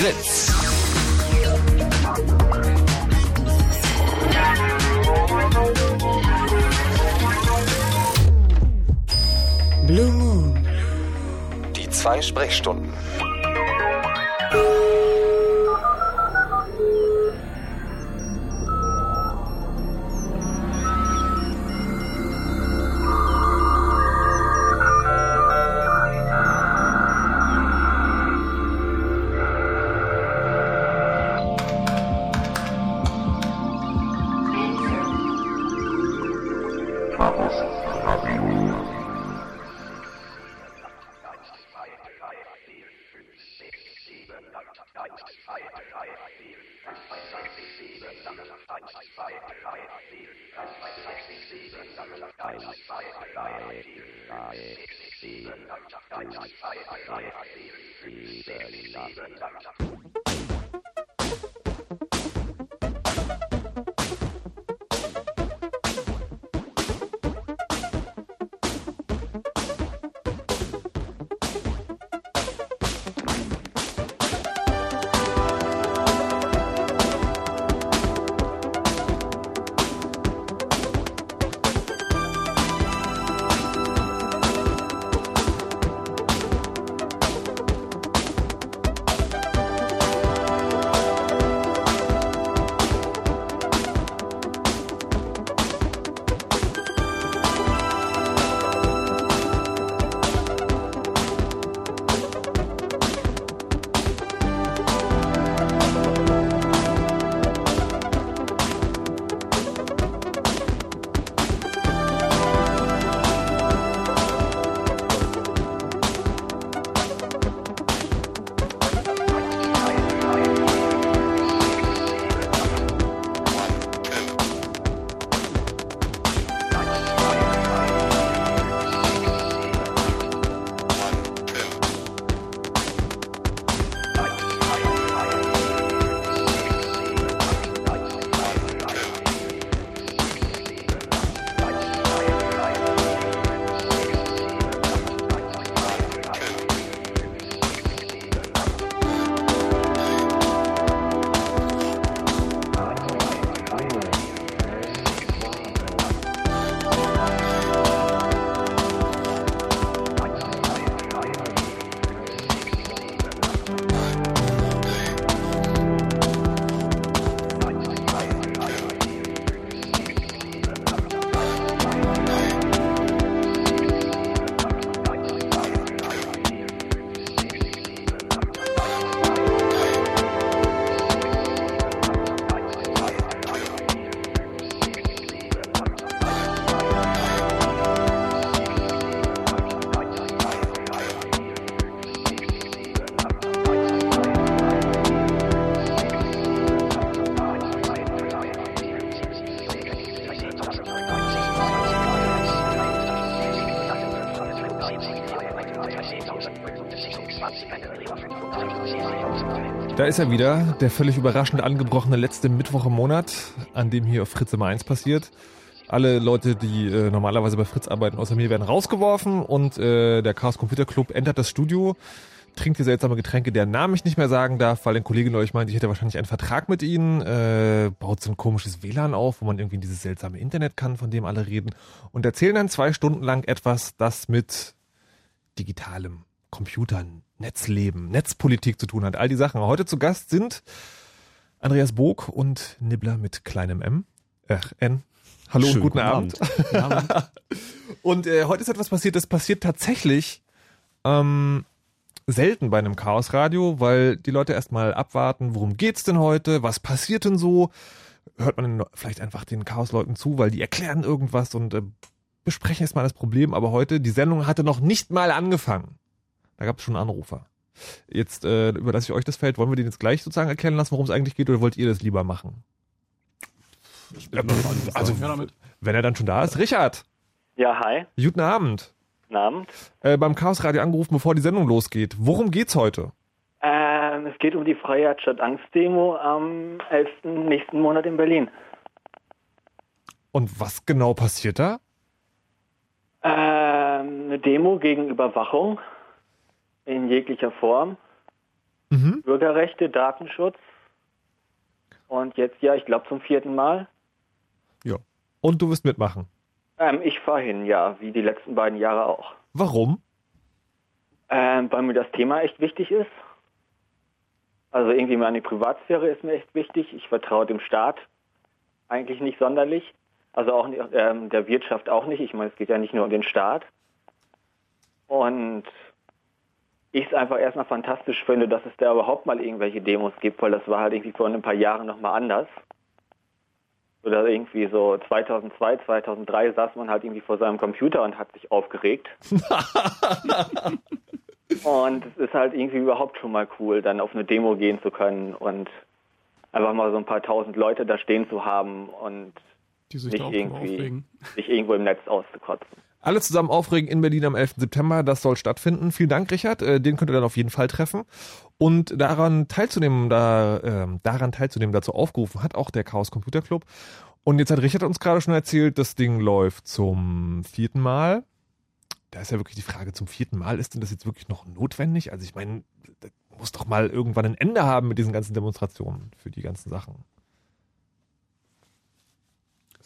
Fritz. Blue Moon. Die zwei Sprechstunden. Da ist er wieder, der völlig überraschend angebrochene letzte Mittwoch im Monat, an dem hier auf Fritz immer 1 passiert. Alle Leute, die äh, normalerweise bei Fritz arbeiten, außer mir, werden rausgeworfen und äh, der Chaos Computer Club ändert das Studio, trinkt hier seltsame Getränke, deren Namen ich nicht mehr sagen darf, weil ein Kollege neulich meinte, ich hätte wahrscheinlich einen Vertrag mit ihnen, äh, baut so ein komisches WLAN auf, wo man irgendwie in dieses seltsame Internet kann, von dem alle reden und erzählen dann zwei Stunden lang etwas, das mit digitalem Computern, Netzleben, Netzpolitik zu tun hat. All die Sachen. Heute zu Gast sind Andreas Bog und Nibbler mit kleinem M. Äh, N. Hallo Schönen und guten, guten Abend. Abend. und äh, heute ist etwas passiert, das passiert tatsächlich ähm, selten bei einem Chaosradio, weil die Leute erstmal abwarten, worum geht's denn heute, was passiert denn so? Hört man denn vielleicht einfach den Chaosleuten zu, weil die erklären irgendwas und äh, besprechen erstmal das Problem, aber heute, die Sendung hatte noch nicht mal angefangen. Da gab es schon Anrufer. Jetzt äh, überlasse ich euch das Feld. Wollen wir den jetzt gleich sozusagen erklären lassen, worum es eigentlich geht, oder wollt ihr das lieber machen? Ja, Also, wenn er dann schon da ist. Richard, Ja, hi. guten Abend. Guten Abend. Äh, beim Chaosradio angerufen, bevor die Sendung losgeht. Worum geht's heute? Ähm, es geht um die Freiheit statt Angst Demo am 11. nächsten Monat in Berlin. Und was genau passiert da? Ähm, eine Demo gegen Überwachung in jeglicher Form Mhm. Bürgerrechte, Datenschutz. Und jetzt, ja, ich glaube zum vierten Mal. Ja. Und du wirst mitmachen? Ähm, ich fahre hin, ja, wie die letzten beiden Jahre auch. Warum? Ähm, weil mir das Thema echt wichtig ist. Also irgendwie meine Privatsphäre ist mir echt wichtig. Ich vertraue dem Staat eigentlich nicht sonderlich. Also auch ähm, der Wirtschaft auch nicht. Ich meine, es geht ja nicht nur um den Staat. Und ich es einfach erstmal fantastisch finde, dass es da überhaupt mal irgendwelche Demos gibt, weil das war halt irgendwie vor ein paar Jahren nochmal anders. Oder irgendwie so 2002, 2003 saß man halt irgendwie vor seinem Computer und hat sich aufgeregt. und es ist halt irgendwie überhaupt schon mal cool, dann auf eine Demo gehen zu können und einfach mal so ein paar tausend Leute da stehen zu haben und sich nicht irgendwie sich irgendwo im Netz auszukotzen. Alle zusammen aufregen in Berlin am 11. September, das soll stattfinden. Vielen Dank, Richard. Äh, den könnt ihr dann auf jeden Fall treffen. Und daran teilzunehmen, da, äh, daran teilzunehmen, dazu aufgerufen hat auch der Chaos Computer Club. Und jetzt hat Richard uns gerade schon erzählt, das Ding läuft zum vierten Mal. Da ist ja wirklich die Frage, zum vierten Mal, ist denn das jetzt wirklich noch notwendig? Also ich meine, das muss doch mal irgendwann ein Ende haben mit diesen ganzen Demonstrationen für die ganzen Sachen.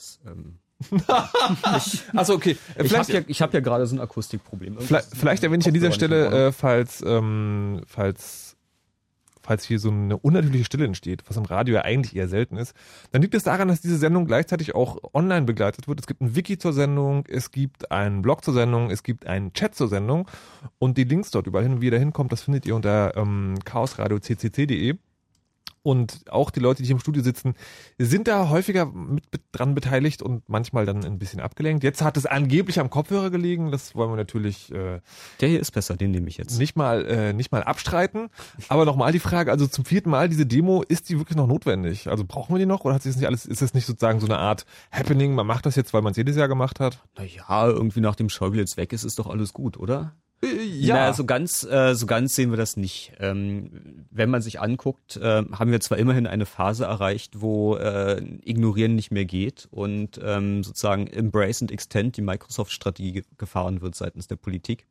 Das, ähm also okay. Ich habe ja, hab ja gerade so ein Akustikproblem. Vielleicht, vielleicht erwähne ich an dieser Stelle, äh, falls, ähm, falls, falls hier so eine unnatürliche Stille entsteht, was im Radio ja eigentlich eher selten ist, dann liegt es daran, dass diese Sendung gleichzeitig auch online begleitet wird. Es gibt ein Wiki zur Sendung, es gibt einen Blog zur Sendung, es gibt einen Chat zur Sendung und die Links dort überall hin, wie ihr da hinkommt, das findet ihr unter ähm, chaosradio.ccc.de und auch die Leute, die hier im Studio sitzen, sind da häufiger mit dran beteiligt und manchmal dann ein bisschen abgelenkt. Jetzt hat es angeblich am Kopfhörer gelegen, das wollen wir natürlich. Äh, Der hier ist besser, den nehme ich jetzt. Nicht mal, äh, nicht mal abstreiten. Aber nochmal die Frage: Also zum vierten Mal diese Demo, ist die wirklich noch notwendig? Also brauchen wir die noch oder hat sich das nicht alles? Ist das nicht sozusagen so eine Art Happening? Man macht das jetzt, weil man es jedes Jahr gemacht hat? Naja, irgendwie nachdem Schäuble jetzt weg ist, ist doch alles gut, oder? Ja. Na, so ganz, äh, so ganz sehen wir das nicht. Ähm, wenn man sich anguckt, äh, haben wir zwar immerhin eine Phase erreicht, wo äh, Ignorieren nicht mehr geht und ähm, sozusagen Embrace and Extend die Microsoft-Strategie gefahren wird seitens der Politik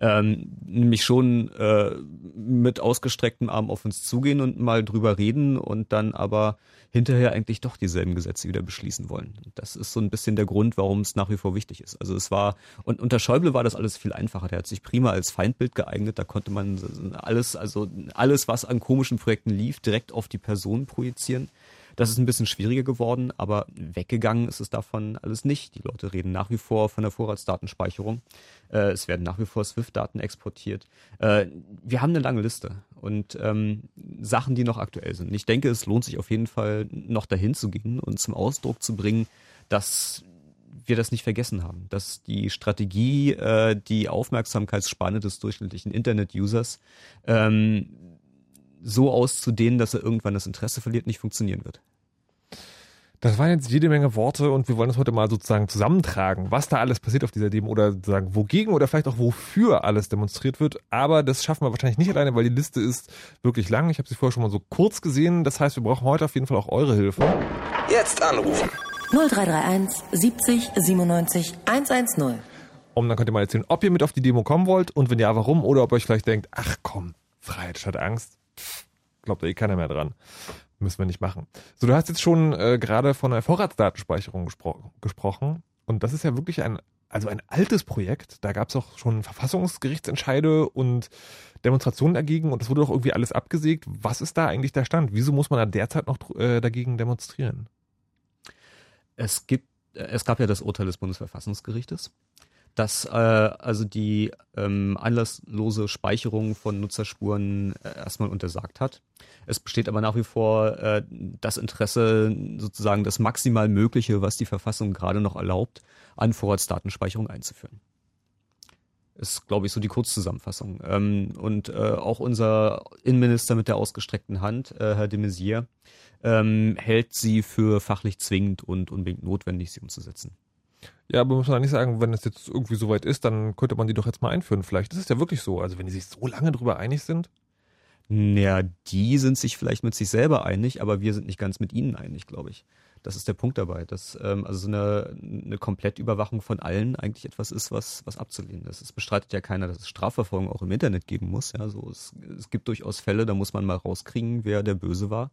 ähm, nämlich schon äh, mit ausgestrecktem Arm auf uns zugehen und mal drüber reden und dann aber hinterher eigentlich doch dieselben Gesetze wieder beschließen wollen. Das ist so ein bisschen der Grund, warum es nach wie vor wichtig ist. Also es war, und unter Schäuble war das alles viel einfacher. Der hat sich prima als Feindbild geeignet. Da konnte man alles, also alles, was an komischen Projekten lief, direkt auf die Person projizieren. Das ist ein bisschen schwieriger geworden, aber weggegangen ist es davon alles nicht. Die Leute reden nach wie vor von der Vorratsdatenspeicherung. Äh, es werden nach wie vor SWIFT-Daten exportiert. Äh, wir haben eine lange Liste und ähm, Sachen, die noch aktuell sind. Ich denke, es lohnt sich auf jeden Fall noch dahin zu gehen und zum Ausdruck zu bringen, dass wir das nicht vergessen haben, dass die Strategie, äh, die Aufmerksamkeitsspanne des durchschnittlichen Internet-Users ähm, so auszudehnen, dass er irgendwann das Interesse verliert, nicht funktionieren wird. Das waren jetzt jede Menge Worte und wir wollen das heute mal sozusagen zusammentragen, was da alles passiert auf dieser Demo oder sagen, wogegen oder vielleicht auch wofür alles demonstriert wird. Aber das schaffen wir wahrscheinlich nicht alleine, weil die Liste ist wirklich lang. Ich habe sie vorher schon mal so kurz gesehen. Das heißt, wir brauchen heute auf jeden Fall auch eure Hilfe. Jetzt anrufen. 0331 70 97 110. Und dann könnt ihr mal erzählen, ob ihr mit auf die Demo kommen wollt und wenn ja, warum oder ob ihr euch vielleicht denkt, ach komm, Freiheit statt Angst. Glaubt da eh keiner mehr dran. Müssen wir nicht machen. So, du hast jetzt schon äh, gerade von der Vorratsdatenspeicherung gespro gesprochen. Und das ist ja wirklich ein, also ein altes Projekt. Da gab es auch schon Verfassungsgerichtsentscheide und Demonstrationen dagegen und das wurde doch irgendwie alles abgesägt. Was ist da eigentlich der Stand? Wieso muss man da derzeit noch äh, dagegen demonstrieren? Es gibt, äh, es gab ja das Urteil des Bundesverfassungsgerichtes dass äh, also die ähm, anlasslose Speicherung von Nutzerspuren äh, erstmal untersagt hat. Es besteht aber nach wie vor äh, das Interesse, sozusagen das maximal Mögliche, was die Verfassung gerade noch erlaubt, an Vorratsdatenspeicherung einzuführen. Ist, glaube ich, so die Kurzzusammenfassung. Ähm, und äh, auch unser Innenminister mit der ausgestreckten Hand, äh, Herr de Maizière, ähm, hält sie für fachlich zwingend und unbedingt notwendig, sie umzusetzen. Ja, aber muss man nicht sagen, wenn es jetzt irgendwie soweit ist, dann könnte man die doch jetzt mal einführen. Vielleicht ist es ja wirklich so. Also wenn die sich so lange drüber einig sind. Ja, die sind sich vielleicht mit sich selber einig, aber wir sind nicht ganz mit ihnen einig, glaube ich. Das ist der Punkt dabei, dass ähm, also so eine, eine Komplettüberwachung von allen eigentlich etwas ist, was, was abzulehnen ist. Es bestreitet ja keiner, dass es Strafverfolgung auch im Internet geben muss. Ja, so es, es gibt durchaus Fälle, da muss man mal rauskriegen, wer der Böse war.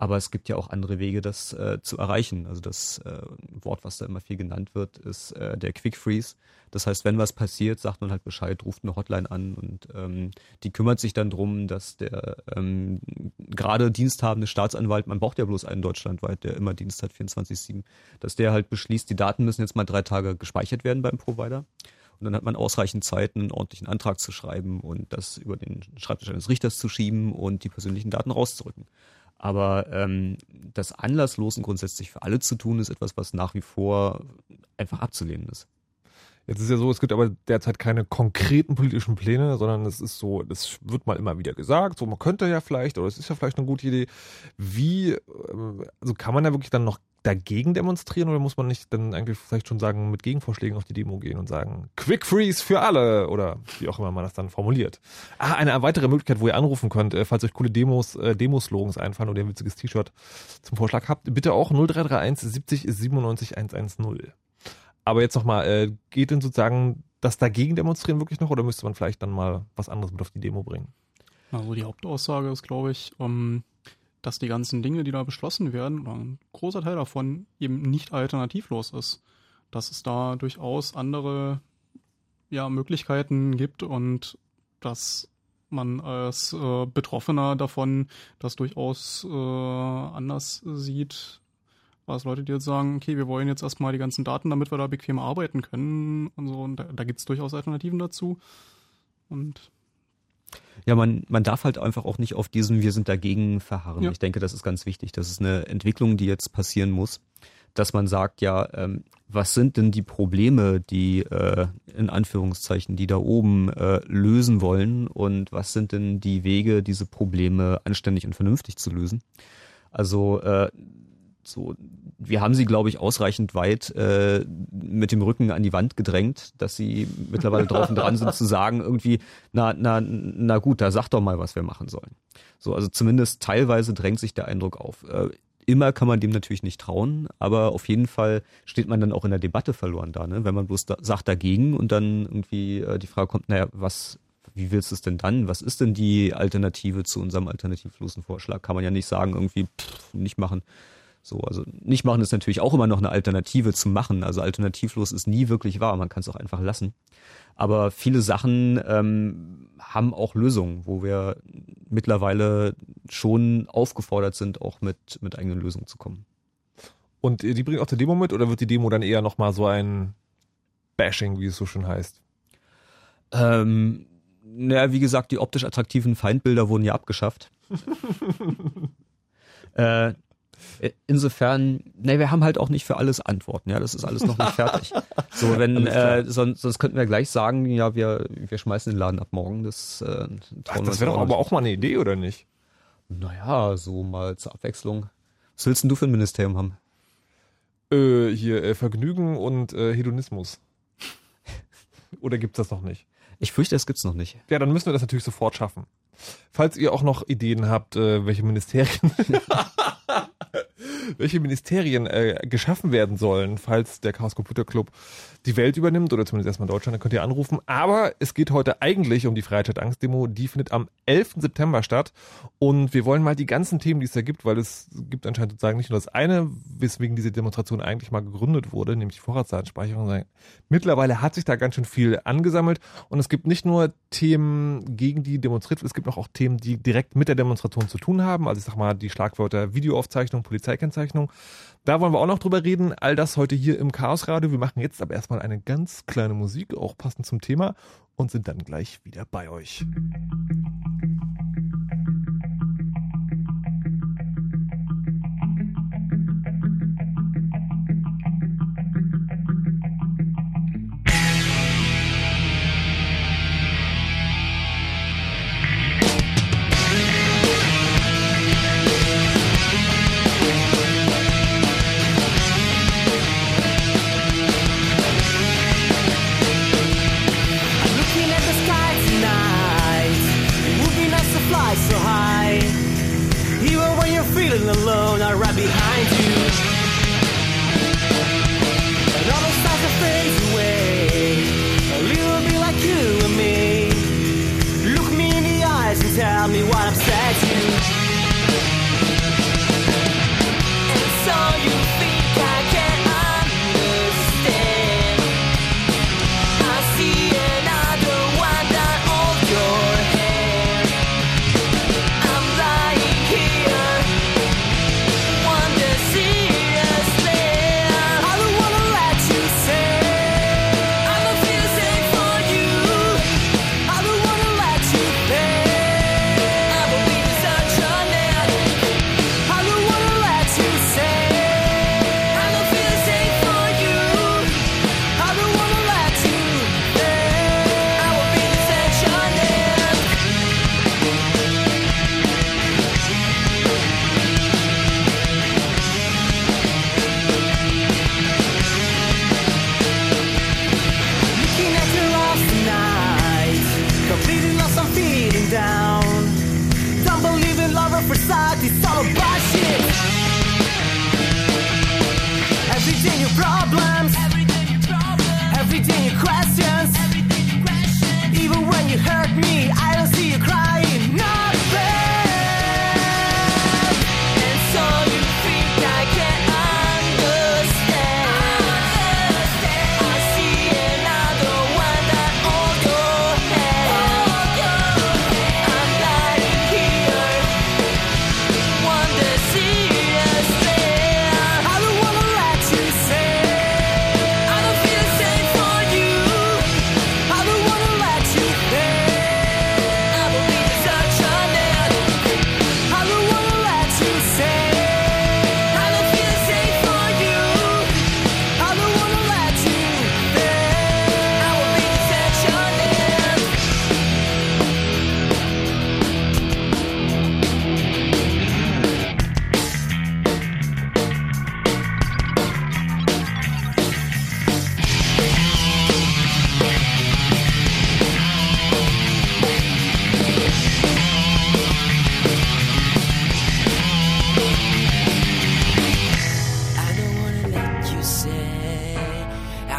Aber es gibt ja auch andere Wege, das äh, zu erreichen. Also das äh, Wort, was da immer viel genannt wird, ist äh, der Quick Freeze. Das heißt, wenn was passiert, sagt man halt Bescheid, ruft eine Hotline an und ähm, die kümmert sich dann drum, dass der ähm, gerade diensthabende Staatsanwalt, man braucht ja bloß einen deutschlandweit, der immer Dienst hat, 24-7, dass der halt beschließt, die Daten müssen jetzt mal drei Tage gespeichert werden beim Provider. Und dann hat man ausreichend Zeit, einen ordentlichen Antrag zu schreiben und das über den Schreibtisch eines Richters zu schieben und die persönlichen Daten rauszurücken. Aber ähm, das Anlasslosen grundsätzlich für alle zu tun, ist etwas, was nach wie vor einfach abzulehnen ist. Jetzt ist ja so, es gibt aber derzeit keine konkreten politischen Pläne, sondern es ist so, das wird mal immer wieder gesagt, so man könnte ja vielleicht, oder es ist ja vielleicht eine gute Idee. Wie, ähm, also kann man ja wirklich dann noch dagegen demonstrieren oder muss man nicht dann eigentlich vielleicht schon sagen, mit Gegenvorschlägen auf die Demo gehen und sagen, Quick Freeze für alle oder wie auch immer man das dann formuliert. Ah, eine weitere Möglichkeit, wo ihr anrufen könnt, äh, falls euch coole Demos, äh, Demoslogans einfallen oder ein witziges T-Shirt zum Vorschlag habt, bitte auch 0331 70 97 110. Aber jetzt nochmal, äh, geht denn sozusagen das dagegen demonstrieren wirklich noch oder müsste man vielleicht dann mal was anderes mit auf die Demo bringen? Also die Hauptaussage ist, glaube ich, um, dass die ganzen Dinge, die da beschlossen werden, oder ein großer Teil davon eben nicht alternativlos ist. Dass es da durchaus andere ja, Möglichkeiten gibt und dass man als äh, Betroffener davon das durchaus äh, anders sieht was Leute, die jetzt sagen, okay, wir wollen jetzt erstmal die ganzen Daten, damit wir da bequem arbeiten können und so. Und da, da gibt es durchaus Alternativen dazu. Und ja, man, man darf halt einfach auch nicht auf diesem Wir sind dagegen verharren. Ja. Ich denke, das ist ganz wichtig. Das ist eine Entwicklung, die jetzt passieren muss, dass man sagt, ja, ähm, was sind denn die Probleme, die äh, in Anführungszeichen, die da oben äh, lösen wollen und was sind denn die Wege, diese Probleme anständig und vernünftig zu lösen? Also äh, so, wir haben sie, glaube ich, ausreichend weit äh, mit dem Rücken an die Wand gedrängt, dass sie mittlerweile drauf und dran sind zu sagen, irgendwie, na, na, na gut, da sag doch mal, was wir machen sollen. So, also zumindest teilweise drängt sich der Eindruck auf. Äh, immer kann man dem natürlich nicht trauen, aber auf jeden Fall steht man dann auch in der Debatte verloren da, ne? wenn man bloß da, sagt dagegen und dann irgendwie äh, die Frage kommt, naja, was, wie willst du es denn dann? Was ist denn die Alternative zu unserem alternativlosen Vorschlag? Kann man ja nicht sagen, irgendwie pff, nicht machen. So, also nicht machen ist natürlich auch immer noch eine Alternative zu machen. Also alternativlos ist nie wirklich wahr. Man kann es auch einfach lassen. Aber viele Sachen ähm, haben auch Lösungen, wo wir mittlerweile schon aufgefordert sind, auch mit, mit eigenen Lösungen zu kommen. Und die bringt auch die Demo mit oder wird die Demo dann eher nochmal so ein Bashing, wie es so schön heißt? Ähm, naja, wie gesagt, die optisch attraktiven Feindbilder wurden ja abgeschafft. äh, äh, insofern, ne, wir haben halt auch nicht für alles Antworten, ja, das ist alles noch nicht fertig. So, wenn, äh, sonst, sonst könnten wir gleich sagen, ja, wir, wir schmeißen den Laden ab morgen. Das, äh, Ach, das wäre doch aber auch mal eine Idee, oder nicht? Naja, so mal zur Abwechslung. Was willst denn du für ein Ministerium haben? Äh, hier, äh, Vergnügen und äh, Hedonismus. oder gibt's das noch nicht? Ich fürchte, es gibt's noch nicht. Ja, dann müssen wir das natürlich sofort schaffen. Falls ihr auch noch Ideen habt, äh, welche Ministerien welche Ministerien äh, geschaffen werden sollen, falls der Chaos Computer Club die Welt übernimmt oder zumindest erstmal Deutschland, dann könnt ihr anrufen. Aber es geht heute eigentlich um die Freiheit Angst Demo. Die findet am 11. September statt und wir wollen mal die ganzen Themen, die es da gibt, weil es gibt anscheinend sozusagen nicht nur das eine, weswegen diese Demonstration eigentlich mal gegründet wurde, nämlich Vorratsdatenspeicherung. Mittlerweile hat sich da ganz schön viel angesammelt und es gibt nicht nur Themen, gegen die demonstriert wird, es gibt auch Themen, die direkt mit der Demonstration zu tun haben. Also ich sag mal die Schlagwörter Videoaufzeichnung, Polizeikennzeichnung. Da wollen wir auch noch drüber reden. All das heute hier im Chaos Radio. Wir machen jetzt aber erstmal eine ganz kleine Musik, auch passend zum Thema, und sind dann gleich wieder bei euch. feeling alone are right behind you.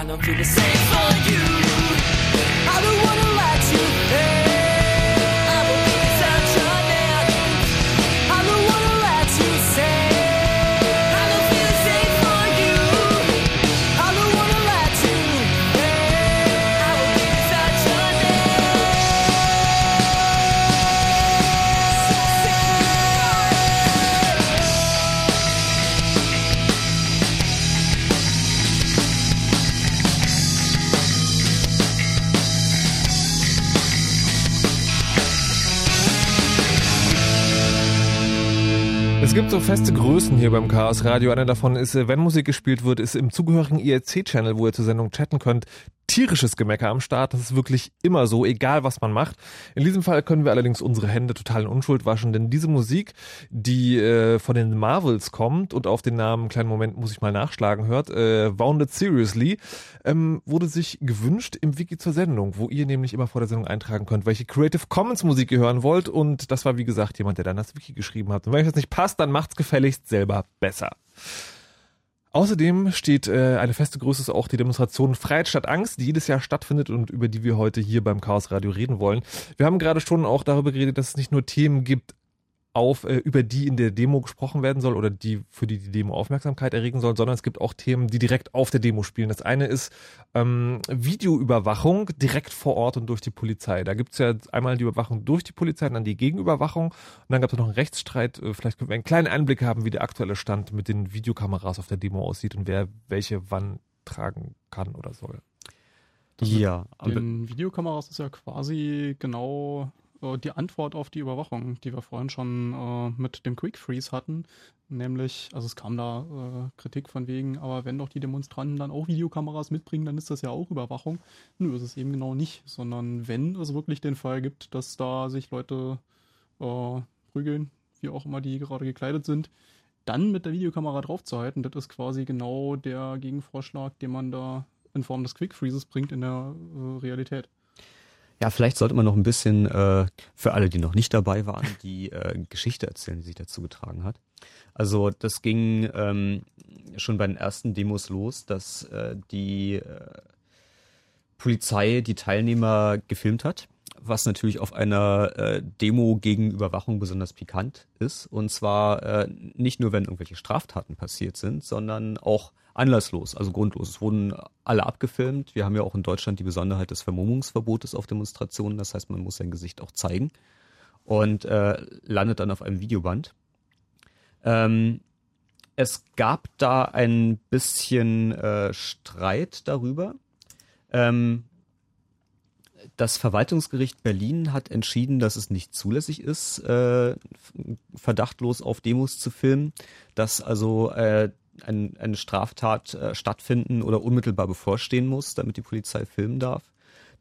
Don't feel the same for you. I don't wanna gibt so feste Größen hier beim Chaos Radio. Einer davon ist, äh, wenn Musik gespielt wird, ist im zugehörigen IRC-Channel, wo ihr zur Sendung chatten könnt, tierisches Gemecker am Start. Das ist wirklich immer so, egal was man macht. In diesem Fall können wir allerdings unsere Hände total in Unschuld waschen, denn diese Musik, die äh, von den Marvels kommt und auf den Namen, kleinen Moment muss ich mal nachschlagen, hört, äh, Wounded Seriously, ähm, wurde sich gewünscht im Wiki zur Sendung, wo ihr nämlich immer vor der Sendung eintragen könnt, welche Creative Commons Musik ihr hören wollt und das war wie gesagt jemand, der dann das Wiki geschrieben hat. Und wenn euch das nicht passt, dann macht's gefälligst selber besser. Außerdem steht äh, eine feste Größe ist auch die Demonstration Freiheit statt Angst, die jedes Jahr stattfindet und über die wir heute hier beim Chaos Radio reden wollen. Wir haben gerade schon auch darüber geredet, dass es nicht nur Themen gibt, auf, äh, über die in der Demo gesprochen werden soll oder die für die die Demo Aufmerksamkeit erregen soll, sondern es gibt auch Themen, die direkt auf der Demo spielen. Das eine ist ähm, Videoüberwachung direkt vor Ort und durch die Polizei. Da gibt's ja einmal die Überwachung durch die Polizei und dann die Gegenüberwachung. Und dann gab es noch einen Rechtsstreit. Äh, Vielleicht können wir einen kleinen Einblick haben, wie der aktuelle Stand mit den Videokameras auf der Demo aussieht und wer welche wann tragen kann oder soll. Das mit Ja, aber Den Videokameras ist ja quasi genau die Antwort auf die Überwachung, die wir vorhin schon äh, mit dem Quick Freeze hatten. Nämlich, also es kam da äh, Kritik von wegen, aber wenn doch die Demonstranten dann auch Videokameras mitbringen, dann ist das ja auch Überwachung. Nö, ist es eben genau nicht, sondern wenn es wirklich den Fall gibt, dass da sich Leute äh, prügeln, wie auch immer die gerade gekleidet sind, dann mit der Videokamera draufzuhalten, das ist quasi genau der Gegenvorschlag, den man da in Form des Quick Freezes bringt in der äh, Realität. Ja, vielleicht sollte man noch ein bisschen äh, für alle, die noch nicht dabei waren, die äh, Geschichte erzählen, die sich dazu getragen hat. Also das ging ähm, schon bei den ersten Demos los, dass äh, die äh, Polizei die Teilnehmer gefilmt hat, was natürlich auf einer äh, Demo gegen Überwachung besonders pikant ist. Und zwar äh, nicht nur, wenn irgendwelche Straftaten passiert sind, sondern auch anlasslos, also grundlos. Es wurden alle abgefilmt. Wir haben ja auch in Deutschland die Besonderheit des Vermummungsverbotes auf Demonstrationen. Das heißt, man muss sein Gesicht auch zeigen und äh, landet dann auf einem Videoband. Ähm, es gab da ein bisschen äh, Streit darüber. Ähm, das Verwaltungsgericht Berlin hat entschieden, dass es nicht zulässig ist, äh, verdachtlos auf Demos zu filmen, dass also äh, ein, eine Straftat äh, stattfinden oder unmittelbar bevorstehen muss, damit die Polizei filmen darf.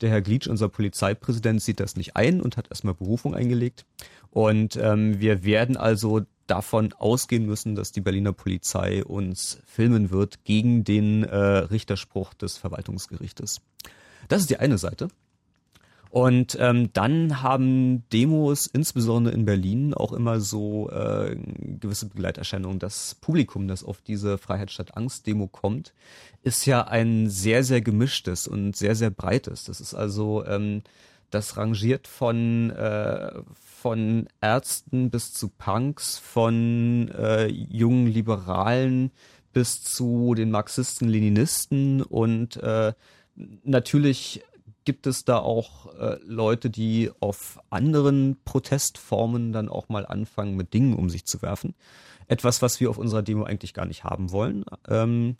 Der Herr Glitsch, unser Polizeipräsident, sieht das nicht ein und hat erstmal Berufung eingelegt. Und ähm, wir werden also davon ausgehen müssen, dass die Berliner Polizei uns filmen wird gegen den äh, Richterspruch des Verwaltungsgerichtes. Das ist die eine Seite. Und ähm, dann haben Demos, insbesondere in Berlin, auch immer so äh, gewisse Begleiterscheinungen. Das Publikum, das auf diese Freiheit statt Angst Demo kommt, ist ja ein sehr, sehr gemischtes und sehr, sehr breites. Das ist also, ähm, das rangiert von, äh, von Ärzten bis zu Punks, von äh, jungen Liberalen bis zu den Marxisten, Leninisten und äh, natürlich gibt es da auch äh, Leute, die auf anderen Protestformen dann auch mal anfangen, mit Dingen um sich zu werfen. Etwas, was wir auf unserer Demo eigentlich gar nicht haben wollen. Ähm,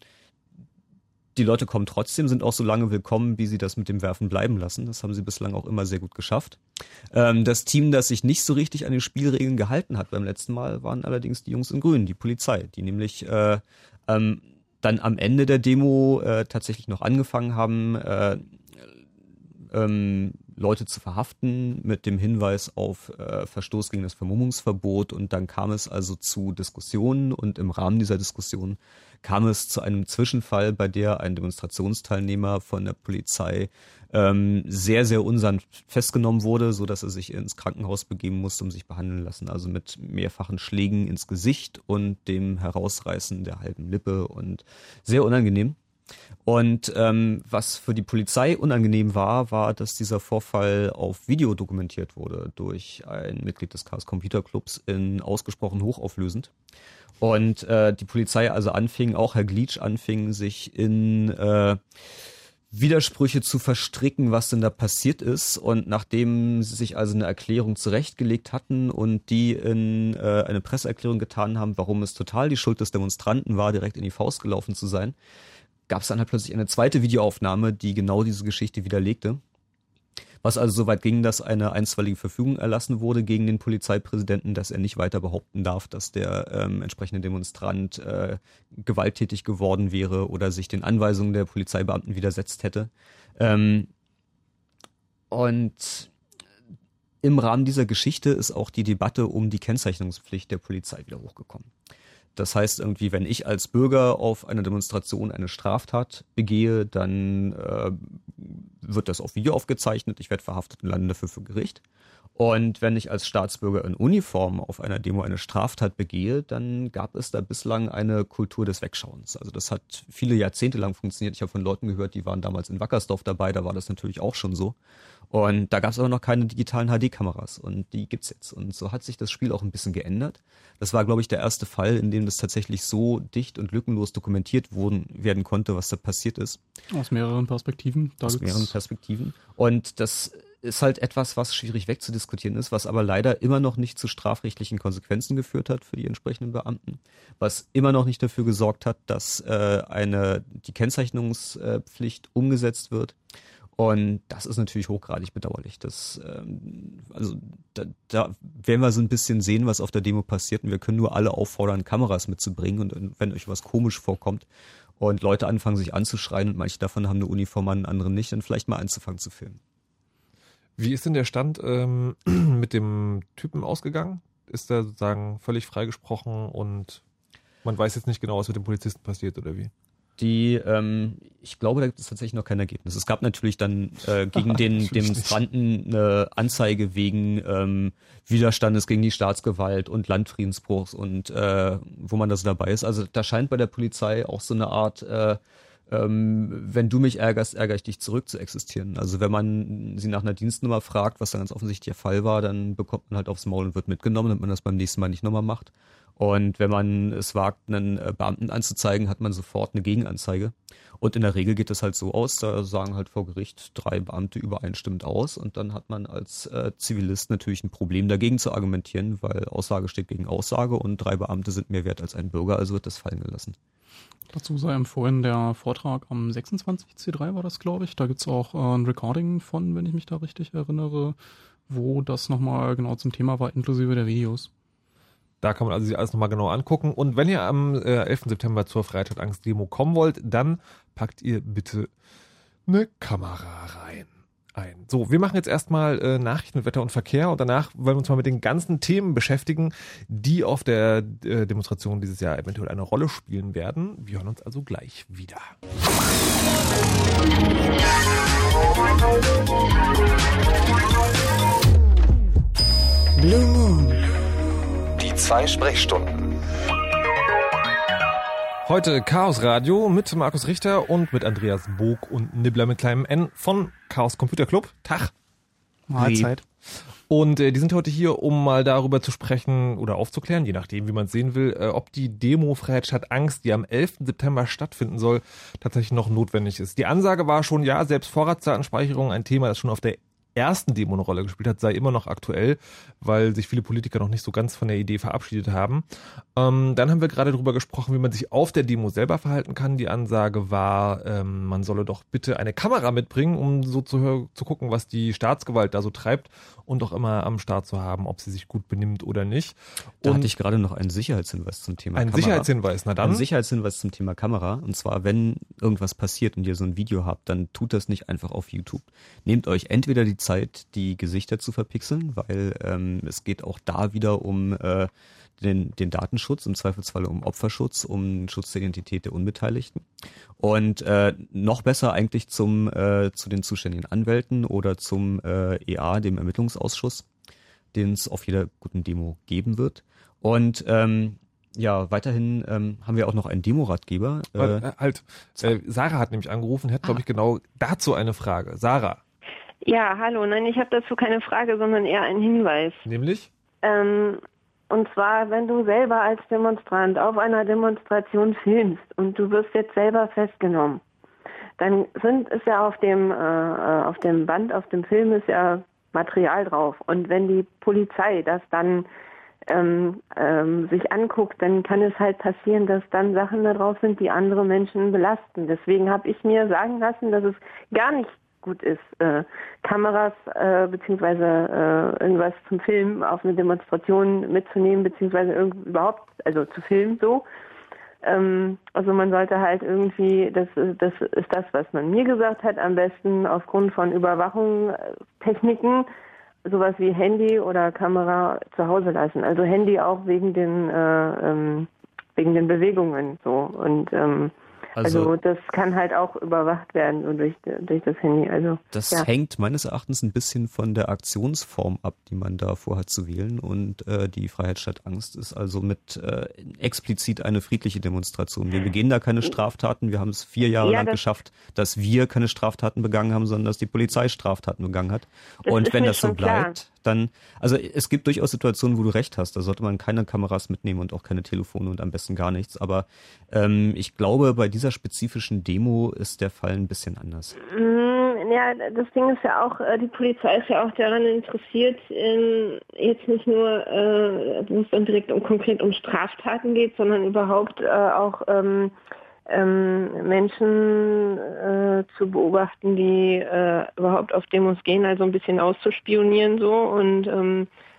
die Leute kommen trotzdem, sind auch so lange willkommen, wie sie das mit dem Werfen bleiben lassen. Das haben sie bislang auch immer sehr gut geschafft. Ähm, das Team, das sich nicht so richtig an die Spielregeln gehalten hat beim letzten Mal, waren allerdings die Jungs in Grün, die Polizei, die nämlich äh, ähm, dann am Ende der Demo äh, tatsächlich noch angefangen haben, äh, ähm, Leute zu verhaften mit dem Hinweis auf äh, Verstoß gegen das Vermummungsverbot und dann kam es also zu Diskussionen und im Rahmen dieser Diskussion kam es zu einem Zwischenfall, bei der ein Demonstrationsteilnehmer von der Polizei ähm, sehr, sehr unsanft festgenommen wurde, so dass er sich ins Krankenhaus begeben musste, um sich behandeln lassen. Also mit mehrfachen Schlägen ins Gesicht und dem Herausreißen der halben Lippe und sehr unangenehm. Und ähm, was für die Polizei unangenehm war, war, dass dieser Vorfall auf Video dokumentiert wurde durch ein Mitglied des Chaos Computer Clubs in ausgesprochen hochauflösend. Und äh, die Polizei also anfing, auch Herr Glitsch anfing, sich in äh, Widersprüche zu verstricken, was denn da passiert ist. Und nachdem sie sich also eine Erklärung zurechtgelegt hatten und die in äh, eine Presseerklärung getan haben, warum es total die Schuld des Demonstranten war, direkt in die Faust gelaufen zu sein, gab es dann halt plötzlich eine zweite Videoaufnahme, die genau diese Geschichte widerlegte. Was also so weit ging, dass eine einstweilige Verfügung erlassen wurde gegen den Polizeipräsidenten, dass er nicht weiter behaupten darf, dass der ähm, entsprechende Demonstrant äh, gewalttätig geworden wäre oder sich den Anweisungen der Polizeibeamten widersetzt hätte. Ähm, und im Rahmen dieser Geschichte ist auch die Debatte um die Kennzeichnungspflicht der Polizei wieder hochgekommen. Das heißt irgendwie, wenn ich als Bürger auf einer Demonstration eine Straftat begehe, dann äh, wird das auf Video aufgezeichnet, ich werde verhaftet und lande dafür vor Gericht. Und wenn ich als Staatsbürger in Uniform auf einer Demo eine Straftat begehe, dann gab es da bislang eine Kultur des Wegschauens. Also das hat viele Jahrzehnte lang funktioniert. Ich habe von Leuten gehört, die waren damals in Wackersdorf dabei, da war das natürlich auch schon so. Und da gab es aber noch keine digitalen HD-Kameras und die gibt's jetzt. Und so hat sich das Spiel auch ein bisschen geändert. Das war, glaube ich, der erste Fall, in dem das tatsächlich so dicht und lückenlos dokumentiert wurden, werden konnte, was da passiert ist. Aus mehreren Perspektiven. Da Aus mehreren Perspektiven. Und das ist halt etwas, was schwierig wegzudiskutieren ist, was aber leider immer noch nicht zu strafrechtlichen Konsequenzen geführt hat für die entsprechenden Beamten, was immer noch nicht dafür gesorgt hat, dass äh, eine die Kennzeichnungspflicht umgesetzt wird. Und das ist natürlich hochgradig bedauerlich. Das, ähm, also da, da werden wir so ein bisschen sehen, was auf der Demo passiert. Und wir können nur alle auffordern, Kameras mitzubringen. Und wenn euch was komisch vorkommt und Leute anfangen, sich anzuschreien und manche davon haben eine Uniform an, andere nicht, dann vielleicht mal anzufangen zu filmen. Wie ist denn der Stand ähm, mit dem Typen ausgegangen? Ist er sozusagen völlig freigesprochen und man weiß jetzt nicht genau, was mit dem Polizisten passiert oder wie? Die, ähm, ich glaube, da gibt es tatsächlich noch kein Ergebnis. Es gab natürlich dann äh, gegen den Demonstranten eine Anzeige wegen ähm, Widerstandes gegen die Staatsgewalt und Landfriedensbruchs und äh, wo man das dabei ist. Also da scheint bei der Polizei auch so eine Art äh, ähm, wenn du mich ärgerst, ärgere ich dich zurück zu existieren. Also wenn man sie nach einer Dienstnummer fragt, was dann ganz offensichtlich der Fall war, dann bekommt man halt aufs Maul und wird mitgenommen, damit man das beim nächsten Mal nicht nochmal macht. Und wenn man es wagt, einen äh, Beamten anzuzeigen, hat man sofort eine Gegenanzeige. Und in der Regel geht es halt so aus, da sagen halt vor Gericht drei Beamte übereinstimmend aus und dann hat man als äh, Zivilist natürlich ein Problem dagegen zu argumentieren, weil Aussage steht gegen Aussage und drei Beamte sind mehr wert als ein Bürger, also wird das fallen gelassen. Dazu sei empfohlen der Vortrag am 26C3 war das, glaube ich. Da gibt's auch äh, ein Recording von, wenn ich mich da richtig erinnere, wo das nochmal genau zum Thema war, inklusive der Videos. Da kann man also sich alles nochmal genau angucken. Und wenn ihr am äh, 11. September zur Freitag Angst Demo kommen wollt, dann packt ihr bitte eine Kamera rein. Ein. So, wir machen jetzt erstmal äh, Nachrichten, Wetter und Verkehr und danach wollen wir uns mal mit den ganzen Themen beschäftigen, die auf der äh, Demonstration dieses Jahr eventuell eine Rolle spielen werden. Wir hören uns also gleich wieder. Blue Moon. Zwei Sprechstunden. Heute Chaos Radio mit Markus Richter und mit Andreas Bog und Nibbler mit kleinem N von Chaos Computer Club. Tag. Mahlzeit. Und äh, die sind heute hier, um mal darüber zu sprechen oder aufzuklären, je nachdem, wie man es sehen will, äh, ob die Demo Freiheit statt Angst, die am 11. September stattfinden soll, tatsächlich noch notwendig ist. Die Ansage war schon, ja, selbst Vorratsdatenspeicherung ein Thema, das schon auf der ersten Demo eine Rolle gespielt hat, sei immer noch aktuell, weil sich viele Politiker noch nicht so ganz von der Idee verabschiedet haben. Ähm, dann haben wir gerade darüber gesprochen, wie man sich auf der Demo selber verhalten kann. Die Ansage war, ähm, man solle doch bitte eine Kamera mitbringen, um so zu, zu gucken, was die Staatsgewalt da so treibt und auch immer am Start zu haben, ob sie sich gut benimmt oder nicht. Da und hatte ich gerade noch einen Sicherheitshinweis zum Thema ein Kamera. Sicherheitshinweis, na dann. Ein Sicherheitshinweis zum Thema Kamera. Und zwar, wenn irgendwas passiert und ihr so ein Video habt, dann tut das nicht einfach auf YouTube. Nehmt euch entweder die Zeit, die Gesichter zu verpixeln, weil ähm, es geht auch da wieder um äh, den, den Datenschutz, im Zweifelsfall um Opferschutz, um Schutz der Identität der Unbeteiligten. Und äh, noch besser eigentlich zum äh, zu den zuständigen Anwälten oder zum äh, EA, dem Ermittlungsausschuss, den es auf jeder guten Demo geben wird. Und ähm, ja, weiterhin ähm, haben wir auch noch einen Demoratgeber. Äh, Äh, halt, äh, Sarah hat nämlich angerufen, hat, glaube ich, genau dazu eine Frage. Sarah, Ja, hallo. Nein, ich habe dazu keine Frage, sondern eher einen Hinweis. nämlich? Ähm, und zwar, wenn du selber als Demonstrant auf einer Demonstration filmst und du wirst jetzt selber festgenommen, dann sind ist ja auf dem äh, äh, auf dem Band, auf dem Film ist ja Material drauf. Und wenn die Polizei das dann ähm, ähm, sich anguckt, dann kann es halt passieren, dass dann Sachen da drauf sind, die andere Menschen belasten. Deswegen habe ich mir sagen lassen, dass es gar nicht gut ist, äh, Kameras äh, beziehungsweise äh, irgendwas zum Filmen auf eine Demonstration mitzunehmen, irgend, überhaupt, also zu filmen so. Ähm, also man sollte halt irgendwie, das, das ist das, was man mir gesagt hat, am besten aufgrund von Überwachungstechniken sowas wie Handy oder Kamera zu Hause lassen. Also Handy auch wegen den äh, ähm, wegen den Bewegungen so und ähm, also, Also- das kann halt auch überwacht werden durch durch das Handy. Also Das ja. hängt meines Erachtens ein bisschen von der Aktionsform ab, die man da vorhat zu wählen. Und äh, die Freiheit statt Angst ist also mit äh, explizit eine friedliche Demonstration. Wir begehen da keine Straftaten. Wir haben es vier Jahre Ja, lang das- geschafft, dass wir keine Straftaten begangen haben, sondern dass die Polizei Straftaten begangen hat. Und wenn das so schon klar. bleibt, dann, also es gibt durchaus Situationen, wo du recht hast. Da sollte man keine Kameras mitnehmen und auch keine Telefone und am besten gar nichts. Aber ähm, ich glaube, bei dieser spezifischen Demo ist der Fall ein bisschen anders. Mm, Ja, das Ding ist ja auch, äh, die Polizei ist ja auch daran interessiert, ähm, jetzt nicht nur, äh, wo es dann direkt um konkret um Straftaten geht, sondern überhaupt äh, auch ähm, ähm, Menschen äh, zu beobachten, die äh, überhaupt auf Demos gehen, also ein bisschen auszuspionieren so und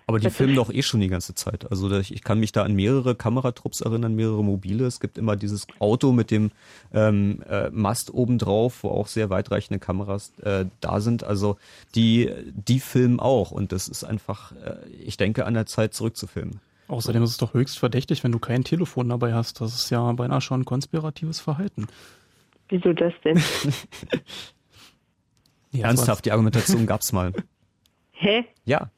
Aber die filmen doch eh schon die ganze Zeit. Also da- ich kann mich da an mehrere Kameratrupps erinnern, mehrere mobile. Es gibt immer dieses Auto mit dem ähm, äh, Mast obendrauf, wo auch sehr weitreichende Kameras äh, da sind. Also die, die filmen auch und das ist einfach, äh, ich denke, an der Zeit zurückzufilmen. Außerdem ist es doch höchst verdächtig, wenn du kein Telefon dabei hast. Das ist ja beinahe schon konspiratives Verhalten. Wieso das denn? Ernsthaft, die Argumentation gab's mal. Hä? Ja,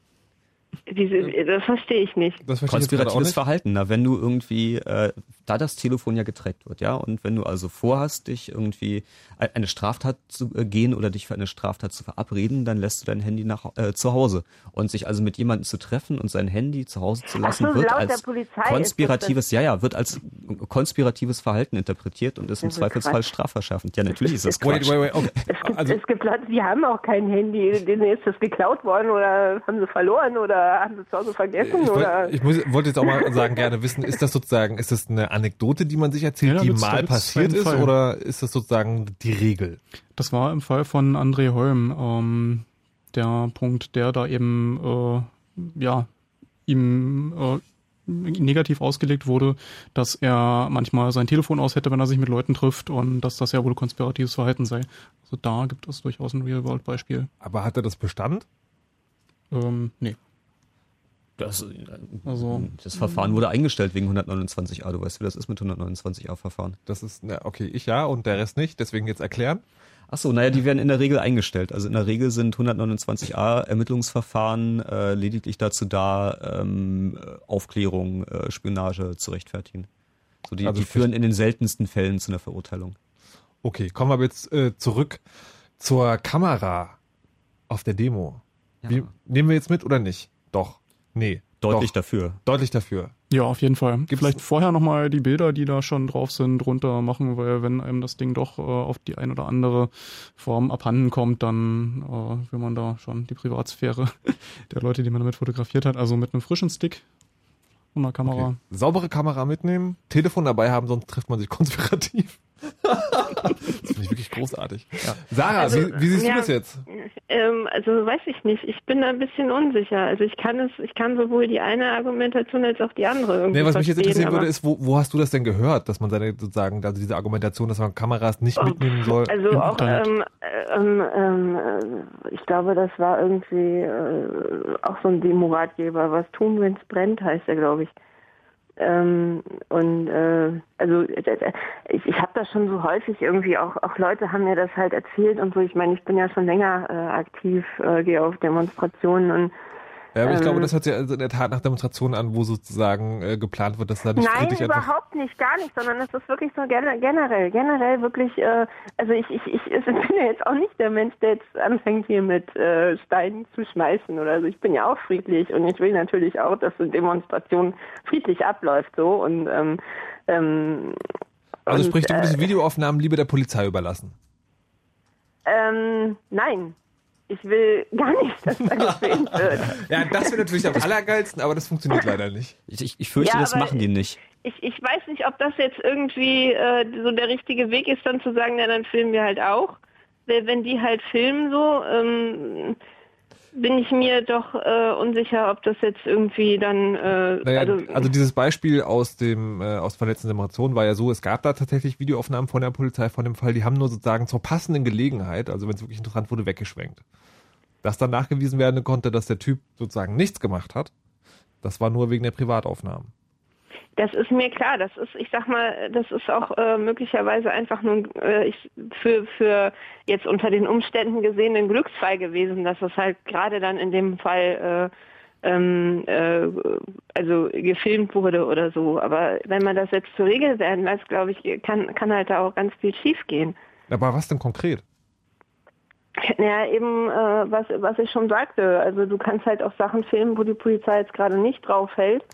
Wieso, das verstehe ich nicht. Das verstehe ich konspiratives nicht. Verhalten. Na, wenn du irgendwie, äh, da das Telefon ja getrackt wird, ja, und wenn du also vorhast, dich irgendwie eine Straftat zu äh, gehen oder dich für eine Straftat zu verabreden, dann lässt du dein Handy nach äh, zu Hause und sich also mit jemandem zu treffen und sein Handy zu Hause zu lassen, so, wird als konspiratives, ja, ja, wird als konspiratives Verhalten interpretiert und ist im Zweifelsfall Quatsch. strafverschärfend. Ja, natürlich ist das Wait, Quatsch. wait, wait, okay. Es gibt, Also, es gibt Leute, die haben auch kein Handy. Denen ist das geklaut worden oder haben sie verloren oder haben sie zu Hause vergessen ich, oder. wollt, ich muss, wollte jetzt auch mal sagen, gerne wissen, ist das sozusagen, ist das eine Anekdote, die man sich erzählt, Ja, die mal passiert ist, Fall. oder ist das sozusagen die Regel? Das war im Fall von André Holm ähm, der Punkt, der da eben äh, ja ihm äh, negativ ausgelegt wurde, dass er manchmal sein Telefon aus hätte, wenn er sich mit Leuten trifft und dass das ja wohl konspiratives Verhalten sei. Also da gibt es durchaus ein Real-World-Beispiel. Aber hat er das Bestand? Ähm, nee. Das, äh, Also- das Verfahren wurde eingestellt wegen 129a. Du weißt, wie das ist mit 129a-Verfahren. Das ist, na, okay, ich ja und der Rest nicht, deswegen jetzt erklären. Ach so, naja, die werden in der Regel eingestellt. Also in der Regel sind 129a Ermittlungsverfahren äh, lediglich dazu da, ähm, äh, Aufklärung, äh, Spionage zu rechtfertigen. So die, Also die führen in den seltensten Fällen zu einer Verurteilung. Okay, kommen wir aber jetzt äh, zurück zur Kamera auf der Demo. Wie, nehmen wir jetzt mit oder nicht? Doch. Nee. Deutlich doch. dafür. Deutlich dafür. Ja, auf jeden Fall. Gibt's- Vielleicht vorher nochmal die Bilder, die da schon drauf sind, runter machen, weil wenn einem das Ding doch äh, auf die ein oder andere Form abhanden kommt, dann äh, will man da schon die Privatsphäre der Leute, die man damit fotografiert hat, also mit einem frischen Stick und einer Kamera. Okay. Saubere Kamera mitnehmen, Telefon dabei haben, sonst trifft man sich konspirativ. Das finde ich wirklich großartig. Sarah, Also, wie, wie siehst ja. du das jetzt? Ähm, also weiß ich nicht. Ich bin da ein bisschen unsicher. Also ich kann es, ich kann sowohl die eine Argumentation als auch die andere irgendwie Nee, was mich jetzt interessieren würde, ist, wo, wo hast du das denn gehört, dass man seine sozusagen, also diese Argumentation, dass man Kameras nicht Oh, mitnehmen soll? Also auch, ähm, ähm, ähm, äh, ich glaube, das war irgendwie äh, auch so ein Demo-Ratgeber. Was tun, wenn es brennt, heißt er, glaube ich. Ähm, und äh, also äh, ich, ich habe das schon so häufig irgendwie auch auch Leute haben mir das halt erzählt und so. Ich meine, ich bin ja schon länger äh, aktiv, äh, gehe auf Demonstrationen und ja, aber ich ähm, glaube, das hört sich also in der Tat nach Demonstrationen an, wo sozusagen äh, geplant wird, dass da nicht Nein, überhaupt nicht, gar nicht, sondern es ist wirklich so gen- generell, generell wirklich, äh, also ich, ich, ich, ich bin ja jetzt auch nicht der Mensch, der jetzt anfängt hier mit äh, Steinen zu schmeißen oder so. Ich bin ja auch friedlich und ich will natürlich auch, dass eine Demonstration friedlich abläuft so und ähm, ähm, Also sprich, du würdest äh, Videoaufnahmen lieber der Polizei überlassen. ähm, nein, ich will gar nicht, dass da gefilmt wird. Ja, das wäre natürlich am allergeilsten, aber das funktioniert leider nicht. Ich, ich, ich fürchte, Ja, das machen die nicht. Ich, ich weiß nicht, ob das jetzt irgendwie äh, so der richtige Weg ist, dann zu sagen, na dann filmen wir halt auch. Weil Wenn die halt filmen so, ähm, bin ich mir doch äh, unsicher, ob das jetzt irgendwie dann äh, Naja, also, also, dieses Beispiel aus dem äh, aus verletzten Demonstrationen war ja so, es gab da tatsächlich Videoaufnahmen von der Polizei von dem Fall, die haben nur sozusagen zur passenden Gelegenheit, also wenn es wirklich interessant wurde, weggeschwenkt. Dass dann nachgewiesen werden konnte, dass der Typ sozusagen nichts gemacht hat, das war nur wegen der Privataufnahmen. Das ist mir klar. Das ist, ich sag mal, das ist auch äh, möglicherweise einfach nur äh, ich, für, für jetzt unter den Umständen gesehen ein Glücksfall gewesen, dass es halt gerade dann in dem Fall äh, ähm, äh, also gefilmt wurde oder so. Aber wenn man das jetzt zur Regel werden lässt, glaube ich, kann, kann halt da auch ganz viel schiefgehen. Aber was denn konkret? Ja, eben, äh, was, was ich schon sagte. Also du kannst halt auch Sachen filmen, wo die Polizei jetzt gerade nicht drauf hält.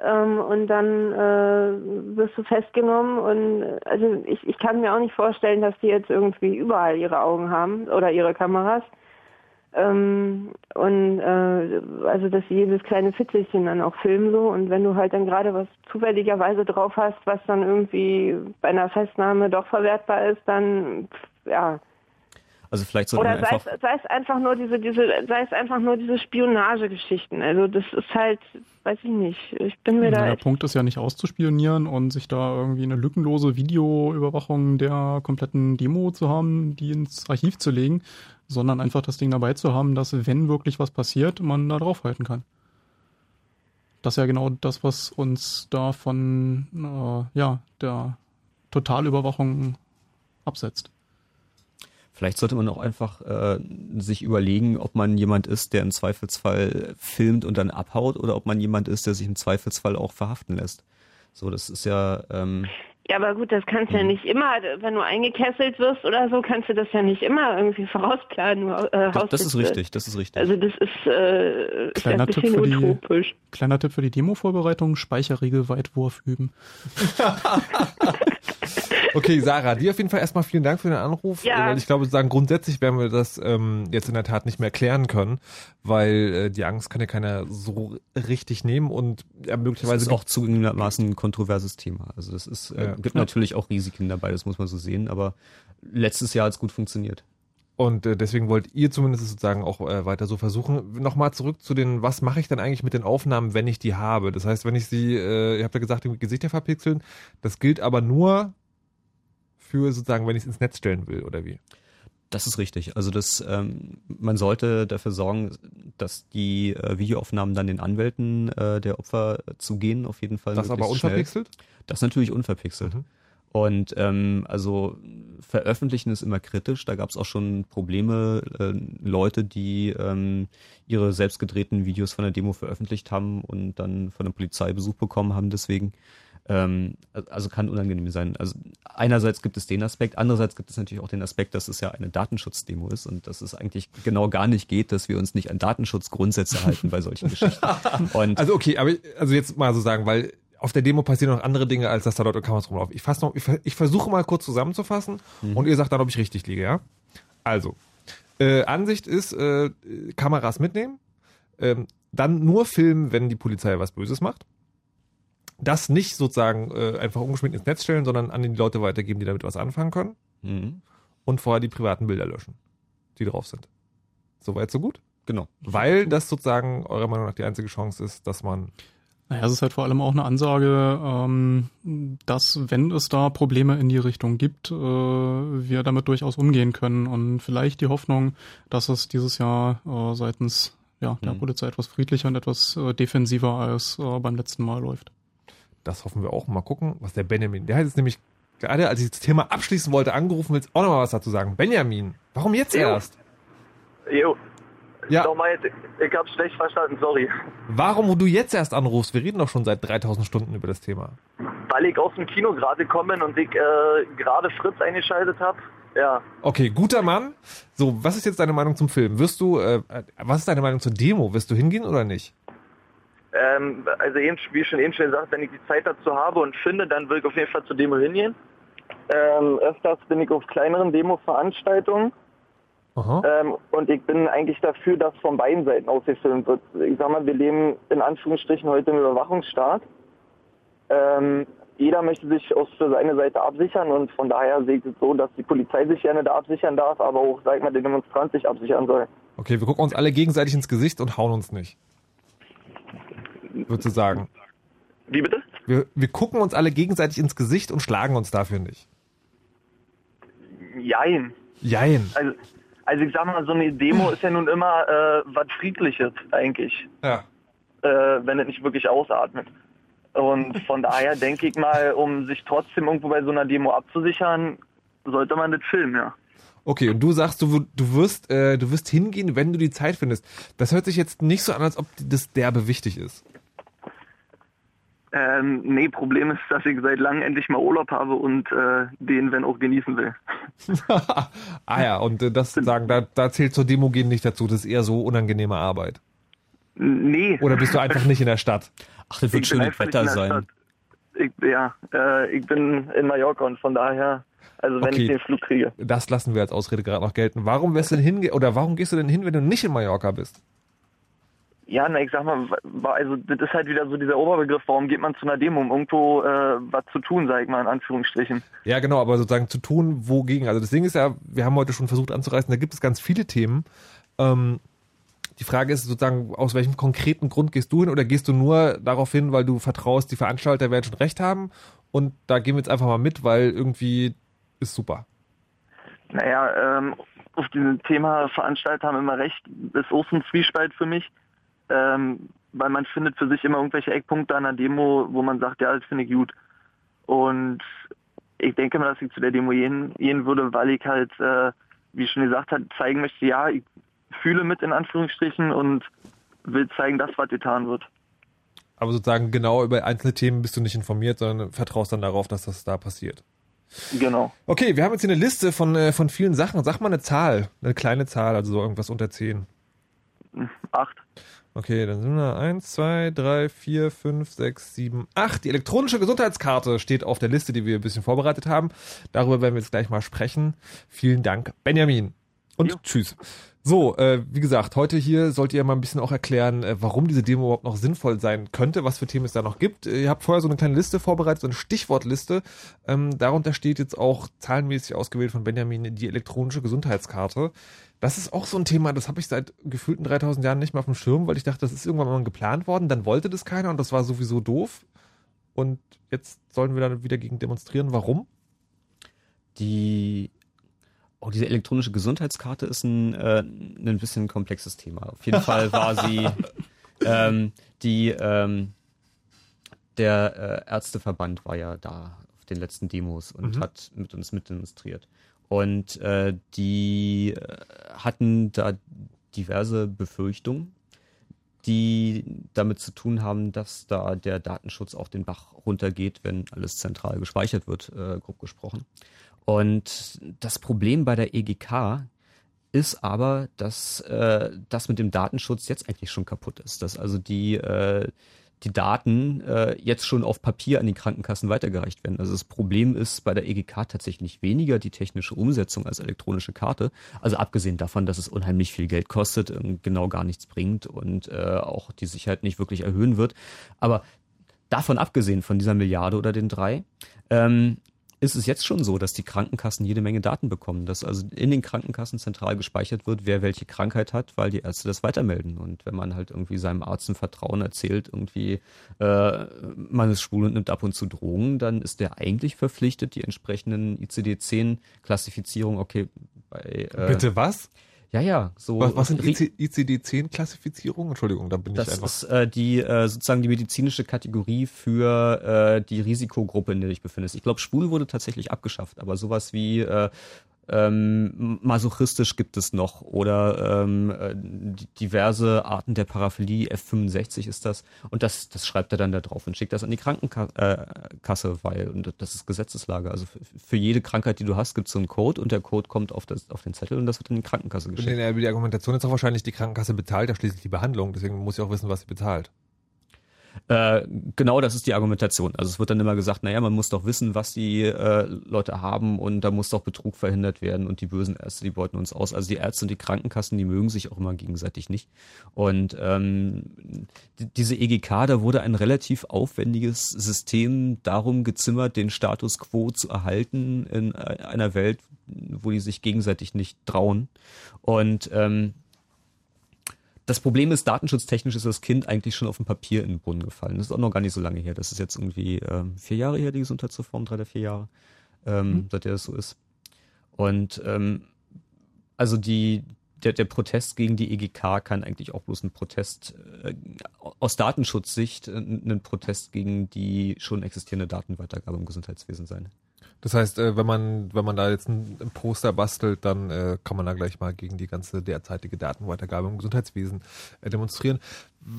Ähm, und dann äh, wirst du festgenommen und also ich, ich kann mir auch nicht vorstellen, dass die jetzt irgendwie überall ihre Augen haben oder ihre Kameras. Ähm, und äh, also dass sie jedes kleine Fitzelchen dann auch filmen so und wenn du halt dann gerade was zufälligerweise drauf hast, was dann irgendwie bei einer Festnahme doch verwertbar ist, dann ja, Also vielleicht sollte oder man sei einfach es, sei es einfach nur diese, diese, sei es einfach nur diese Spionagegeschichten. Also das ist halt, weiß ich nicht. Ich bin mir Na, da der Punkt ist ja nicht auszuspionieren und sich da irgendwie eine lückenlose Videoüberwachung der kompletten Demo zu haben, die ins Archiv zu legen, sondern einfach das Ding dabei zu haben, dass wenn wirklich was passiert, man da draufhalten kann. Das ist ja genau das, was uns da von äh, ja, der Totalüberwachung absetzt. Vielleicht sollte man auch einfach äh, sich überlegen, ob man jemand ist, der im Zweifelsfall filmt und dann abhaut oder ob man jemand ist, der sich im Zweifelsfall auch verhaften lässt. So, das ist ja ähm, Ja, aber gut, das kannst du ja nicht immer, wenn du eingekesselt wirst oder so, kannst du das ja nicht immer irgendwie vorausplanen. Äh, das, das ist richtig, das ist richtig. Also das ist, äh, ist ja ein Kleiner Tipp, bisschen für die, utopisch. kleiner Tipp für die Demo-Vorbereitung, Speicherriegel Weitwurf üben. Okay, Sarah, dir auf jeden Fall erstmal vielen Dank für den Anruf. Ja. äh, Weil ich glaube, sagen grundsätzlich werden wir das ähm, jetzt in der Tat nicht mehr klären können, weil äh, die Angst kann ja keiner so richtig nehmen und ja, das möglicherweise ist auch zugegebenermaßen ein kontroverses Thema. Also das ist, äh, Ja. gibt natürlich auch Risiken dabei, das muss man so sehen, aber letztes Jahr hat es gut funktioniert. Und äh, deswegen wollt ihr zumindest sozusagen auch äh, weiter so versuchen. Nochmal zurück zu den, was mache ich dann eigentlich mit den Aufnahmen, wenn ich die habe? Das heißt, wenn ich sie, äh, ihr habt ja gesagt, die Gesichter verpixeln, das gilt aber nur für sozusagen, wenn ich es ins Netz stellen will, oder wie? Das ist richtig. Also das, ähm, man sollte dafür sorgen, dass die äh, Videoaufnahmen dann den Anwälten äh, der Opfer zugehen, auf jeden Fall. Das aber möglichst schnell. unverpixelt? Das natürlich unverpixelt. Mhm. Und ähm, also veröffentlichen ist immer kritisch. Da gab es auch schon Probleme, äh, Leute, die ähm, ihre selbst gedrehten Videos von der Demo veröffentlicht haben und dann von der Polizei Besuch bekommen haben. Deswegen ähm, also kann unangenehm sein. Also einerseits gibt es den Aspekt, andererseits gibt es natürlich auch den Aspekt, dass es ja eine Datenschutzdemo ist und dass es eigentlich genau gar nicht geht, dass wir uns nicht an Datenschutzgrundsätze halten bei solchen Geschichten. Und Also okay, aber also jetzt mal so sagen, weil auf der Demo passieren noch andere Dinge, als dass da Leute Kameras rumlaufen. Ich, fass noch, ich, ich versuche mal kurz zusammenzufassen und ihr sagt dann, ob ich richtig liege, ja? Also, äh, Ansicht ist, äh, Kameras mitnehmen, ähm, dann nur filmen, wenn die Polizei was Böses macht. Das nicht sozusagen äh, einfach ungeschminkt ins Netz stellen, sondern an die Leute weitergeben, die damit was anfangen können. Mhm. Und vorher die privaten Bilder löschen, die drauf sind. Soweit, so gut? genau. Weil das sozusagen eurer Meinung nach die einzige Chance ist, dass man Naja, es ist halt vor allem auch eine Ansage, ähm, dass wenn es da Probleme in die Richtung gibt, äh, wir damit durchaus umgehen können und vielleicht die Hoffnung, dass es dieses Jahr äh, seitens ja, der Mhm. Polizei etwas friedlicher und etwas äh, defensiver als äh, beim letzten Mal läuft. Das hoffen wir auch. Mal gucken, was der Benjamin. Der hat jetzt nämlich gerade, als ich das Thema abschließen wollte, angerufen, willst auch nochmal was dazu sagen. Benjamin, warum jetzt Jo. erst? Jo, Ja, nochmal, ich hab's schlecht verstanden, sorry. warum du jetzt erst anrufst? Wir reden doch schon seit 3000 Stunden über das Thema. Weil ich aus dem Kino gerade komme und ich äh, gerade Fritz eingeschaltet habe. Ja, Okay, guter Mann. So, was ist jetzt deine Meinung zum Film? Wirst du, äh, äh, was ist deine Meinung zur Demo? Wirst du hingehen oder nicht? ähm, also eben, wie schon eben schon gesagt, wenn ich die Zeit dazu habe und finde, dann will ich auf jeden Fall zur Demo hingehen. Ähm, öfters bin ich auf kleineren Demo-Veranstaltungen. Ähm, und ich bin eigentlich dafür, dass von beiden Seiten aus gefilmt wird. Ich sag mal, wir leben in Anführungsstrichen heute im Überwachungsstaat. Ähm, jeder möchte sich aus für seine Seite absichern und von daher sehe ich es so, dass die Polizei sich gerne da absichern darf, aber auch, sag ich mal, der Demonstrant sich absichern soll. Okay, wir gucken uns alle gegenseitig ins Gesicht und hauen uns nicht. Würdest du sagen? Wie bitte? Wir, wir gucken uns alle gegenseitig ins Gesicht und schlagen uns dafür nicht. Jein. Jein. Also, also ich sag mal, so eine Demo ist ja nun immer äh, was Friedliches eigentlich, Ja. äh, wenn es nicht wirklich ausatmet. Und von daher denke ich mal, um sich trotzdem irgendwo bei so einer Demo abzusichern, sollte man das filmen, ja. Okay, und du sagst, du, du wirst, äh, du wirst hingehen, wenn du die Zeit findest. Das hört sich jetzt nicht so an, als ob das derbe wichtig ist. Ähm, nee, Problem ist, dass ich seit langem endlich mal Urlaub habe und äh, den, wenn auch, genießen will. ah ja, und äh, das sagen, da, da zählt zur Demo gehen nicht dazu. Das ist eher so unangenehme Arbeit. Nee. Oder bist du einfach nicht in der Stadt? Ach, das wird schönes Wetter sein. Ich, ja, äh, ich bin in Mallorca und von daher, also wenn Okay. ich den Flug kriege. Das lassen wir als Ausrede gerade noch gelten. Warum wirst du denn hinge oder warum gehst du denn hin, wenn du nicht in Mallorca bist? Ja, na, ich sag mal, also das ist halt wieder so dieser Oberbegriff, warum geht man zu einer Demo, um irgendwo äh, was zu tun, sag ich mal, in Anführungsstrichen. Ja, genau, aber sozusagen zu tun, wogegen. Also das Ding ist ja, wir haben heute schon versucht anzureißen, da gibt es ganz viele Themen. Ähm, die Frage ist sozusagen, aus welchem konkreten Grund gehst du hin oder gehst du nur darauf hin, weil du vertraust, die Veranstalter werden schon recht haben und da gehen wir jetzt einfach mal mit, weil irgendwie ist super. Naja, ähm, auf diesem Thema Veranstalter haben immer recht, ist auch ein Zwiespalt für mich, ähm, weil man findet für sich immer irgendwelche Eckpunkte an einer Demo, wo man sagt, ja, das finde ich gut. Und ich denke mal, dass ich zu der Demo gehen, gehen würde, weil ich halt, äh, wie schon gesagt hat, zeigen möchte, ja, ich fühle mit in Anführungsstrichen und will zeigen, dass was getan wird. Aber sozusagen genau über einzelne Themen bist du nicht informiert, sondern vertraust dann darauf, dass das da passiert. Genau. Okay, wir haben jetzt hier eine Liste von, äh, von vielen Sachen. Sag mal eine Zahl, eine kleine Zahl, also so irgendwas unter 10. Acht. Okay, dann sind wir 1, 2, 3, 4, 5, 6, 7, 8. Die elektronische Gesundheitskarte steht auf der Liste, die wir ein bisschen vorbereitet haben. Darüber werden wir jetzt gleich mal sprechen. Vielen Dank, Benjamin. Und Jo. tschüss. So, äh, wie gesagt, heute hier sollt ihr mal ein bisschen auch erklären, äh, warum diese Demo überhaupt noch sinnvoll sein könnte, was für Themen es da noch gibt. Äh, Ihr habt vorher so eine kleine Liste vorbereitet, so eine Stichwortliste. Ähm, darunter steht jetzt auch zahlenmäßig ausgewählt von Benjamin die elektronische Gesundheitskarte. Das ist auch so ein Thema, das habe ich seit gefühlten 3000 Jahren nicht mehr auf dem Schirm, weil ich dachte, das ist irgendwann mal geplant worden, dann wollte das keiner und das war sowieso doof. Und jetzt sollen wir dann wieder gegen demonstrieren. Warum? Die Oh, diese elektronische Gesundheitskarte ist ein, äh, ein bisschen komplexes Thema. Auf jeden Fall war sie ähm, die ähm, der äh, Ärzteverband war ja da auf den letzten Demos und Mhm. hat mit uns mitdemonstriert. Und äh, die äh, hatten da diverse Befürchtungen, die damit zu tun haben, dass da der Datenschutz auch den Bach runtergeht, wenn alles zentral gespeichert wird, äh, grob gesprochen. Und das Problem bei der EGK ist aber, dass äh, das mit dem Datenschutz jetzt eigentlich schon kaputt ist. Dass also die, äh, die Daten äh, jetzt schon auf Papier an die Krankenkassen weitergereicht werden. Also das Problem ist bei der EGK tatsächlich weniger die technische Umsetzung als elektronische Karte. Also abgesehen davon, dass es unheimlich viel Geld kostet, und genau gar nichts bringt und äh, auch die Sicherheit nicht wirklich erhöhen wird. Aber davon abgesehen von dieser Milliarde oder den drei, ähm, ist es jetzt schon so, dass die Krankenkassen jede Menge Daten bekommen, dass also in den Krankenkassen zentral gespeichert wird, wer welche Krankheit hat, weil die Ärzte das weitermelden. Und wenn man halt irgendwie seinem Arzt im Vertrauen erzählt, irgendwie äh, man ist schwul und nimmt ab und zu Drogen, dann ist der eigentlich verpflichtet, die entsprechenden ICD-10-Klassifizierungen, okay, bei äh, Bitte was? Ja, ja, so Was, was sind Ri- ICD-10-Klassifizierungen? Entschuldigung, da bin ich das einfach. ist äh, die äh, sozusagen die medizinische Kategorie für äh, die Risikogruppe, in der dich befindest. Ich glaube, schwul wurde tatsächlich abgeschafft, aber sowas wie äh, ähm, masochistisch gibt es noch oder ähm, äh, di- diverse Arten der Paraphilie, F65 ist das und das, das schreibt er dann da drauf und schickt das an die Krankenkasse, äh, weil und das ist Gesetzeslage. Also für, für jede Krankheit, die du hast, gibt es so einen Code und der Code kommt auf, das, auf den Zettel und das wird in die Krankenkasse geschickt. Nee, nee, die Argumentation ist auch wahrscheinlich, die Krankenkasse bezahlt ja schließlich die Behandlung, deswegen muss sie auch wissen, was sie bezahlt. Äh, genau das ist die Argumentation. Also es wird dann immer gesagt, naja, man muss doch wissen, was die äh, Leute haben und da muss doch Betrug verhindert werden und die bösen Ärzte, die beuten uns aus. Also die Ärzte und die Krankenkassen, die mögen sich auch immer gegenseitig nicht. Und ähm, die, diese EGK, da wurde ein relativ aufwendiges System darum gezimmert, den Status quo zu erhalten in äh, einer Welt, wo die sich gegenseitig nicht trauen. Und ähm, das Problem ist, datenschutztechnisch ist das Kind eigentlich schon auf dem Papier in den Brunnen gefallen. Das ist auch noch gar nicht so lange her. Das ist jetzt irgendwie ähm, vier Jahre her, die Gesundheitsreform, drei oder vier Jahre, ähm, seit der das so ist. Und ähm, also die, der, der Protest gegen die EGK kann eigentlich auch bloß ein Protest äh, aus Datenschutzsicht, äh, ein Protest gegen die schon existierende Datenweitergabe im Gesundheitswesen sein. Das heißt, äh, wenn man, wenn man da jetzt ein, Poster bastelt, dann äh, kann man da gleich mal gegen die ganze derzeitige Datenweitergabe im Gesundheitswesen äh, demonstrieren.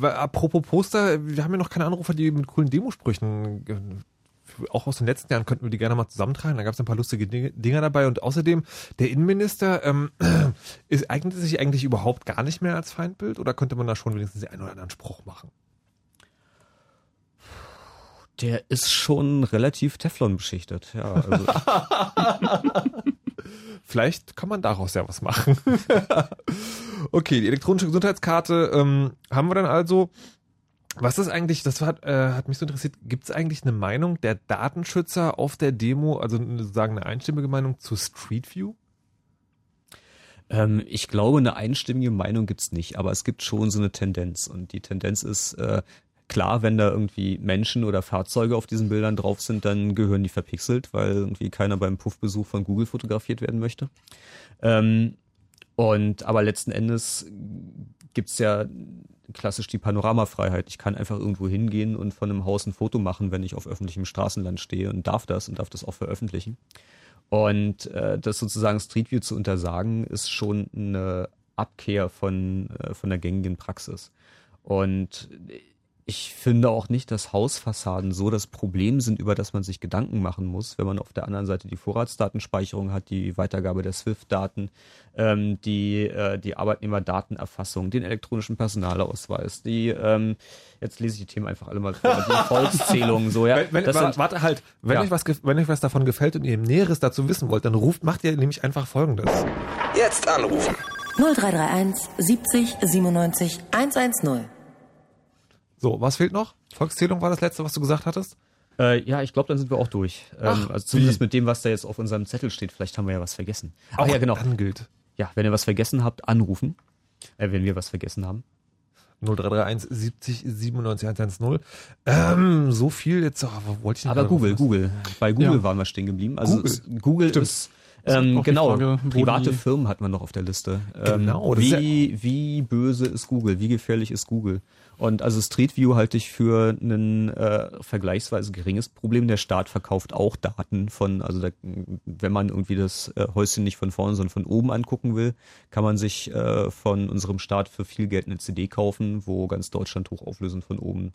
Apropos Poster, wir haben ja noch keine Anrufer, die mit coolen Demosprüchen, äh, auch aus den letzten Jahren könnten wir die gerne mal zusammentragen. Da gab es ein paar lustige Dinge, Dinger dabei und außerdem der Innenminister ähm, ist eignet sich eigentlich überhaupt gar nicht mehr als Feindbild oder könnte man da schon wenigstens den einen oder anderen Spruch machen? Der ist schon relativ Teflon beschichtet, ja. Also Vielleicht kann man daraus ja was machen. okay, die elektronische Gesundheitskarte ähm, haben wir dann also. Was ist eigentlich, das hat, äh, hat mich so interessiert, gibt es eigentlich eine Meinung der Datenschützer auf der Demo, also sozusagen eine einstimmige Meinung zu Street View? Ähm, ich glaube, eine einstimmige Meinung gibt's nicht, aber es gibt schon so eine Tendenz. Und die Tendenz ist äh, klar, wenn da irgendwie Menschen oder Fahrzeuge auf diesen Bildern drauf sind, dann gehören die verpixelt, weil irgendwie keiner beim Puffbesuch von Google fotografiert werden möchte. Ähm, Und aber letzten Endes gibt's ja klassisch die Panoramafreiheit. Ich kann einfach irgendwo hingehen und von einem Haus ein Foto machen, wenn ich auf öffentlichem Straßenland stehe und darf das und darf das auch veröffentlichen. Und äh, das sozusagen Street View zu untersagen, ist schon eine Abkehr von, äh, von der gängigen Praxis. Und ich finde auch nicht, dass Hausfassaden so das Problem sind, über das man sich Gedanken machen muss, wenn man auf der anderen Seite die Vorratsdatenspeicherung hat, die Weitergabe der SWIFT-Daten, ähm, die, äh, die Arbeitnehmerdatenerfassung, den elektronischen Personalausweis, die, ähm, jetzt lese ich die Themen einfach alle mal vor, die Volkszählung, so, ja. Wenn, wenn, Das warte, sind- warte halt, wenn, Ja. euch was, wenn euch was davon gefällt und ihr Näheres dazu wissen wollt, dann ruft, macht ihr nämlich einfach folgendes. Jetzt anrufen. 0331 70 97 110. So, was fehlt noch? Volkszählung war das letzte, was du gesagt hattest? Äh, ja, ich glaube, dann sind wir auch durch. Ähm, Ach, also zumindest wie? mit dem, was da jetzt auf unserem Zettel steht. Vielleicht haben wir ja was vergessen. Auch ah ja, genau. Dann gilt. Ja, wenn ihr was vergessen habt, anrufen. Äh, wenn wir was vergessen haben. 0331 70 97 110. Ähm, so viel jetzt, oh, wo wollte ich denn Aber Google, Google. Bei Google Ja. waren wir stehen geblieben. Also Google. Google Ist ähm, genau Frage, private die- Firmen hat man noch auf der Liste. Ähm, Genau, ist wie wie böse ist Google? Wie gefährlich ist Google? Und also Street View halte ich für ein äh, vergleichsweise geringes Problem. Der Staat verkauft auch Daten von, also da, wenn man irgendwie das äh, Häuschen nicht von vorne, sondern von oben angucken will, kann man sich äh, von unserem Staat für viel Geld eine CD kaufen, wo ganz Deutschland hochauflösend von oben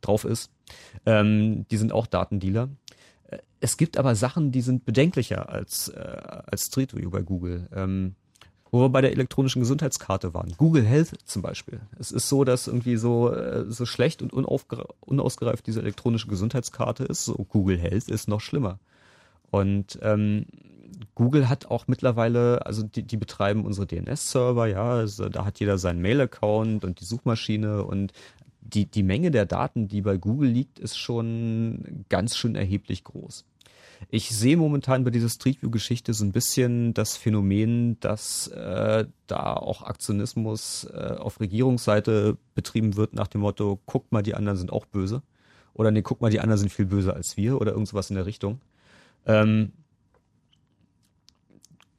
drauf ist. Ähm, die sind auch Datendealer. Es gibt aber Sachen, die sind bedenklicher als, äh, als Street View bei Google. Ähm, wo wir bei der elektronischen Gesundheitskarte waren. Google Health zum Beispiel. Es ist so, dass irgendwie so, äh, so schlecht und unausgereift diese elektronische Gesundheitskarte ist. So Google Health ist noch schlimmer. Und ähm, Google hat auch mittlerweile, also die, die betreiben unsere DNS-Server, ja, also da hat jeder seinen Mail-Account und die Suchmaschine und die, die Menge der Daten, die bei Google liegt, ist schon ganz schön erheblich groß. Ich sehe momentan bei dieser Street View-Geschichte so ein bisschen das Phänomen, dass äh, da auch Aktionismus äh, auf Regierungsseite betrieben wird nach dem Motto, guck mal, die anderen sind auch böse. Oder nee, guck mal, die anderen sind viel böser als wir oder irgend sowas in der Richtung. Ähm,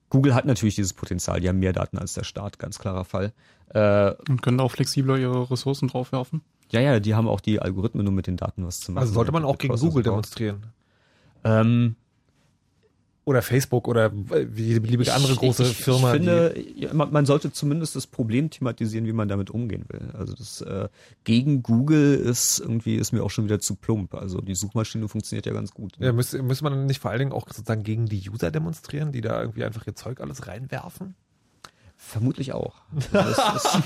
Google hat natürlich dieses Potenzial, die haben mehr Daten als der Staat, ganz klarer Fall. Äh, Und können da auch flexibler ihre Ressourcen draufwerfen. Ja, ja, die haben auch die Algorithmen, um mit den Daten was zu machen. Also sollte man auch gegen Google demonstrieren. Ähm, Oder Facebook oder wie jede beliebige andere Ich- große ich, Firma. Ich finde, man, man sollte zumindest das Problem thematisieren, wie man damit umgehen will. Also das äh, gegen Google ist irgendwie ist mir auch schon wieder zu plump. Also die Suchmaschine funktioniert ja ganz gut. die, ja, müsste, müsste man nicht vor allen Dingen auch sozusagen gegen die User demonstrieren, die da irgendwie einfach ihr Zeug alles reinwerfen? Vermutlich auch. Das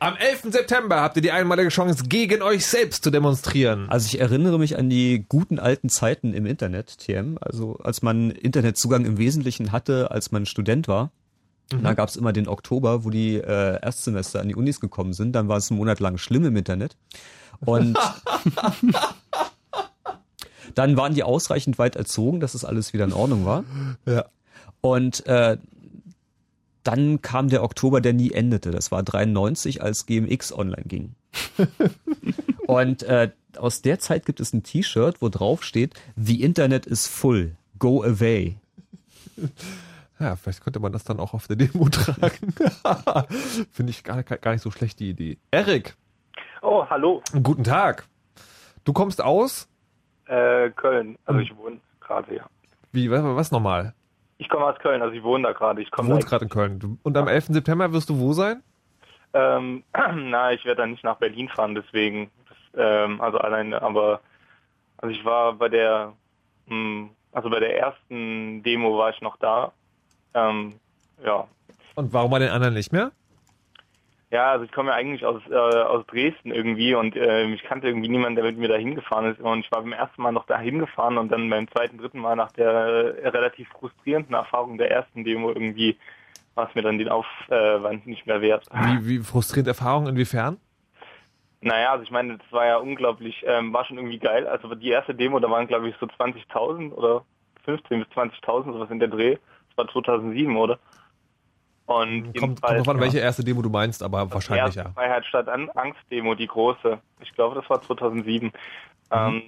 Am 11. September habt ihr die einmalige Chance, gegen euch selbst zu demonstrieren. also ich erinnere mich an die guten alten Zeiten im Internet, TM. Also als man Internetzugang im Wesentlichen hatte, als man Student war. Da gab es immer den Oktober, wo die äh, Erstsemester an die Unis gekommen sind. Dann war es einen Monat lang schlimm im Internet. Und dann waren die ausreichend weit erzogen, dass es alles wieder in Ordnung war. Ja. Und äh, dann kam der Oktober, der nie endete. Das war 93, als GMX online ging. Und äh, aus der Zeit gibt es ein T-Shirt, wo drauf steht, The Internet is full, go away. Ja, vielleicht könnte man das dann auch auf der Demo tragen. Finde ich gar, gar nicht so schlecht, die Idee. Erik, Oh, hallo. guten Tag. Du kommst aus? Äh, Köln. Also ich wohne gerade, ja. Wie, was, was nochmal? Ich komme aus Köln, also ich wohne da gerade. Ich Du komme gerade in Köln. Und am 11. September wirst du wo sein? Ähm, na, ich werde dann nicht nach Berlin fahren, deswegen. Das, ähm, also alleine, aber also ich war bei der, mh, also bei der ersten Demo war ich noch da. Ähm, ja. Und warum bei den anderen nicht mehr? Ja, also ich komme ja eigentlich aus, äh, aus Dresden irgendwie und äh, ich kannte irgendwie niemanden, der mit mir da hingefahren ist. Und ich war beim ersten Mal noch da hingefahren und dann beim zweiten, dritten Mal nach der äh, relativ frustrierenden Erfahrung der ersten Demo irgendwie war es mir dann den Aufwand nicht mehr wert. Wie, wie frustrierend Erfahrungen inwiefern? Naja, also ich meine, das war ja unglaublich, ähm, war schon irgendwie geil. Also die erste Demo, da waren glaube ich so 20.000 oder 15.000 bis 20.000, sowas in der Dreh. Das war 2007, oder? Und Kommt, kommt drauf an, welche erste Demo du meinst, aber wahrscheinlich erste ja. Freiheit statt An Angst-Demo, die große. Ich glaube, das war 2007. Mhm. Ähm,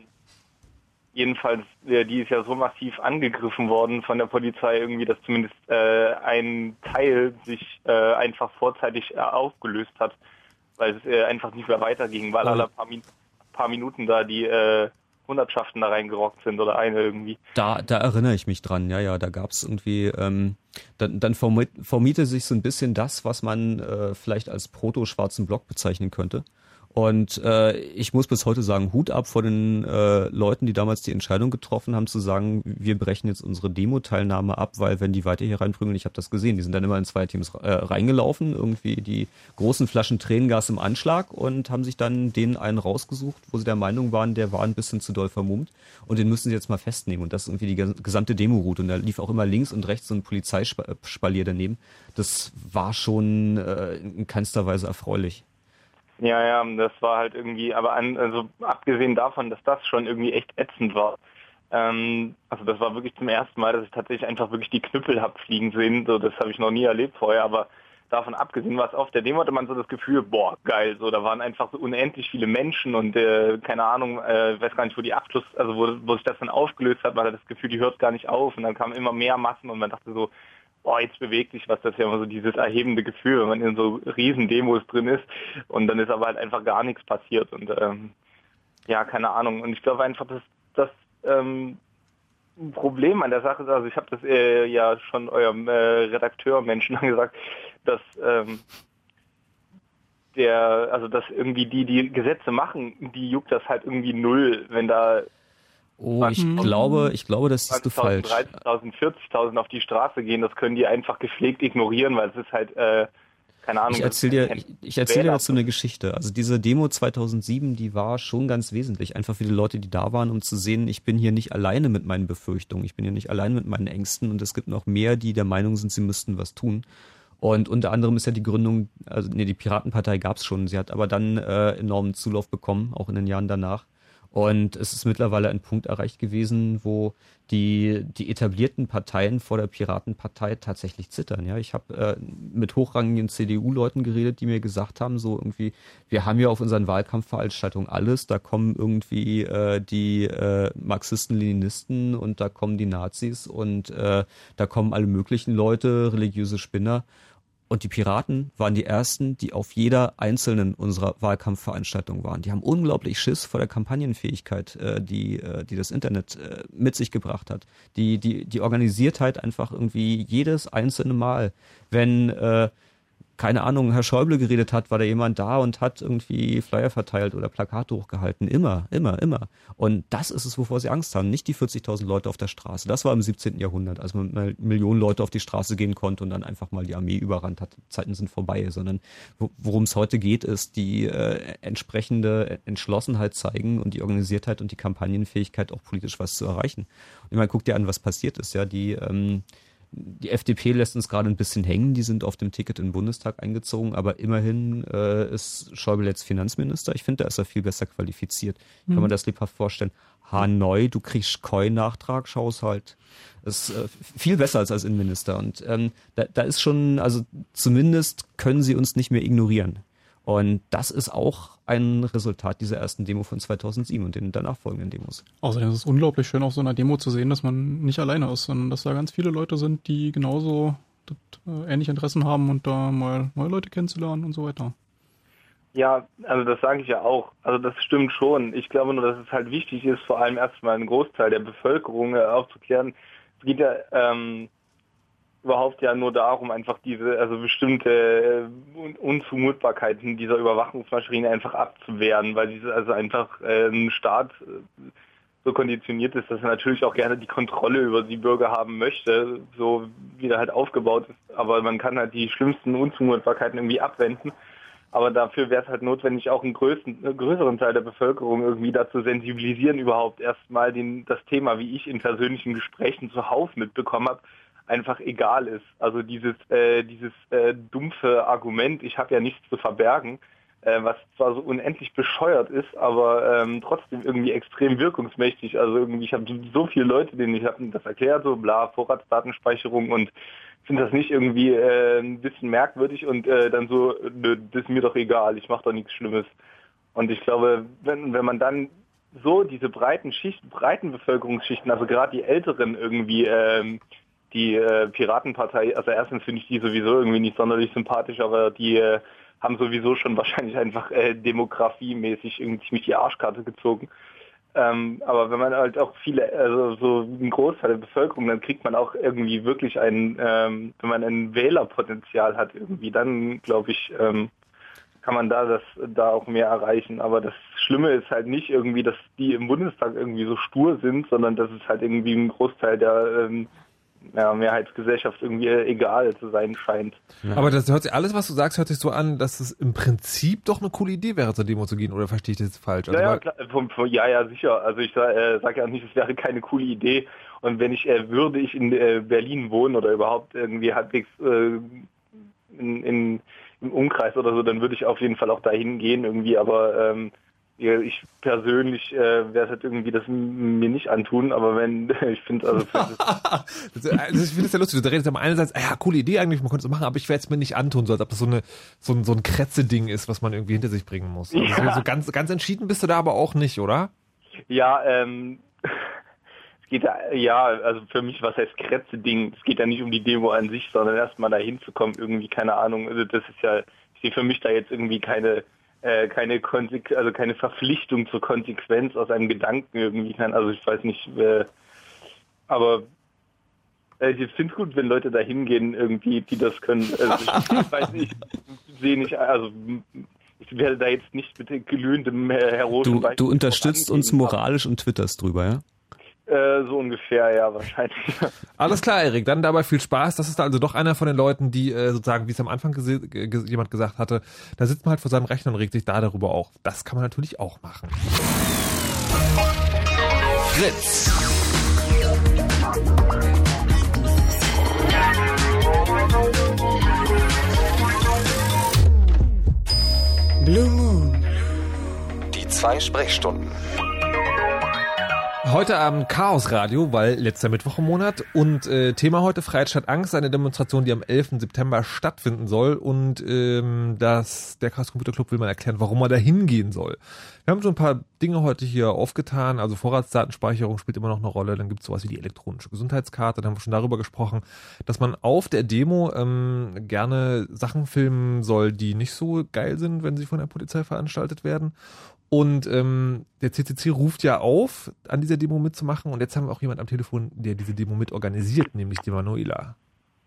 jedenfalls, die ist ja so massiv angegriffen worden von der Polizei irgendwie, dass zumindest äh, ein Teil sich äh, einfach vorzeitig äh, aufgelöst hat, weil es äh, einfach nicht mehr weiterging, weil Ja. alle paar, Min paar Minuten da die äh, Hundertschaften da reingerockt sind oder eine irgendwie. Da, da erinnere ich mich dran, ja, ja, da gab's irgendwie, ähm, dann, dann formierte sich so ein bisschen das, was man äh, vielleicht als proto-schwarzen Block bezeichnen könnte. Und äh, ich muss bis heute sagen, Hut ab vor den äh, Leuten, die damals die Entscheidung getroffen haben, zu sagen, wir brechen jetzt unsere Demo-Teilnahme ab, weil wenn die weiter hier reinprügeln, ich habe das gesehen, die sind dann immer in zwei Teams äh, reingelaufen, irgendwie die großen Flaschen Tränengas im Anschlag und haben sich dann den einen rausgesucht, wo sie der Meinung waren, der war ein bisschen zu doll vermummt und den müssen sie jetzt mal festnehmen. Und das ist irgendwie die ges- gesamte Demo-Route. Und da lief auch immer links und rechts so ein Polizeispalier daneben. Das war schon äh, in keinster Weise erfreulich. Ja, ja, das war halt irgendwie, aber an, also abgesehen davon, dass das schon irgendwie echt ätzend war. Ähm, also das war wirklich zum ersten Mal, dass ich tatsächlich einfach wirklich die Knüppel hab fliegen sehen. So, das habe ich noch nie erlebt vorher, aber davon abgesehen war es auf der Demo hatte man so das Gefühl, boah, geil, so da waren einfach so unendlich viele Menschen und äh, keine Ahnung, äh, weiß gar nicht, wo die Abschluss, also wo, wo sich das dann aufgelöst hat, war da das Gefühl, die hört gar nicht auf und dann kamen immer mehr Massen und man dachte so, boah, jetzt bewegt sich was, das ist ja immer so dieses erhebende Gefühl, wenn man in so riesen Demos drin ist und dann ist aber halt einfach gar nichts passiert und ähm, ja, keine Ahnung. Und ich glaube einfach, dass das ähm, Problem an der Sache ist, also ich habe das äh, ja schon eurem äh, Redakteur Menschen gesagt, dass ähm, der, also dass irgendwie die, die Gesetze machen, die juckt das halt irgendwie null, wenn da Oh, ich glaube, ich glaube, das siehst du 20.000, falsch. 30.000, 40.000 auf die Straße gehen, das können die einfach gepflegt ignorieren, weil es ist halt, äh, keine Ahnung. Ich erzähle dir, ich, ich erzähle dir dazu eine Geschichte. Also diese Demo 2007, die war schon ganz wesentlich. Einfach für die Leute, die da waren, um zu sehen, ich bin hier nicht alleine mit meinen Befürchtungen. Ich bin hier nicht alleine mit meinen Ängsten und es gibt noch mehr, die der Meinung sind, sie müssten was tun. Und unter anderem ist ja die Gründung, also nee, die Piratenpartei gab es schon. Sie hat aber dann äh, enormen Zulauf bekommen, auch in den Jahren danach. Und es ist mittlerweile ein Punkt erreicht gewesen, wo die, die etablierten Parteien vor der Piratenpartei tatsächlich zittern. Ja, ich habe äh, mit hochrangigen CDU-Leuten geredet, die mir gesagt haben, so irgendwie, wir haben ja auf unseren Wahlkampfveranstaltungen alles, da kommen irgendwie äh, die äh, Marxisten, Leninisten und da kommen die Nazis und äh, da kommen alle möglichen Leute, religiöse Spinner. Und die Piraten waren die ersten, die auf jeder einzelnen unserer Wahlkampfveranstaltungen waren. Die haben unglaublich Schiss vor der Kampagnenfähigkeit, äh, die, äh, die das Internet äh, mit sich gebracht hat. Die, die, die Organisiertheit einfach irgendwie jedes einzelne Mal, wenn äh, keine Ahnung, Herr Schäuble geredet hat, war da jemand da und hat irgendwie Flyer verteilt oder Plakate hochgehalten. Immer, immer, immer. Und das ist es, wovor sie Angst haben. Nicht die 40.000 Leute auf der Straße. Das war im 17. Jahrhundert, als man mal Millionen Leute auf die Straße gehen konnte und dann einfach mal die Armee überrannt hat. Zeiten sind vorbei, sondern wo- worum es heute geht, ist die äh, entsprechende Entschlossenheit zeigen und die Organisiertheit und die Kampagnenfähigkeit, auch politisch was zu erreichen. Und ich meine, guck dir an, was passiert ist. Ja, die ähm, die FDP lässt uns gerade ein bisschen hängen. Die sind auf dem Ticket in den Bundestag eingezogen, aber immerhin äh, ist Schäuble jetzt Finanzminister. Ich finde, da ist er viel besser qualifiziert. Ich kann Mhm. mir das lebhaft vorstellen. Hanoi, du kriegst Koi-Nachtragshaushalt. Das ist äh, viel besser als als Innenminister. Und ähm, da, da ist schon, also zumindest können sie uns nicht mehr ignorieren. Und das ist auch ein Resultat dieser ersten Demo von 2007 und den danach folgenden Demos. Außerdem ist es unglaublich schön, auf so einer Demo zu sehen, dass man nicht alleine ist, sondern dass da ganz viele Leute sind, die genauso das, äh, ähnliche Interessen haben und da mal neue Leute kennenzulernen und so weiter. Ja, also das sage ich ja auch. Also das stimmt schon. Ich glaube nur, dass es halt wichtig ist, vor allem erstmal einen Großteil der Bevölkerung äh, aufzuklären. Es geht ja ähm, überhaupt ja nur darum, einfach diese, also bestimmte äh, Un Unzumutbarkeiten dieser Überwachungsmaschine einfach abzuwehren, weil diese also einfach äh, ein Staat äh, so konditioniert ist, dass er natürlich auch gerne die Kontrolle über die Bürger haben möchte, so wie er halt aufgebaut ist. Aber man kann halt die schlimmsten Unzumutbarkeiten irgendwie abwenden. Aber dafür wäre es halt notwendig, auch einen größten, einen größeren Teil der Bevölkerung irgendwie dazu sensibilisieren, überhaupt erstmal den, das Thema, wie ich in persönlichen Gesprächen zuhauf mitbekommen habe, einfach egal ist. Also dieses, äh, dieses äh, dumpfe Argument, ich habe ja nichts zu verbergen, äh, was zwar so unendlich bescheuert ist, aber ähm, trotzdem irgendwie extrem wirkungsmächtig. Also irgendwie, ich habe so viele Leute, denen ich habe das erklärt, so bla, Vorratsdatenspeicherung und finde das nicht irgendwie äh, ein bisschen merkwürdig und äh, dann so, nö, das ist mir doch egal, ich mache doch nichts Schlimmes. Und ich glaube, wenn, wenn man dann so diese breiten Schichten, breiten Bevölkerungsschichten, also gerade die Älteren irgendwie, ähm, die äh, Piratenpartei, also erstens finde ich die sowieso irgendwie nicht sonderlich sympathisch, aber die äh, haben sowieso schon wahrscheinlich einfach äh, demografiemäßig irgendwie ziemlich die Arschkarte gezogen. Ähm, aber wenn man halt auch viele, also so einen Großteil der Bevölkerung, dann kriegt man auch irgendwie wirklich ein, ähm, wenn man ein Wählerpotenzial hat irgendwie, dann glaube ich, ähm, kann man da das da auch mehr erreichen. Aber das Schlimme ist halt nicht irgendwie, dass die im Bundestag irgendwie so stur sind, sondern dass es halt irgendwie ein Großteil der ähm, ja, Mehrheitsgesellschaft irgendwie egal zu sein scheint. Aber das hört sich, alles, was du sagst, hört sich so an, dass es im Prinzip doch eine coole Idee wäre, zur Demo zu gehen, oder verstehe ich das jetzt falsch? Also ja, ja, klar, ja, ja, sicher. Also ich äh, sage ja nicht, es wäre keine coole Idee. Und wenn ich, äh, würde ich in äh, Berlin wohnen oder überhaupt irgendwie halbwegs äh, in, in, im Umkreis oder so, dann würde ich auf jeden Fall auch dahin gehen irgendwie. Aber ähm, ich persönlich äh, werde halt irgendwie das mir nicht antun. Aber wenn, ich finde also Das, also ich finde es ja lustig. Du redest am einerseits, ah ja, coole Idee eigentlich, man könnte es machen, aber ich werde es mir nicht antun, so als ob das so, eine, so, ein, so ein Kretze-Ding ist, was man irgendwie hinter sich bringen muss. Also Ja. so, ganz, ganz entschieden bist du da aber auch nicht, oder? Ja, ähm, es geht ja, ja, also für mich, was heißt Kretze-Ding? Es geht ja nicht um die Demo an sich, sondern erstmal dahin zu kommen, irgendwie, keine Ahnung. Also das ist ja, ich sehe für mich da jetzt irgendwie keine, äh, keine Konsequ also keine Verpflichtung zur Konsequenz aus einem Gedanken irgendwie kann. Also ich weiß nicht, äh, aber äh, ich finde es gut, wenn Leute da hingehen, irgendwie, die das können. Also ich, ich weiß nicht, ich sehe nicht, also ich werde da jetzt nicht mit glühendem äh, heroischen Du, du unterstützt uns moralisch und twitterst drüber, ja? Äh, so ungefähr, ja, wahrscheinlich. Alles klar, Erik, dann dabei viel Spaß. Das ist also doch einer von den Leuten, die äh, sozusagen, wie es am Anfang gese- ge ge- jemand gesagt hatte, da sitzt man halt vor seinem Rechner und regt sich da darüber auf. Das kann man natürlich auch machen. Fritz. Blue Moon. Die zwei Sprechstunden. Heute Abend Chaos Radio, weil letzter Mittwoch im Monat und äh, Thema heute Freiheit statt Angst, eine Demonstration, die am 11. September stattfinden soll und ähm, das der Chaos Computer Club will mal erklären, warum man da hingehen soll. Wir haben so ein paar Dinge heute hier aufgetan, also Vorratsdatenspeicherung spielt immer noch eine Rolle, dann gibt es sowas wie die elektronische Gesundheitskarte, dann haben wir schon darüber gesprochen, dass man auf der Demo ähm, gerne Sachen filmen soll, die nicht so geil sind, wenn sie von der Polizei veranstaltet werden. Und ähm, der CCC ruft ja auf, an dieser Demo mitzumachen. Und jetzt haben wir auch jemand am Telefon, der diese Demo mit organisiert, nämlich die Manuela.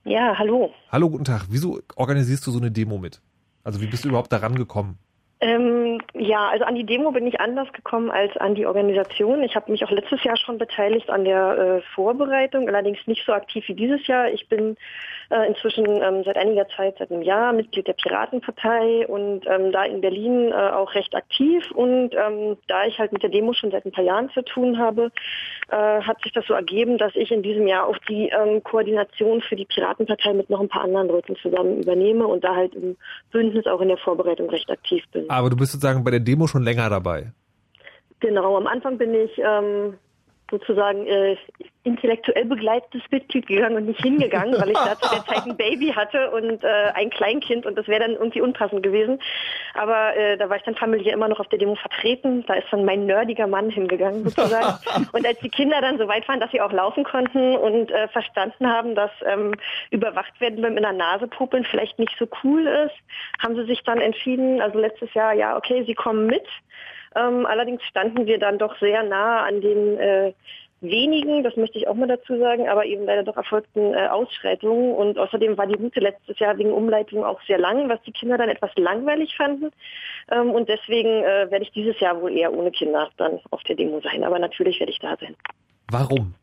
Ja, hallo. Hallo, guten Tag. Wieso organisierst du so eine Demo mit? Also wie bist du überhaupt daran gekommen? Ähm, ja, also an die Demo bin ich anders gekommen als an die Organisation. Ich habe mich auch letztes Jahr schon beteiligt an der äh, Vorbereitung, allerdings nicht so aktiv wie dieses Jahr. Ich bin äh, inzwischen ähm, seit einiger Zeit, seit einem Jahr, Mitglied der Piratenpartei und ähm, da in Berlin äh, auch recht aktiv. Und ähm, da ich halt mit der Demo schon seit ein paar Jahren zu tun habe, äh, hat sich das so ergeben, dass ich in diesem Jahr auch die ähm, Koordination für die Piratenpartei mit noch ein paar anderen Leuten zusammen übernehme und da halt im Bündnis auch in der Vorbereitung recht aktiv bin. Aber du bist sozusagen bei der Demo schon länger dabei. Genau, am Anfang bin ich ähm, sozusagen äh, intellektuell begleitetes Mitglied gegangen und nicht hingegangen, weil ich da zu der Zeit ein Baby hatte und äh, ein Kleinkind und das wäre dann irgendwie unpassend gewesen. Aber äh, da war ich dann familiär immer noch auf der Demo vertreten. Da ist dann mein nerdiger Mann hingegangen sozusagen. und als die Kinder dann so weit waren, dass sie auch laufen konnten und äh, verstanden haben, dass ähm, überwacht werden beim in der Nase popeln vielleicht nicht so cool ist, haben sie sich dann entschieden, also letztes Jahr, ja, okay, sie kommen mit. Ähm, allerdings standen wir dann doch sehr nah an den äh, wenigen, das möchte ich auch mal dazu sagen, aber eben leider doch erfolgten äh, Ausschreitungen. Und außerdem war die Route letztes Jahr wegen Umleitung auch sehr lang, was die Kinder dann etwas langweilig fanden. Ähm, und deswegen äh, werde ich dieses Jahr wohl eher ohne Kinder dann auf der Demo sein. Aber natürlich werde ich da sein. Warum?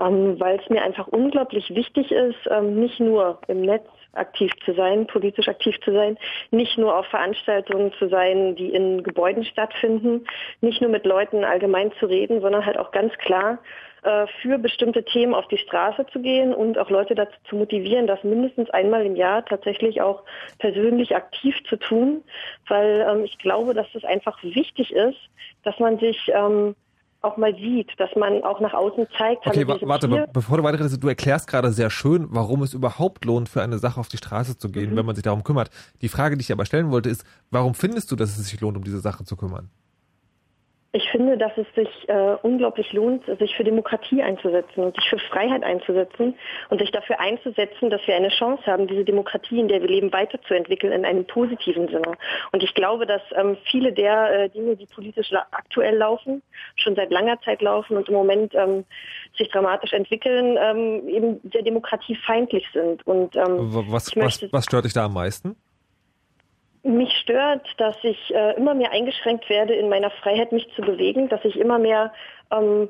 Ähm, weil es mir einfach unglaublich wichtig ist, ähm, nicht nur im Netz aktiv zu sein, politisch aktiv zu sein, nicht nur auf Veranstaltungen zu sein, die in Gebäuden stattfinden, nicht nur mit Leuten allgemein zu reden, sondern halt auch ganz klar äh, für bestimmte Themen auf die Straße zu gehen und auch Leute dazu zu motivieren, das mindestens einmal im Jahr tatsächlich auch persönlich aktiv zu tun, weil ähm, ich glaube, dass es einfach wichtig ist, dass man sich ähm, auch mal sieht, dass man auch nach außen zeigt. Okay, wa warte, be bevor du weiterredest, du erklärst gerade sehr schön, warum es überhaupt lohnt, für eine Sache auf die Straße zu gehen, Mhm. wenn man sich darum kümmert. Die Frage, die ich aber stellen wollte, ist, warum findest du, dass es sich lohnt, um diese Sache zu kümmern? Ich finde, dass es sich äh, unglaublich lohnt, sich für Demokratie einzusetzen und sich für Freiheit einzusetzen und sich dafür einzusetzen, dass wir eine Chance haben, diese Demokratie, in der wir leben, weiterzuentwickeln in einem positiven Sinne. Und ich glaube, dass ähm, viele der äh, Dinge, die politisch aktuell laufen, schon seit langer Zeit laufen und im Moment ähm, sich dramatisch entwickeln, ähm, eben sehr demokratiefeindlich sind. Und ähm, Was, was, was stört dich da am meisten? Mich stört, dass ich äh, immer mehr eingeschränkt werde in meiner Freiheit, mich zu bewegen, dass ich immer mehr ähm,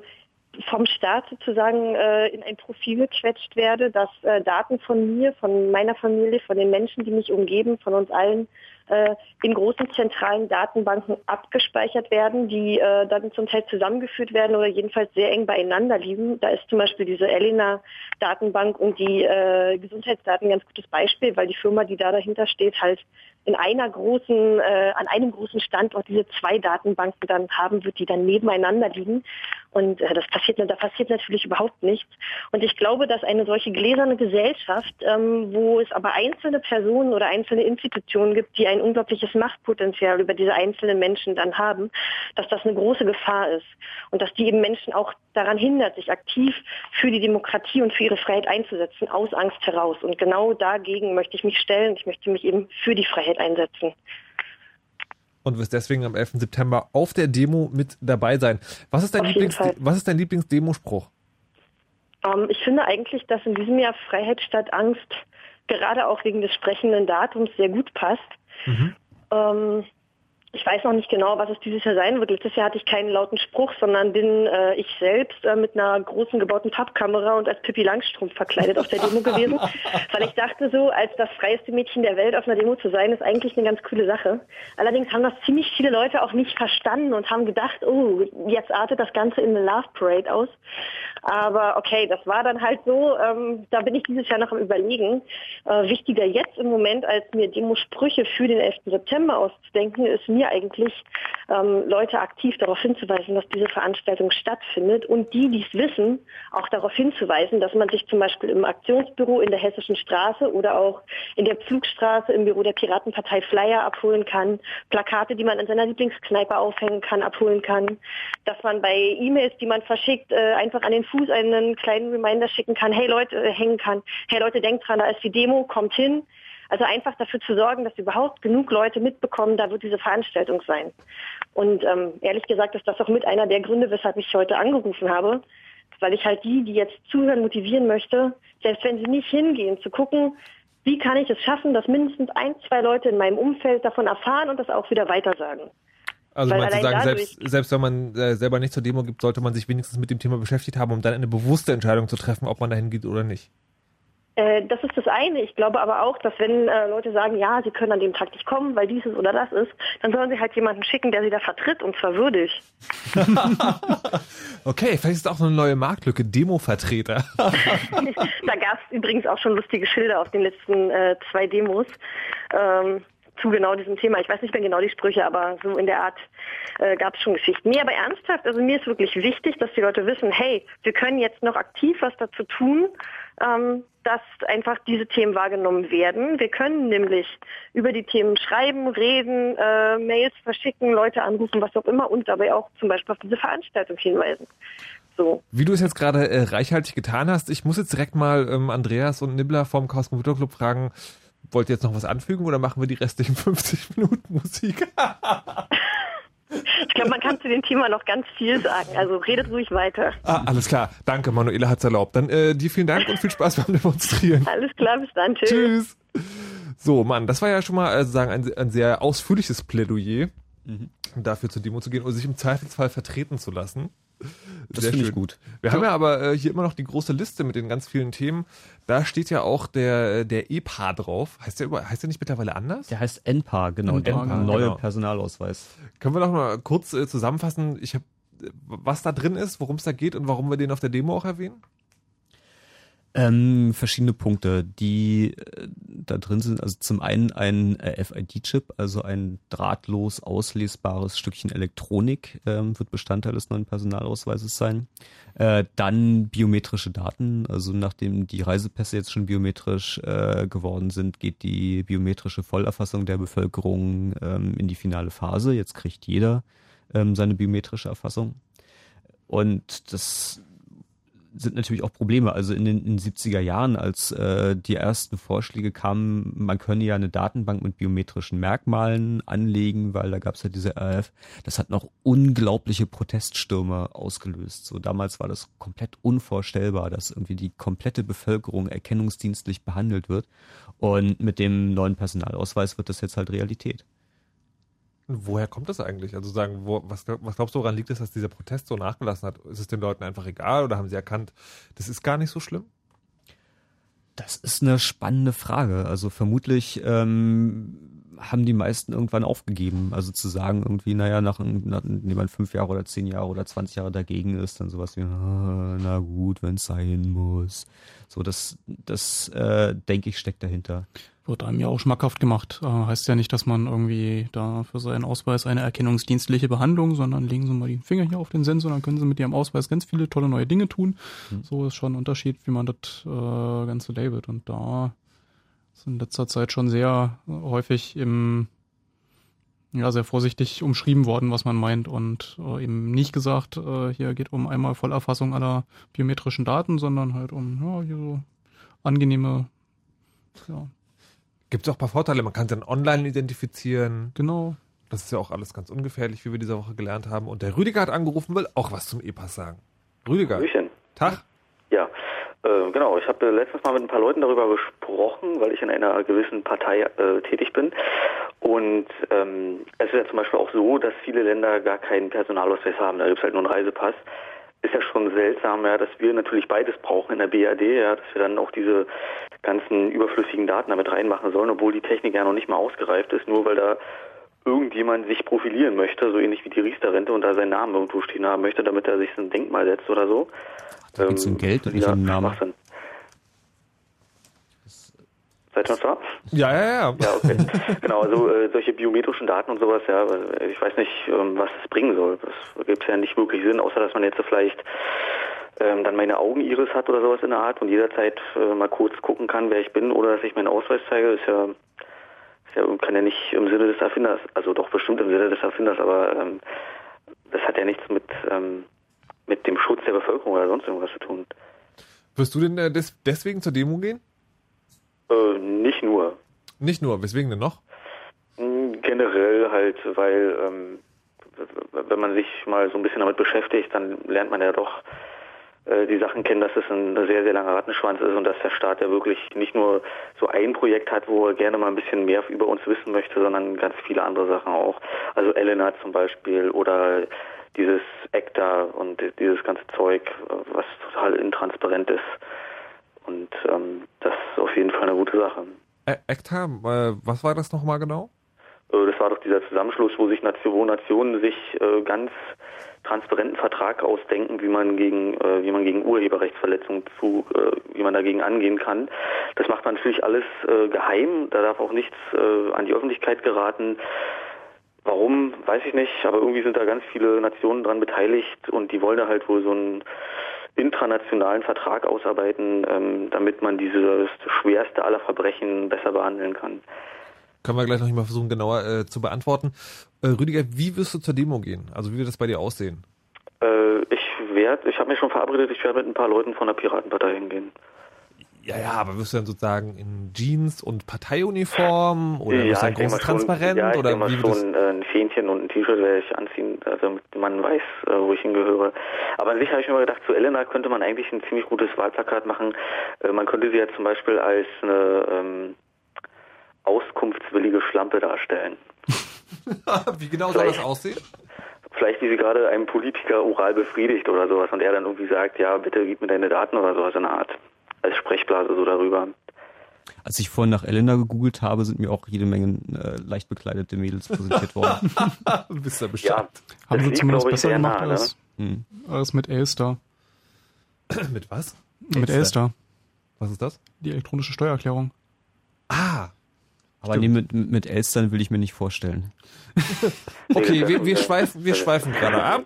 vom Staat sozusagen äh, in ein Profil gequetscht werde, dass äh, Daten von mir, von meiner Familie, von den Menschen, die mich umgeben, von uns allen äh, in großen zentralen Datenbanken abgespeichert werden, die äh, dann zum Teil zusammengeführt werden oder jedenfalls sehr eng beieinander liegen. Da ist zum Beispiel diese Elena-Datenbank und die äh, Gesundheitsdaten ein ganz gutes Beispiel, weil die Firma, die da dahinter steht, halt in einer großen, äh, an einem großen Standort diese zwei Datenbanken dann haben wird, die dann nebeneinander liegen. Und äh, das passiert, da passiert natürlich überhaupt nichts. Und ich glaube, dass eine solche gläserne Gesellschaft, ähm, wo es aber einzelne Personen oder einzelne Institutionen gibt, die ein unglaubliches Machtpotenzial über diese einzelnen Menschen dann haben, dass das eine große Gefahr ist. Und dass die eben Menschen auch daran hindert, sich aktiv für die Demokratie und für ihre Freiheit einzusetzen, aus Angst heraus. Und genau dagegen möchte ich mich stellen. Ich möchte mich eben für die Freiheit einsetzen. Und wirst deswegen am 11. September auf der Demo mit dabei sein. Was ist dein, Lieblings was ist dein Lieblingsdemospruch? Ähm, ich finde eigentlich, dass in diesem Jahr Freiheit statt Angst gerade auch wegen des sprechenden Datums sehr gut passt. Ähm, ich weiß noch nicht genau, was es dieses Jahr sein wird. Letztes Jahr hatte ich keinen lauten Spruch, sondern bin äh, ich selbst äh, mit einer großen gebauten Pappkamera und als Pippi Langstrumpf verkleidet auf der Demo gewesen, weil ich dachte so, als das freieste Mädchen der Welt auf einer Demo zu sein, ist eigentlich eine ganz coole Sache. Allerdings haben das ziemlich viele Leute auch nicht verstanden und haben gedacht, oh, jetzt artet das Ganze in eine Love Parade aus. Aber okay, das war dann halt so. Ähm, da bin ich dieses Jahr noch am Überlegen. Äh, wichtiger jetzt im Moment, als mir Demosprüche für den 11. September auszudenken, ist mir eigentlich, ähm, Leute aktiv darauf hinzuweisen, dass diese Veranstaltung stattfindet und die, die es wissen, auch darauf hinzuweisen, dass man sich zum Beispiel im Aktionsbüro in der Hessischen Straße oder auch in der Pflugstraße im Büro der Piratenpartei Flyer abholen kann, Plakate, die man in seiner Lieblingskneipe aufhängen kann, abholen kann, dass man bei E-Mails, die man verschickt, äh, einfach an den Fuß einen kleinen Reminder schicken kann, hey Leute, äh, hängen kann, hey Leute, denkt dran, da ist die Demo, kommt hin. Also einfach dafür zu sorgen, dass überhaupt genug Leute mitbekommen, da wird diese Veranstaltung sein. Und ähm, ehrlich gesagt ist das auch mit einer der Gründe, weshalb ich heute angerufen habe, weil ich halt die, die jetzt zuhören, motivieren möchte, selbst wenn sie nicht hingehen, zu gucken, wie kann ich es schaffen, dass mindestens ein, zwei Leute in meinem Umfeld davon erfahren und das auch wieder weitersagen. Also Weil meinst sagen, selbst, selbst wenn man äh, selber nicht zur Demo gibt, sollte man sich wenigstens mit dem Thema beschäftigt haben, um dann eine bewusste Entscheidung zu treffen, ob man dahin geht oder nicht. Äh, das ist das eine. Ich glaube aber auch, dass wenn äh, Leute sagen, ja, sie können an dem Tag nicht kommen, weil dieses oder das ist, dann sollen sie halt jemanden schicken, der sie da vertritt und zwar würdig. Okay, vielleicht ist auch so eine neue Marktlücke, Demo-Vertreter. da gab es übrigens auch schon lustige Schilder auf den letzten äh, zwei Demos ähm, zu genau diesem Thema. Ich weiß nicht mehr genau die Sprüche, aber so in der Art äh, gab es schon Geschichten. Nee, aber ernsthaft, also mir ist wirklich wichtig, dass die Leute wissen, hey, wir können jetzt noch aktiv was dazu tun, ähm, dass einfach diese Themen wahrgenommen werden. Wir können nämlich über die Themen schreiben, reden, äh, Mails verschicken, Leute anrufen, was auch immer und dabei auch zum Beispiel auf diese Veranstaltung hinweisen. So. Wie du es jetzt gerade äh, reichhaltig getan hast, ich muss jetzt direkt mal ähm, Andreas und Nibbler vom Chaos Computer Club fragen, wollt ihr jetzt noch was anfügen oder machen wir die restlichen 50 Minuten Musik? Ich glaube, man kann zu dem Thema noch ganz viel sagen. Also redet ruhig weiter. ah, alles klar. Danke, Manuela hat's erlaubt. Dann äh, dir vielen Dank und viel Spaß beim Demonstrieren. Alles klar, bis dann. Tschüss. Tschüss. So, Mann, das war ja schon mal äh, sagen ein, ein sehr ausführliches Plädoyer, dafür zur Demo zu gehen und sich im Zweifelsfall vertreten zu lassen. Das Sehr finde ich schön. gut. Wir haben ja aber äh, hier immer noch die große Liste mit den ganz vielen Themen. Da steht ja auch der, der EPA drauf. Heißt der, über, heißt der nicht mittlerweile anders? Der heißt NPA, genau, NPA, der genau. neue Genau. Personalausweis. Können wir noch mal kurz äh, zusammenfassen, ich hab, äh, was da drin ist, worum es da geht und warum wir den auf der Demo auch erwähnen? Ähm, verschiedene Punkte, die äh, da drin sind. Also zum einen ein äh, FID-Chip, also ein drahtlos auslesbares Stückchen Elektronik ähm, wird Bestandteil des neuen Personalausweises sein. Äh, dann biometrische Daten, also nachdem die Reisepässe jetzt schon biometrisch äh, geworden sind, geht die biometrische Vollerfassung der Bevölkerung ähm, in die finale Phase. Jetzt kriegt jeder ähm, seine biometrische Erfassung. Und das sind natürlich auch Probleme. Also in den, in den 70er Jahren, als äh, die ersten Vorschläge kamen, man könne ja eine Datenbank mit biometrischen Merkmalen anlegen, weil da gab es ja diese RF. Das hat noch unglaubliche Proteststürme ausgelöst. So damals war das komplett unvorstellbar, dass irgendwie die komplette Bevölkerung erkennungsdienstlich behandelt wird. Und mit dem neuen Personalausweis wird das jetzt halt Realität. Woher kommt das eigentlich? Also sagen, wo, was, was glaubst du, woran liegt es, dass dieser Protest so nachgelassen hat? Ist es den Leuten einfach egal oder haben sie erkannt, das ist gar nicht so schlimm? Das ist eine spannende Frage. Also vermutlich ähm, haben die meisten irgendwann aufgegeben. Also zu sagen irgendwie, naja, nach, nach jemand fünf Jahre oder zehn Jahre oder 20 Jahre dagegen ist, dann sowas wie, ah, na gut, wenn es sein muss. So, das, das äh, denke ich, steckt dahinter. Wird einem ja auch schmackhaft gemacht. Äh, heißt ja nicht, dass man irgendwie da für seinen Ausweis eine erkennungsdienstliche Behandlung, sondern legen Sie mal die Finger hier auf den Sensor, dann können Sie mit Ihrem Ausweis ganz viele tolle neue Dinge tun. Mhm. So ist schon ein Unterschied, wie man das äh, Ganze labelt. Und da ist in letzter Zeit schon sehr häufig im ja, sehr vorsichtig umschrieben worden, was man meint und äh, eben nicht gesagt, äh, hier geht um einmal Vollerfassung aller biometrischen Daten, sondern halt um ja, hier so angenehme ja, Gibt es auch ein paar Vorteile. Man kann es dann online identifizieren. Genau. Das ist ja auch alles ganz ungefährlich, wie wir diese Woche gelernt haben. Und der Rüdiger hat angerufen, will auch was zum E-Pass sagen. Rüdiger. Hallöchen. Tag. Ja, äh, genau. Ich habe äh, letztens mal mit ein paar Leuten darüber gesprochen, weil ich in einer gewissen Partei äh, tätig bin. Und ähm, es ist ja zum Beispiel auch so, dass viele Länder gar keinen Personalausweis haben. Da gibt es halt nur einen Reisepass. Ist ja schon seltsam, ja, dass wir natürlich beides brauchen in der BRD, ja, dass wir dann auch diese ganzen überflüssigen Daten damit reinmachen sollen, obwohl die Technik ja noch nicht mal ausgereift ist, nur weil da irgendjemand sich profilieren möchte, so ähnlich wie die Riester-Rente und da seinen Namen irgendwo stehen haben möchte, damit er sich so ein Denkmal setzt oder so. Da geht's um Geld und nicht ja, um Namen. Seid ihr noch da? Ja, ja, ja. Ja, okay. genau, also äh, solche biometrischen Daten und sowas, ja, äh, ich weiß nicht, ähm, was das bringen soll. Das gibt ja nicht wirklich Sinn, außer dass man jetzt so vielleicht ähm, dann meine Augeniris hat oder sowas in der Art und jederzeit äh, mal kurz gucken kann, wer ich bin oder dass ich meinen Ausweis zeige, ist ja, ja kann ja nicht im Sinne des Erfinders, also doch bestimmt im Sinne des Erfinders, aber ähm, das hat ja nichts mit ähm, mit dem Schutz der Bevölkerung oder sonst irgendwas zu tun. Wirst du denn äh, des, deswegen zur Demo gehen? Äh, nicht nur. Nicht nur. Weswegen denn noch? Mm, Generell halt, weil ähm, wenn man sich mal so ein bisschen damit beschäftigt, dann lernt man ja doch die Sachen kennen, dass es ein sehr, sehr langer Rattenschwanz ist und dass der Staat ja wirklich nicht nur so ein Projekt hat, wo er gerne mal ein bisschen mehr über uns wissen möchte, sondern ganz viele andere Sachen auch. Also Elena zum Beispiel oder dieses ECTA und dieses ganze Zeug, äh, was total intransparent ist. Und ähm, das ist auf jeden Fall eine gute Sache. Ä ECTA, äh, was war das nochmal genau? Äh, Das war doch dieser Zusammenschluss, wo sich wo Nationen sich äh, ganz transparenten Vertrag ausdenken, wie man gegen äh, wie man gegen Urheberrechtsverletzungen zu äh, wie man dagegen angehen kann. Das macht man natürlich alles äh, geheim. Da darf auch nichts äh, an die Öffentlichkeit geraten. Warum, weiß ich nicht, aber irgendwie sind da ganz viele Nationen dran beteiligt und die wollen da halt wohl so einen intranationalen Vertrag ausarbeiten, ähm, damit man dieses schwerste aller Verbrechen besser behandeln kann. Können wir gleich noch mal versuchen, genauer äh, zu beantworten. Äh, Rüdiger, wie wirst du zur Demo gehen? Also wie wird das bei dir aussehen? Äh, ich werde, ich habe mich schon verabredet, ich werde mit ein paar Leuten von der Piratenpartei hingehen. Ja, ja, aber wirst du dann sozusagen in Jeans und Parteiuniform oder wirst du ein großes mal schon- Transparent ja, ich oder mal wie das? schon äh, ein Fähnchen und ein T-Shirt werde ich anziehen, also damit man weiß, äh, wo ich hingehöre. Aber an sich habe ich mir mal gedacht, zu Elena könnte man eigentlich ein ziemlich gutes Wahlplakat machen. Äh, man könnte sie ja zum Beispiel als eine ähm, auskunftswillige Schlampe darstellen. wie genau soll das aussehen? Vielleicht wie sie gerade einen Politiker oral befriedigt oder sowas und er dann irgendwie sagt, ja, bitte gib mir deine Daten oder sowas in der Art. Als Sprechblase so darüber. Als ich vorhin nach Elena gegoogelt habe, sind mir auch jede Menge äh, leicht bekleidete Mädels präsentiert worden. du bist ja Ja, Haben sie zumindest besser gemacht nah, ne? als, Hm. als mit Elster. Mit was? Mit Elster. Was ist das? Die elektronische Steuererklärung. Ah, Aber nee, mit, mit Elstern will ich mir nicht vorstellen. okay, wir, wir schweifen, wir schweifen gerade ab.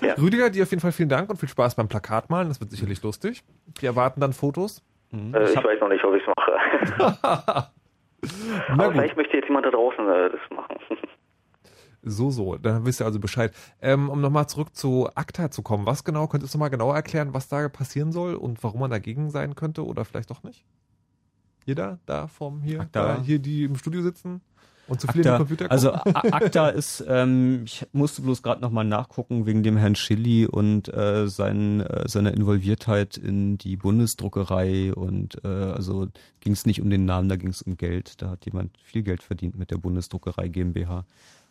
Ja. Rüdiger, dir auf jeden Fall vielen Dank und viel Spaß beim Plakatmalen. Das wird sicherlich lustig. Wir erwarten dann Fotos. Äh, ich weiß noch nicht, ob ich es mache. Aber gut. vielleicht möchte jetzt jemand da draußen äh, das machen. So, so, dann wisst ihr also Bescheid. Ähm, um nochmal zurück zu ACTA zu kommen, was genau, könntest du mal genauer erklären, was da passieren soll und warum man dagegen sein könnte oder vielleicht doch nicht? Jeder da vom hier, da, hier, die im Studio sitzen und zu viel Computer also gucken? A- ACTA ist, ähm, ich musste bloß gerade nochmal nachgucken wegen dem Herrn Schilly und äh, sein, äh, seiner Involviertheit in die Bundesdruckerei und äh, also ging es nicht um den Namen, da ging es um Geld. Da hat jemand viel Geld verdient mit der Bundesdruckerei GmbH,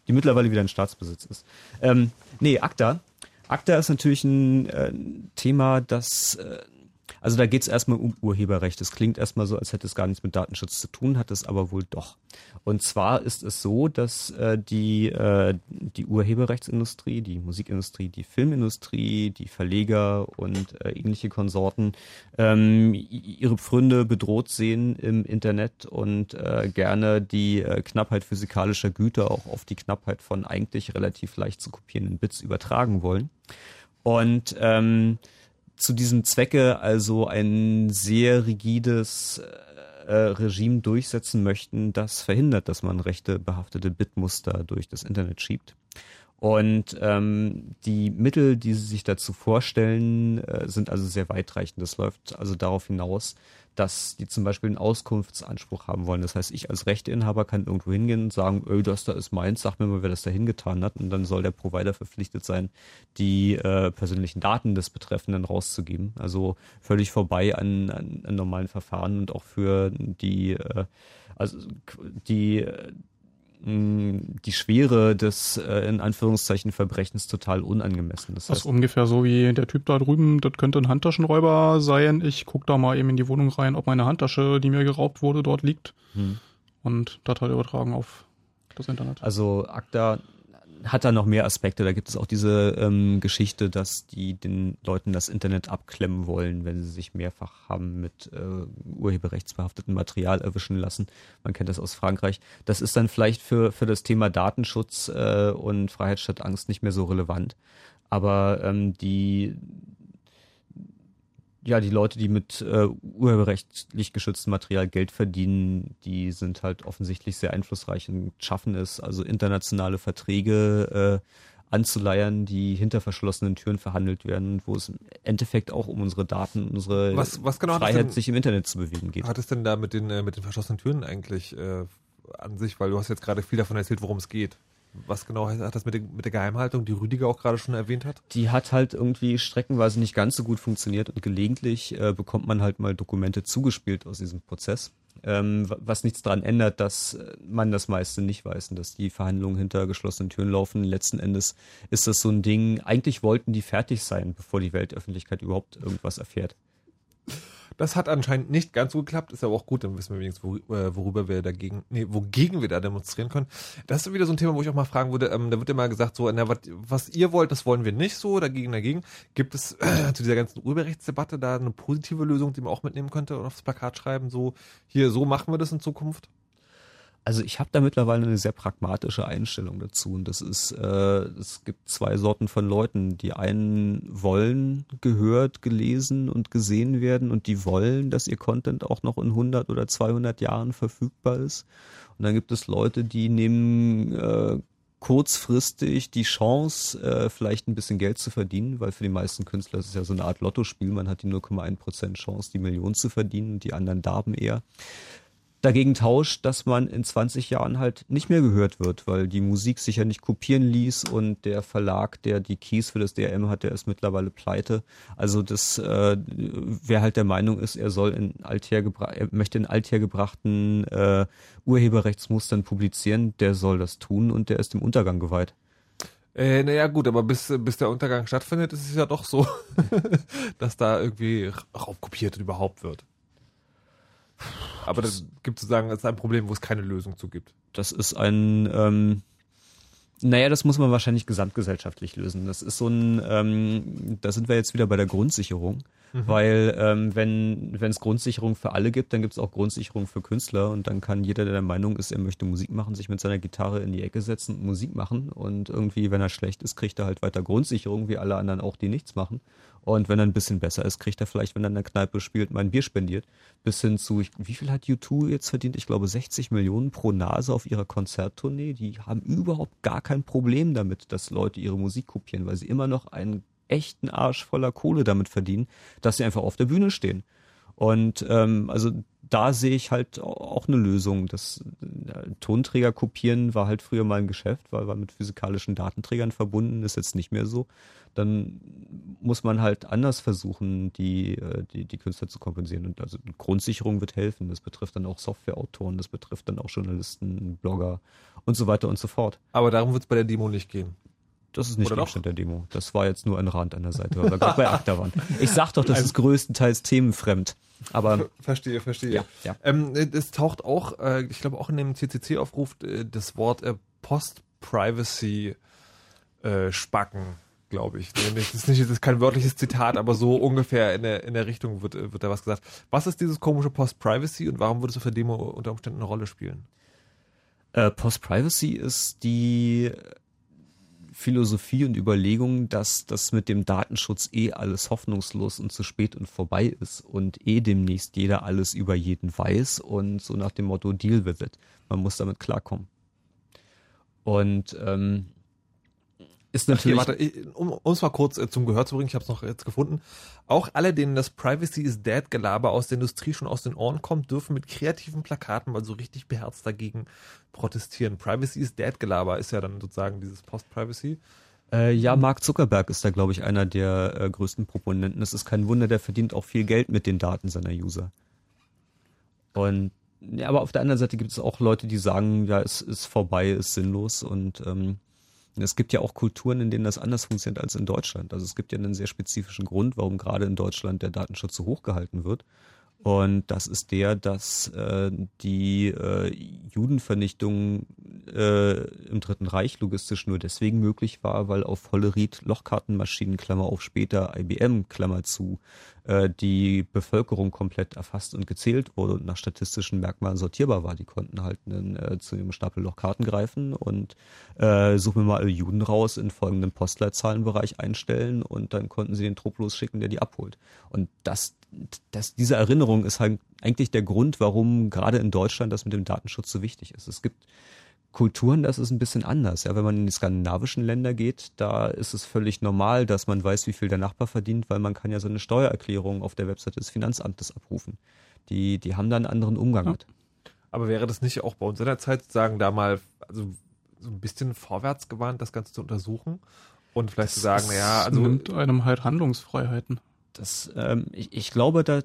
die mittlerweile wieder in Staatsbesitz ist. Ähm, nee, ACTA. ACTA ist natürlich ein äh, Thema, das äh, also da geht es erstmal um Urheberrecht. Es klingt erstmal so, als hätte es gar nichts mit Datenschutz zu tun, hat es aber wohl doch. Und zwar ist es so, dass äh, die, äh, die Urheberrechtsindustrie, die Musikindustrie, die Filmindustrie, die Verleger und äh, ähnliche Konsorten ähm, ihre Pfründe bedroht sehen im Internet und äh, gerne die äh, Knappheit physikalischer Güter auch auf die Knappheit von eigentlich relativ leicht zu kopierenden Bits übertragen wollen. Und ähm, zu diesem Zwecke also ein sehr rigides äh, Regime durchsetzen möchten, das verhindert, dass man rechte behaftete Bitmuster durch das Internet schiebt. Und ähm, die Mittel, die sie sich dazu vorstellen, äh, sind also sehr weitreichend. Das läuft also darauf hinaus, dass die zum Beispiel einen Auskunftsanspruch haben wollen. Das heißt, ich als Rechteinhaber kann irgendwo hingehen und sagen, öh, das da ist meins, sag mir mal, wer das da hingetan hat. Und dann soll der Provider verpflichtet sein, die äh, persönlichen Daten des Betreffenden rauszugeben. Also völlig vorbei an, an, an normalen Verfahren und auch für die, äh, also die äh, die Schwere des äh, in Anführungszeichen Verbrechens total unangemessen. Das Das ist ungefähr so wie der Typ da drüben, das könnte ein Handtaschenräuber sein. Ich guck da mal eben in die Wohnung rein, ob meine Handtasche, die mir geraubt wurde, dort liegt. Hm. Und das halt übertragen auf das Internet. Also ACTA hat da noch mehr Aspekte. Da gibt es auch diese ähm, Geschichte, dass die den Leuten das Internet abklemmen wollen, wenn sie sich mehrfach haben mit äh, urheberrechtsbehafteten Material erwischen lassen. Man kennt das aus Frankreich. Das ist dann vielleicht für, für das Thema Datenschutz äh, und Freiheit statt Angst nicht mehr so relevant. Aber ähm, die ja, die Leute, die mit äh, urheberrechtlich geschütztem Material Geld verdienen, die sind halt offensichtlich sehr einflussreich und schaffen es, also internationale Verträge äh, anzuleiern, die hinter verschlossenen Türen verhandelt werden, wo es im Endeffekt auch um unsere Daten, unsere Was- was genau Freiheit, denn- sich im Internet zu bewegen geht. Hat es denn da mit den, äh, mit den verschlossenen Türen eigentlich äh, an sich, weil du hast jetzt gerade viel davon erzählt, worum es geht. Was genau hat das mit, den, mit der Geheimhaltung, die Rüdiger auch gerade schon erwähnt hat? Die hat halt irgendwie streckenweise nicht ganz so gut funktioniert und gelegentlich äh, bekommt man halt mal Dokumente zugespielt aus diesem Prozess. Ähm, wa- was nichts daran ändert, dass äh, man das meiste nicht weiß und dass die Verhandlungen hinter geschlossenen Türen laufen. Letzten Endes ist das so ein Ding, eigentlich wollten die fertig sein, bevor die Weltöffentlichkeit überhaupt irgendwas erfährt. Das hat anscheinend nicht ganz so geklappt, ist aber auch gut, dann wissen wir wenigstens, äh, worüber wir dagegen, nee, wogegen wir da demonstrieren können. Das ist wieder so ein Thema, wo ich auch mal fragen würde, ähm, da wird immer gesagt, so, na, was, was ihr wollt, das wollen wir nicht so, dagegen, dagegen. Gibt es äh, zu dieser ganzen Urheberrechtsdebatte da eine positive Lösung, die man auch mitnehmen könnte und aufs Plakat schreiben, so, hier, so machen wir das in Zukunft? Also ich habe da mittlerweile eine sehr pragmatische Einstellung dazu und das ist, äh, es gibt zwei Sorten von Leuten. Die einen wollen gehört, gelesen und gesehen werden und die wollen, dass ihr Content auch noch in 100 oder 200 Jahren verfügbar ist. Und dann gibt es Leute, die nehmen äh, kurzfristig die Chance, äh, vielleicht ein bisschen Geld zu verdienen, weil für die meisten Künstler ist es ja so eine Art Lottospiel. Man hat die 0,1% Chance, die Million zu verdienen und die anderen darben eher dagegen tauscht, dass man in 20 Jahren halt nicht mehr gehört wird, weil die Musik sich ja nicht kopieren ließ und der Verlag, der die Keys für das DRM hat, der ist mittlerweile pleite. Also das, äh, wer halt der Meinung ist, er soll in er möchte in althergebrachten äh, Urheberrechtsmustern publizieren, der soll das tun und der ist dem Untergang geweiht. Äh, naja, gut, aber bis, bis der Untergang stattfindet, ist es ja doch so, dass da irgendwie raubkopiert überhaupt wird. Aber das gibt sozusagen, ist ein Problem, wo es keine Lösung zu gibt. Das ist ein, ähm, naja, das muss man wahrscheinlich gesamtgesellschaftlich lösen. Das ist so ein, ähm, da sind wir jetzt wieder bei der Grundsicherung. Mhm. Weil ähm, wenn es Grundsicherung für alle gibt, dann gibt es auch Grundsicherung für Künstler und dann kann jeder, der der Meinung ist, er möchte Musik machen, sich mit seiner Gitarre in die Ecke setzen und Musik machen und irgendwie, wenn er schlecht ist, kriegt er halt weiter Grundsicherung, wie alle anderen auch, die nichts machen. Und wenn er ein bisschen besser ist, kriegt er vielleicht, wenn er in der Kneipe spielt, mal ein Bier spendiert. Bis hin zu, ich, wie viel hat U2 jetzt verdient? Ich glaube 60 Millionen pro Nase auf ihrer Konzerttournee. Die haben überhaupt gar kein Problem damit, dass Leute ihre Musik kopieren, weil sie immer noch einen echten Arsch voller Kohle damit verdienen, dass sie einfach auf der Bühne stehen. Und ähm, also da sehe ich halt auch eine Lösung. Das äh, Tonträger kopieren war halt früher mal ein Geschäft, weil war mit physikalischen Datenträgern verbunden, ist jetzt nicht mehr so. Dann muss man halt anders versuchen, die, äh, die, die Künstler zu kompensieren. Und also Grundsicherung wird helfen. Das betrifft dann auch Softwareautoren, das betrifft dann auch Journalisten, Blogger und so weiter und so fort. Aber darum wird es bei der Demo nicht gehen. Das ist nicht Oder Gegenstand der Demo. Das war jetzt nur ein Rand an der Seite, weil wir gerade bei ACTA waren. Ich sag doch, das ist größtenteils themenfremd. Aber Verstehe, verstehe. Ja, ja. Ähm, es taucht auch, äh, ich glaube auch in dem CCC-Aufruf äh, das Wort äh, Post-Privacy äh, spacken, glaube ich. Das ist, nicht, das ist kein wörtliches Zitat, aber so ungefähr in der, in der Richtung wird, äh, wird da was gesagt. Was ist dieses komische Post-Privacy und warum würde es auf der Demo unter Umständen eine Rolle spielen? Äh, Post-Privacy ist die Philosophie und Überlegung, dass das mit dem Datenschutz eh alles hoffnungslos und zu spät und vorbei ist und eh demnächst jeder alles über jeden weiß und so nach dem Motto Deal with it. Man muss damit klarkommen. Und ähm, ist natürlich. Ach, hier, warte, um um es mal kurz äh, zum Gehör zu bringen, ich habe es noch jetzt gefunden. Auch alle, denen das Privacy is Dead Gelaber aus der Industrie schon aus den Ohren kommt, dürfen mit kreativen Plakaten mal so richtig beherzt dagegen protestieren. Privacy is Dead Gelaber ist ja dann sozusagen dieses Post-Privacy. Äh, ja, Mark Zuckerberg ist da, glaube ich, einer der äh, größten Proponenten. Es ist kein Wunder, der verdient auch viel Geld mit den Daten seiner User. Und ja, aber auf der anderen Seite gibt es auch Leute, die sagen, ja, es ist vorbei, ist sinnlos und ähm, es gibt ja auch Kulturen, in denen das anders funktioniert als in Deutschland. Also es gibt ja einen sehr spezifischen Grund, warum gerade in Deutschland der Datenschutz so hoch gehalten wird. Und das ist der, dass äh, die äh, Judenvernichtung äh, im Dritten Reich logistisch nur deswegen möglich war, weil auf Hollerith Lochkartenmaschinen, Klammer auf später, IBM, Klammer zu, äh, die Bevölkerung komplett erfasst und gezählt wurde und nach statistischen Merkmalen sortierbar war. Die konnten halt einen, äh, zu ihrem Stapel Lochkarten greifen und äh, suchen wir mal alle Juden raus, in folgendem Postleitzahlenbereich einstellen und dann konnten sie den Trupp losschicken, der die abholt. Und das, das, diese Erinnerung ist halt eigentlich der Grund, warum gerade in Deutschland das mit dem Datenschutz so wichtig ist. Es gibt Kulturen, das ist ein bisschen anders. Ja, wenn man in die skandinavischen Länder geht, da ist es völlig normal, dass man weiß, wie viel der Nachbar verdient, weil man kann ja so eine Steuererklärung auf der Webseite des Finanzamtes abrufen. Die, die haben da einen anderen Umgang mit. Aber wäre das nicht auch bei uns in der Zeit, sagen da mal, also so ein bisschen vorwärts gewandt, das Ganze zu untersuchen und vielleicht zu sagen, Das naja, also nimmt einem halt Handlungsfreiheiten. Das, ähm, ich, ich glaube, da,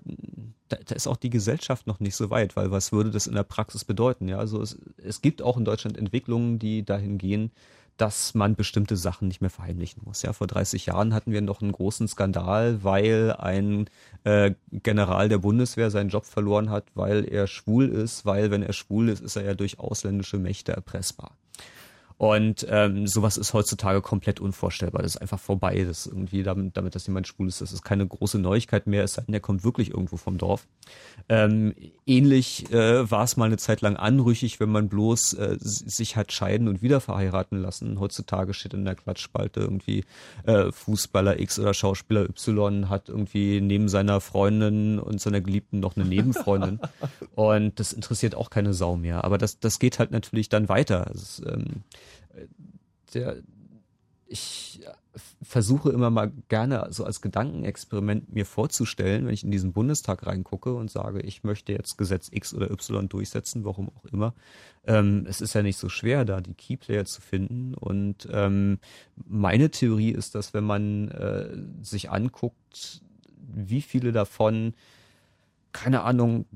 da, da ist auch die Gesellschaft noch nicht so weit, weil was würde das in der Praxis bedeuten? Ja, also es, es gibt auch in Deutschland Entwicklungen, die dahin gehen, dass man bestimmte Sachen nicht mehr verheimlichen muss. Ja, vor 30 Jahren hatten wir noch einen großen Skandal, weil ein äh, General der Bundeswehr seinen Job verloren hat, weil er schwul ist, weil wenn er schwul ist, ist er ja durch ausländische Mächte erpressbar. Und ähm, sowas ist heutzutage komplett unvorstellbar. Das ist einfach vorbei. Das ist irgendwie damit, damit, dass jemand schwul ist, das ist keine große Neuigkeit mehr. Es sei denn, der kommt wirklich irgendwo vom Dorf. Ähm, ähnlich äh, war es mal eine Zeit lang anrüchig, wenn man bloß äh, sich hat scheiden und wieder verheiraten lassen. Heutzutage steht in der Klatschspalte irgendwie äh, Fußballer X oder Schauspieler Y hat irgendwie neben seiner Freundin und seiner Geliebten noch eine Nebenfreundin. und das interessiert auch keine Sau mehr. Aber das, das geht halt natürlich dann weiter. Ist, ähm, der, ich versuche immer mal gerne so als Gedankenexperiment mir vorzustellen, wenn ich in diesen Bundestag reingucke und sage, ich möchte jetzt Gesetz X oder Y durchsetzen, warum auch immer. Ähm, es ist ja nicht so schwer, da die Keyplayer zu finden. Und ähm, meine Theorie ist, dass wenn man äh, sich anguckt, wie viele davon, keine Ahnung,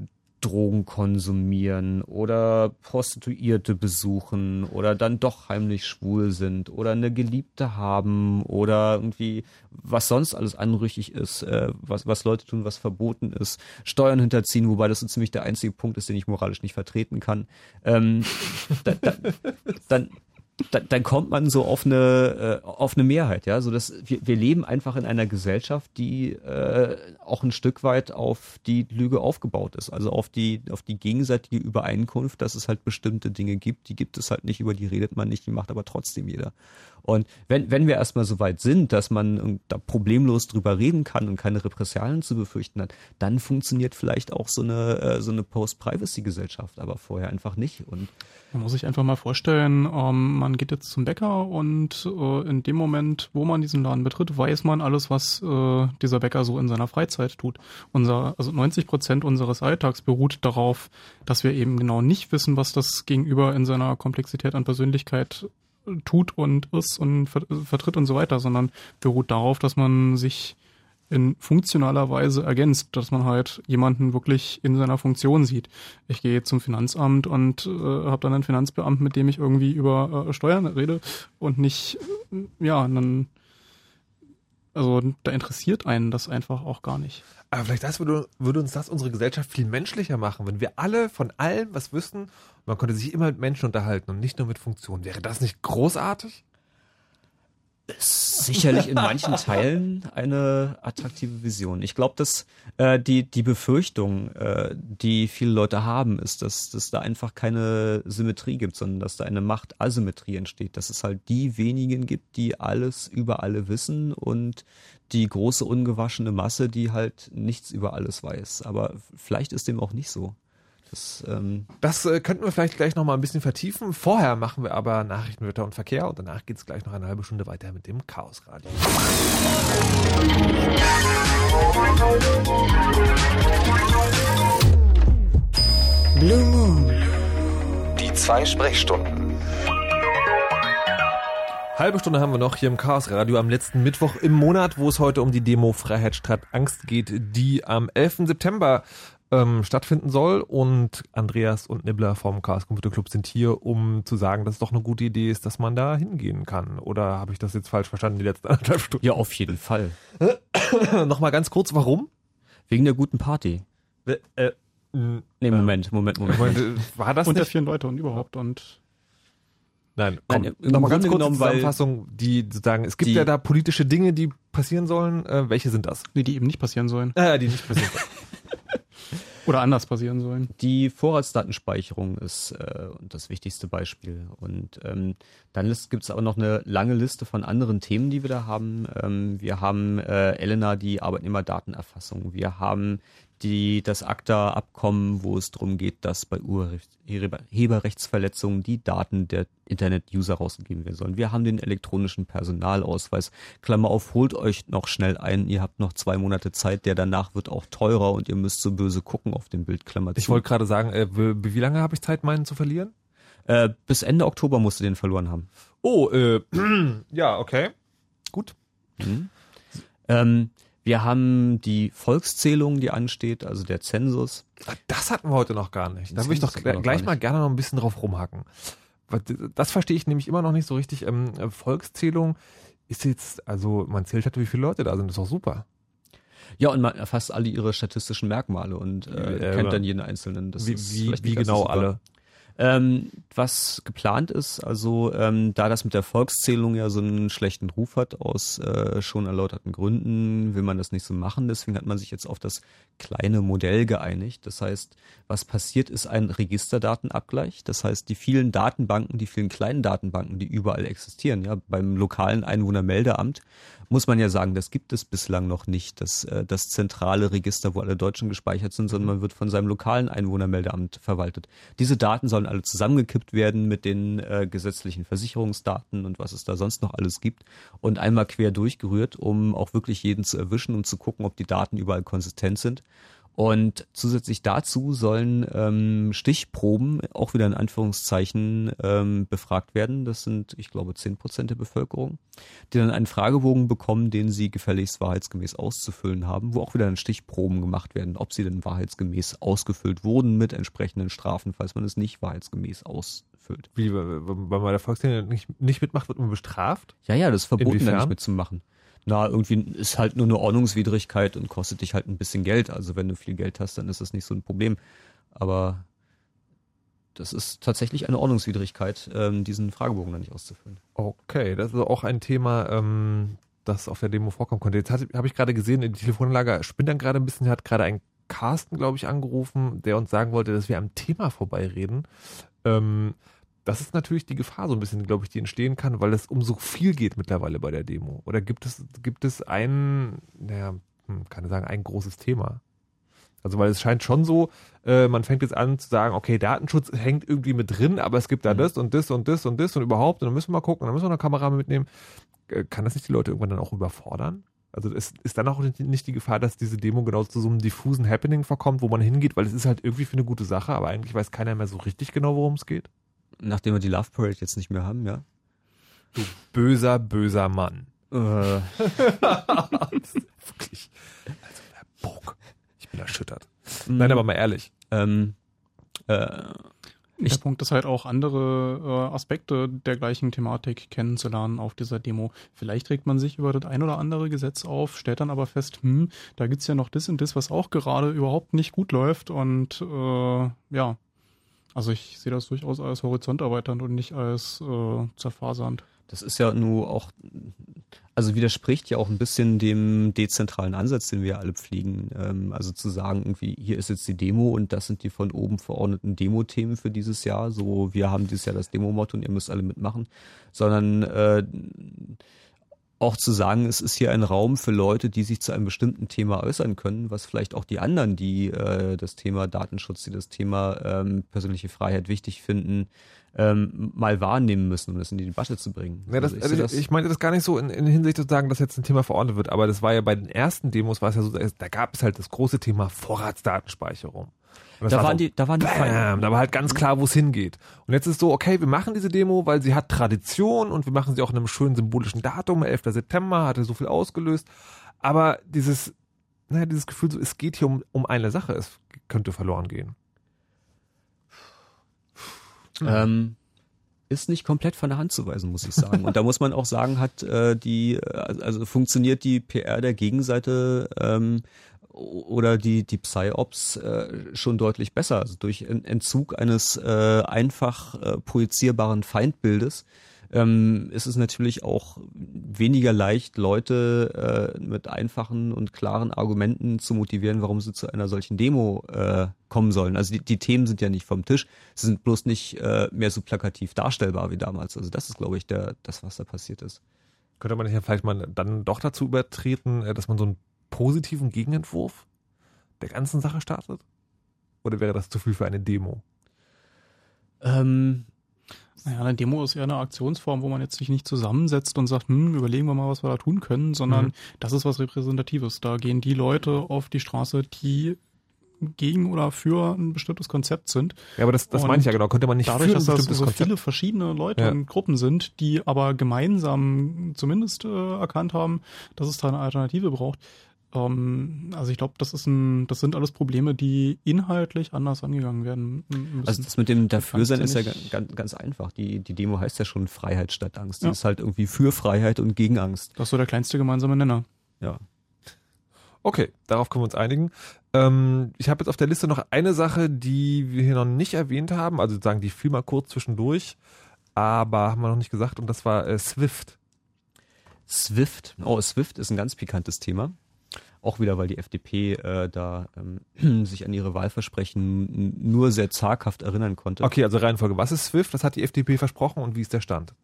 Drogen konsumieren oder Prostituierte besuchen oder dann doch heimlich schwul sind oder eine Geliebte haben oder irgendwie was sonst alles anrüchig ist, äh, was, was Leute tun, was verboten ist, Steuern hinterziehen, wobei das so ziemlich der einzige Punkt ist, den ich moralisch nicht vertreten kann, ähm, da, da, dann dann, dann kommt man so auf eine äh, auf eine Mehrheit, ja, so dass wir, wir leben einfach in einer Gesellschaft, die äh, auch ein Stück weit auf die Lüge aufgebaut ist, also auf die auf die gegenseitige Übereinkunft, dass es halt bestimmte Dinge gibt, die gibt es halt nicht, über die redet man nicht, die macht aber trotzdem jeder. Und wenn wenn wir erstmal so weit sind, dass man ähm, da problemlos drüber reden kann und keine Repressalien zu befürchten hat, dann funktioniert vielleicht auch so eine äh, so eine Post-Privacy-Gesellschaft, aber vorher einfach nicht. Und Man muss sich einfach mal vorstellen, ähm, man geht jetzt zum Bäcker und äh, in dem Moment, wo man diesen Laden betritt, weiß man alles, was äh, dieser Bäcker so in seiner Freizeit tut. Unser, also 90 Prozent unseres Alltags beruht darauf, dass wir eben genau nicht wissen, was das Gegenüber in seiner Komplexität an Persönlichkeit tut und ist und ver vertritt und so weiter, sondern beruht darauf, dass man sich in funktionaler Weise ergänzt, dass man halt jemanden wirklich in seiner Funktion sieht. Ich gehe zum Finanzamt und äh, habe dann einen Finanzbeamten, mit dem ich irgendwie über äh, Steuern rede und nicht, ja, dann, also da interessiert einen das einfach auch gar nicht. Aber vielleicht das würde, würde uns das unsere Gesellschaft viel menschlicher machen, wenn wir alle von allem was wüssten. Man konnte sich immer mit Menschen unterhalten und nicht nur mit Funktionen. Wäre das nicht großartig? Sicherlich in manchen Teilen eine attraktive Vision. Ich glaube, dass äh, die die Befürchtung, äh, die viele Leute haben, ist, dass dass da einfach keine Symmetrie gibt, sondern dass da eine Machtasymmetrie entsteht, dass es halt die wenigen gibt, die alles über alle wissen und die große ungewaschene Masse, die halt nichts über alles weiß. Aber vielleicht ist dem auch nicht so. Das, ähm, Das äh, könnten wir vielleicht gleich noch mal ein bisschen vertiefen. Vorher machen wir aber Nachrichten, Wetter und Verkehr und danach geht's gleich noch eine halbe Stunde weiter mit dem Chaosradio. Blue Moon. Die zwei Sprechstunden. Halbe Stunde haben wir noch hier im Chaos Radio am letzten Mittwoch im Monat, wo es heute um die Demo Freiheit statt Angst geht, die am 11. September ähm, stattfinden soll. Und Andreas und Nibbler vom Chaos Computer Club sind hier, um zu sagen, dass es doch eine gute Idee ist, dass man da hingehen kann. Oder habe ich das jetzt falsch verstanden, die letzten anderthalb Stunden? ja, auf jeden Fall. Nochmal ganz kurz, warum? Wegen der guten Party. Äh, Nee, Moment, Moment, Moment. Moment, äh, war das nicht? vielen Leute und überhaupt und Nein, Nein, komm, im nochmal ganz kurz genommen, Zusammenfassung, die sagen, es gibt die- ja da politische Dinge, die passieren sollen. Äh, welche sind das? nee, die eben nicht passieren sollen Äh, die nicht passieren sollen. oder anders passieren sollen. Die Vorratsdatenspeicherung ist äh, das wichtigste Beispiel. Und ähm, dann gibt es aber noch eine lange Liste von anderen Themen, die wir da haben. Ähm, wir haben äh, Elena, die Arbeitnehmerdatenerfassung. Wir haben die, das ACTA-Abkommen, wo es darum geht, dass bei Urheberrechtsverletzungen die Daten der Internet-User rausgegeben werden sollen. Wir haben den elektronischen Personalausweis. Klammer auf, holt euch noch schnell ein. Ihr habt noch zwei Monate Zeit. Der danach wird auch teurer und ihr müsst so böse gucken auf dem Bild. Klammer Ich zu. wollte gerade sagen, äh, wie, lange habe ich Zeit, meinen zu verlieren? Äh, bis Ende Oktober musst du den verloren haben. Oh, äh, ja, okay. Gut. Ähm, wir haben die Volkszählung, die ansteht, also der Zensus. Ah, Das hatten wir heute noch gar nicht. Da würde ich doch gleich mal gerne noch ein bisschen drauf rumhacken. Das verstehe ich nämlich immer noch nicht so richtig. Ähm, äh, Volkszählung ist jetzt, also man zählt halt, wie viele Leute da sind. Das ist doch super. Ja, und man erfasst alle ihre statistischen Merkmale und äh, Äh, kennt dann jeden einzelnen. Das wie wie, wie genau alle? Ähm, was geplant ist, also ähm, da das mit der Volkszählung ja so einen schlechten Ruf hat, aus äh, schon erläuterten Gründen, will man das nicht so machen. Deswegen hat man sich jetzt auf das kleine Modell geeinigt. Das heißt, was passiert, ist ein Registerdatenabgleich. Das heißt, die vielen Datenbanken, die vielen kleinen Datenbanken, die überall existieren, ja, beim lokalen Einwohnermeldeamt, muss man ja sagen, das gibt es bislang noch nicht, das, äh, das zentrale Register, wo alle Deutschen gespeichert sind, sondern man wird von seinem lokalen Einwohnermeldeamt verwaltet. Diese Daten sollen alle zusammengekippt werden mit den äh, gesetzlichen Versicherungsdaten und was es da sonst noch alles gibt und einmal quer durchgerührt, um auch wirklich jeden zu erwischen und zu gucken, ob die Daten überall konsistent sind. Und zusätzlich dazu sollen ähm, Stichproben, auch wieder in Anführungszeichen, ähm, befragt werden. Das sind, ich glaube, zehn Prozent der Bevölkerung, die dann einen Fragebogen bekommen, den sie gefälligst wahrheitsgemäß auszufüllen haben, wo auch wieder dann Stichproben gemacht werden, ob sie denn wahrheitsgemäß ausgefüllt wurden mit entsprechenden Strafen, falls man es nicht wahrheitsgemäß ausfüllt. Wie, weil man bei der Volkszählung nicht, nicht mitmacht, wird man bestraft? Ja, ja, das ist verboten, da Inwiefern? nicht mitzumachen. Na, irgendwie ist halt nur eine Ordnungswidrigkeit und kostet dich halt ein bisschen Geld. Also wenn du viel Geld hast, dann ist das nicht so ein Problem. Aber das ist tatsächlich eine Ordnungswidrigkeit, ähm, diesen Fragebogen dann nicht auszufüllen. Okay, das ist auch ein Thema, ähm, das auf der Demo vorkommen konnte. Jetzt habe ich gerade gesehen, die Telefonanlage spinnt dann gerade ein bisschen, hat gerade ein Carsten, glaube ich, angerufen, der uns sagen wollte, dass wir am Thema vorbeireden. Ähm, das ist natürlich die Gefahr so ein bisschen, glaube ich, die entstehen kann, weil es um so viel geht mittlerweile bei der Demo. Oder gibt es, gibt es ein, naja, hm, kann ich sagen, ein großes Thema? Also weil es scheint schon so, äh, man fängt jetzt an zu sagen, okay, Datenschutz hängt irgendwie mit drin, aber es gibt da das und das und das und das und überhaupt und dann müssen wir mal gucken, dann müssen wir eine Kamera mitnehmen. Äh, kann das nicht die Leute irgendwann dann auch überfordern? Also ist, ist dann auch nicht die Gefahr, dass diese Demo genau zu so einem diffusen Happening verkommt, wo man hingeht, weil es ist halt irgendwie für eine gute Sache, aber eigentlich weiß keiner mehr so richtig genau, worum es geht? Nachdem wir die Love Parade jetzt nicht mehr haben, ja. Du böser, böser Mann. Äh, Wirklich. Also der Bock. Ich bin erschüttert. Nein, aber mal ehrlich. ähm, äh, Der Punkt ist halt auch andere äh, Aspekte der gleichen Thematik kennenzulernen auf dieser Demo. Vielleicht regt man sich über das ein oder andere Gesetz auf, stellt dann aber fest, hm, da gibt's ja noch das und das, was auch gerade überhaupt nicht gut läuft und äh, ja, also ich sehe das durchaus als horizonterweiternd und nicht als äh, zerfasernd. Das ist ja nur auch, also widerspricht ja auch ein bisschen dem dezentralen Ansatz, den wir alle pflegen. Ähm, also zu sagen, irgendwie, hier ist jetzt die Demo und das sind die von oben verordneten Demo-Themen für dieses Jahr. So, wir haben dieses Jahr das Demo-Motto und ihr müsst alle mitmachen. Sondern äh, auch zu sagen, es ist hier ein Raum für Leute, die sich zu einem bestimmten Thema äußern können, was vielleicht auch die anderen, die äh, das Thema Datenschutz, die das Thema ähm, persönliche Freiheit wichtig finden, ähm, mal wahrnehmen müssen, um das in die Debatte zu bringen. Ja, das, Also ich also ich, ich meinte das gar nicht so in, in Hinsicht zu sagen, dass jetzt ein Thema verordnet wird, aber das war ja bei den ersten Demos, war es ja so, da gab es halt das große Thema Vorratsdatenspeicherung. Und das Da war waren so, die- da waren die bam, da war halt ganz klar, wo es hingeht. Und jetzt ist so, okay, wir machen diese Demo, weil sie hat Tradition und wir machen sie auch in einem schönen symbolischen Datum, 11. September, hatte so viel ausgelöst. Aber dieses, naja, dieses Gefühl, so, es geht hier um, um eine Sache, es könnte verloren gehen. Ähm, ist nicht komplett von der Hand zu weisen, muss ich sagen. Und da muss man auch sagen, hat äh, die, äh, also funktioniert die PR der Gegenseite ähm, oder die, die Psyops äh, schon deutlich besser. Also durch En- Entzug eines äh, einfach äh, projizierbaren Feindbildes ähm, ist es natürlich auch weniger leicht, Leute äh, mit einfachen und klaren Argumenten zu motivieren, warum sie zu einer solchen Demo äh, kommen sollen. Also die, die Themen sind ja nicht vom Tisch, sie sind bloß nicht äh, mehr so plakativ darstellbar wie damals. Also das ist, glaube ich, der, das, was da passiert ist. Könnte man ja vielleicht mal dann doch dazu übertreten, äh, dass man so einen positiven Gegenentwurf der ganzen Sache startet? Oder wäre das zu viel für eine Demo? Ähm, Naja, eine Demo ist eher eine Aktionsform, wo man jetzt sich nicht zusammensetzt und sagt, hm, überlegen wir mal, was wir da tun können, sondern Mhm. das ist was Repräsentatives. Da gehen die Leute auf die Straße, die gegen oder für ein bestimmtes Konzept sind. Ja, aber das, das Und meine ich ja genau. Könnte man nicht dadurch, für ein dass das so Konzept- viele verschiedene Leute Ja. und Gruppen sind, die aber gemeinsam zumindest äh, erkannt haben, dass es da eine Alternative braucht. Ähm, also ich glaube, das ist ein, das sind alles Probleme, die inhaltlich anders angegangen werden müssen. Also das mit dem Dafürsein ist ja ganz, ganz einfach. Die, die Demo heißt ja schon Freiheit statt Angst. Die Ja. ist halt irgendwie für Freiheit und gegen Angst. Das ist so der kleinste gemeinsame Nenner. Ja. Okay, darauf können wir uns einigen. Ähm, ich habe jetzt auf der Liste noch eine Sache, die wir hier noch nicht erwähnt haben, also sozusagen die fiel mal kurz zwischendurch, aber haben wir noch nicht gesagt und das war äh, Swift. Swift. Oh, Swift ist ein ganz pikantes Thema. Auch wieder, weil die FDP äh, da ähm, sich an ihre Wahlversprechen nur sehr zaghaft erinnern konnte. Okay, also Reihenfolge. Was ist Swift? Das hat die FDP versprochen und wie ist der Stand?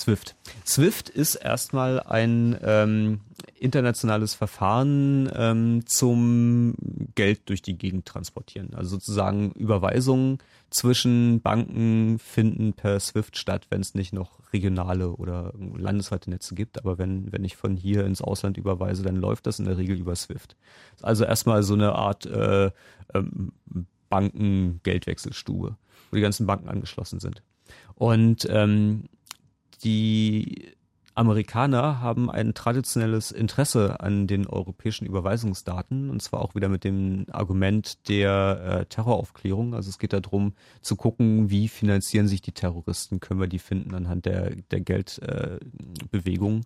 Swift. Swift ist erstmal ein ähm, internationales Verfahren ähm, zum Geld durch die Gegend transportieren. Also sozusagen Überweisungen zwischen Banken finden per Swift statt, wenn es nicht noch regionale oder landesweite Netze gibt. Aber wenn, wenn ich von hier ins Ausland überweise, dann läuft das in der Regel über Swift. Also erstmal so eine Art äh, ähm, Banken-Geldwechselstube, wo die ganzen Banken angeschlossen sind. Und ähm, die Amerikaner haben ein traditionelles Interesse an den europäischen Überweisungsdaten und zwar auch wieder mit dem Argument der äh, Terroraufklärung. Also es geht darum zu gucken, wie finanzieren sich die Terroristen, können wir die finden anhand der, der Geldbewegung.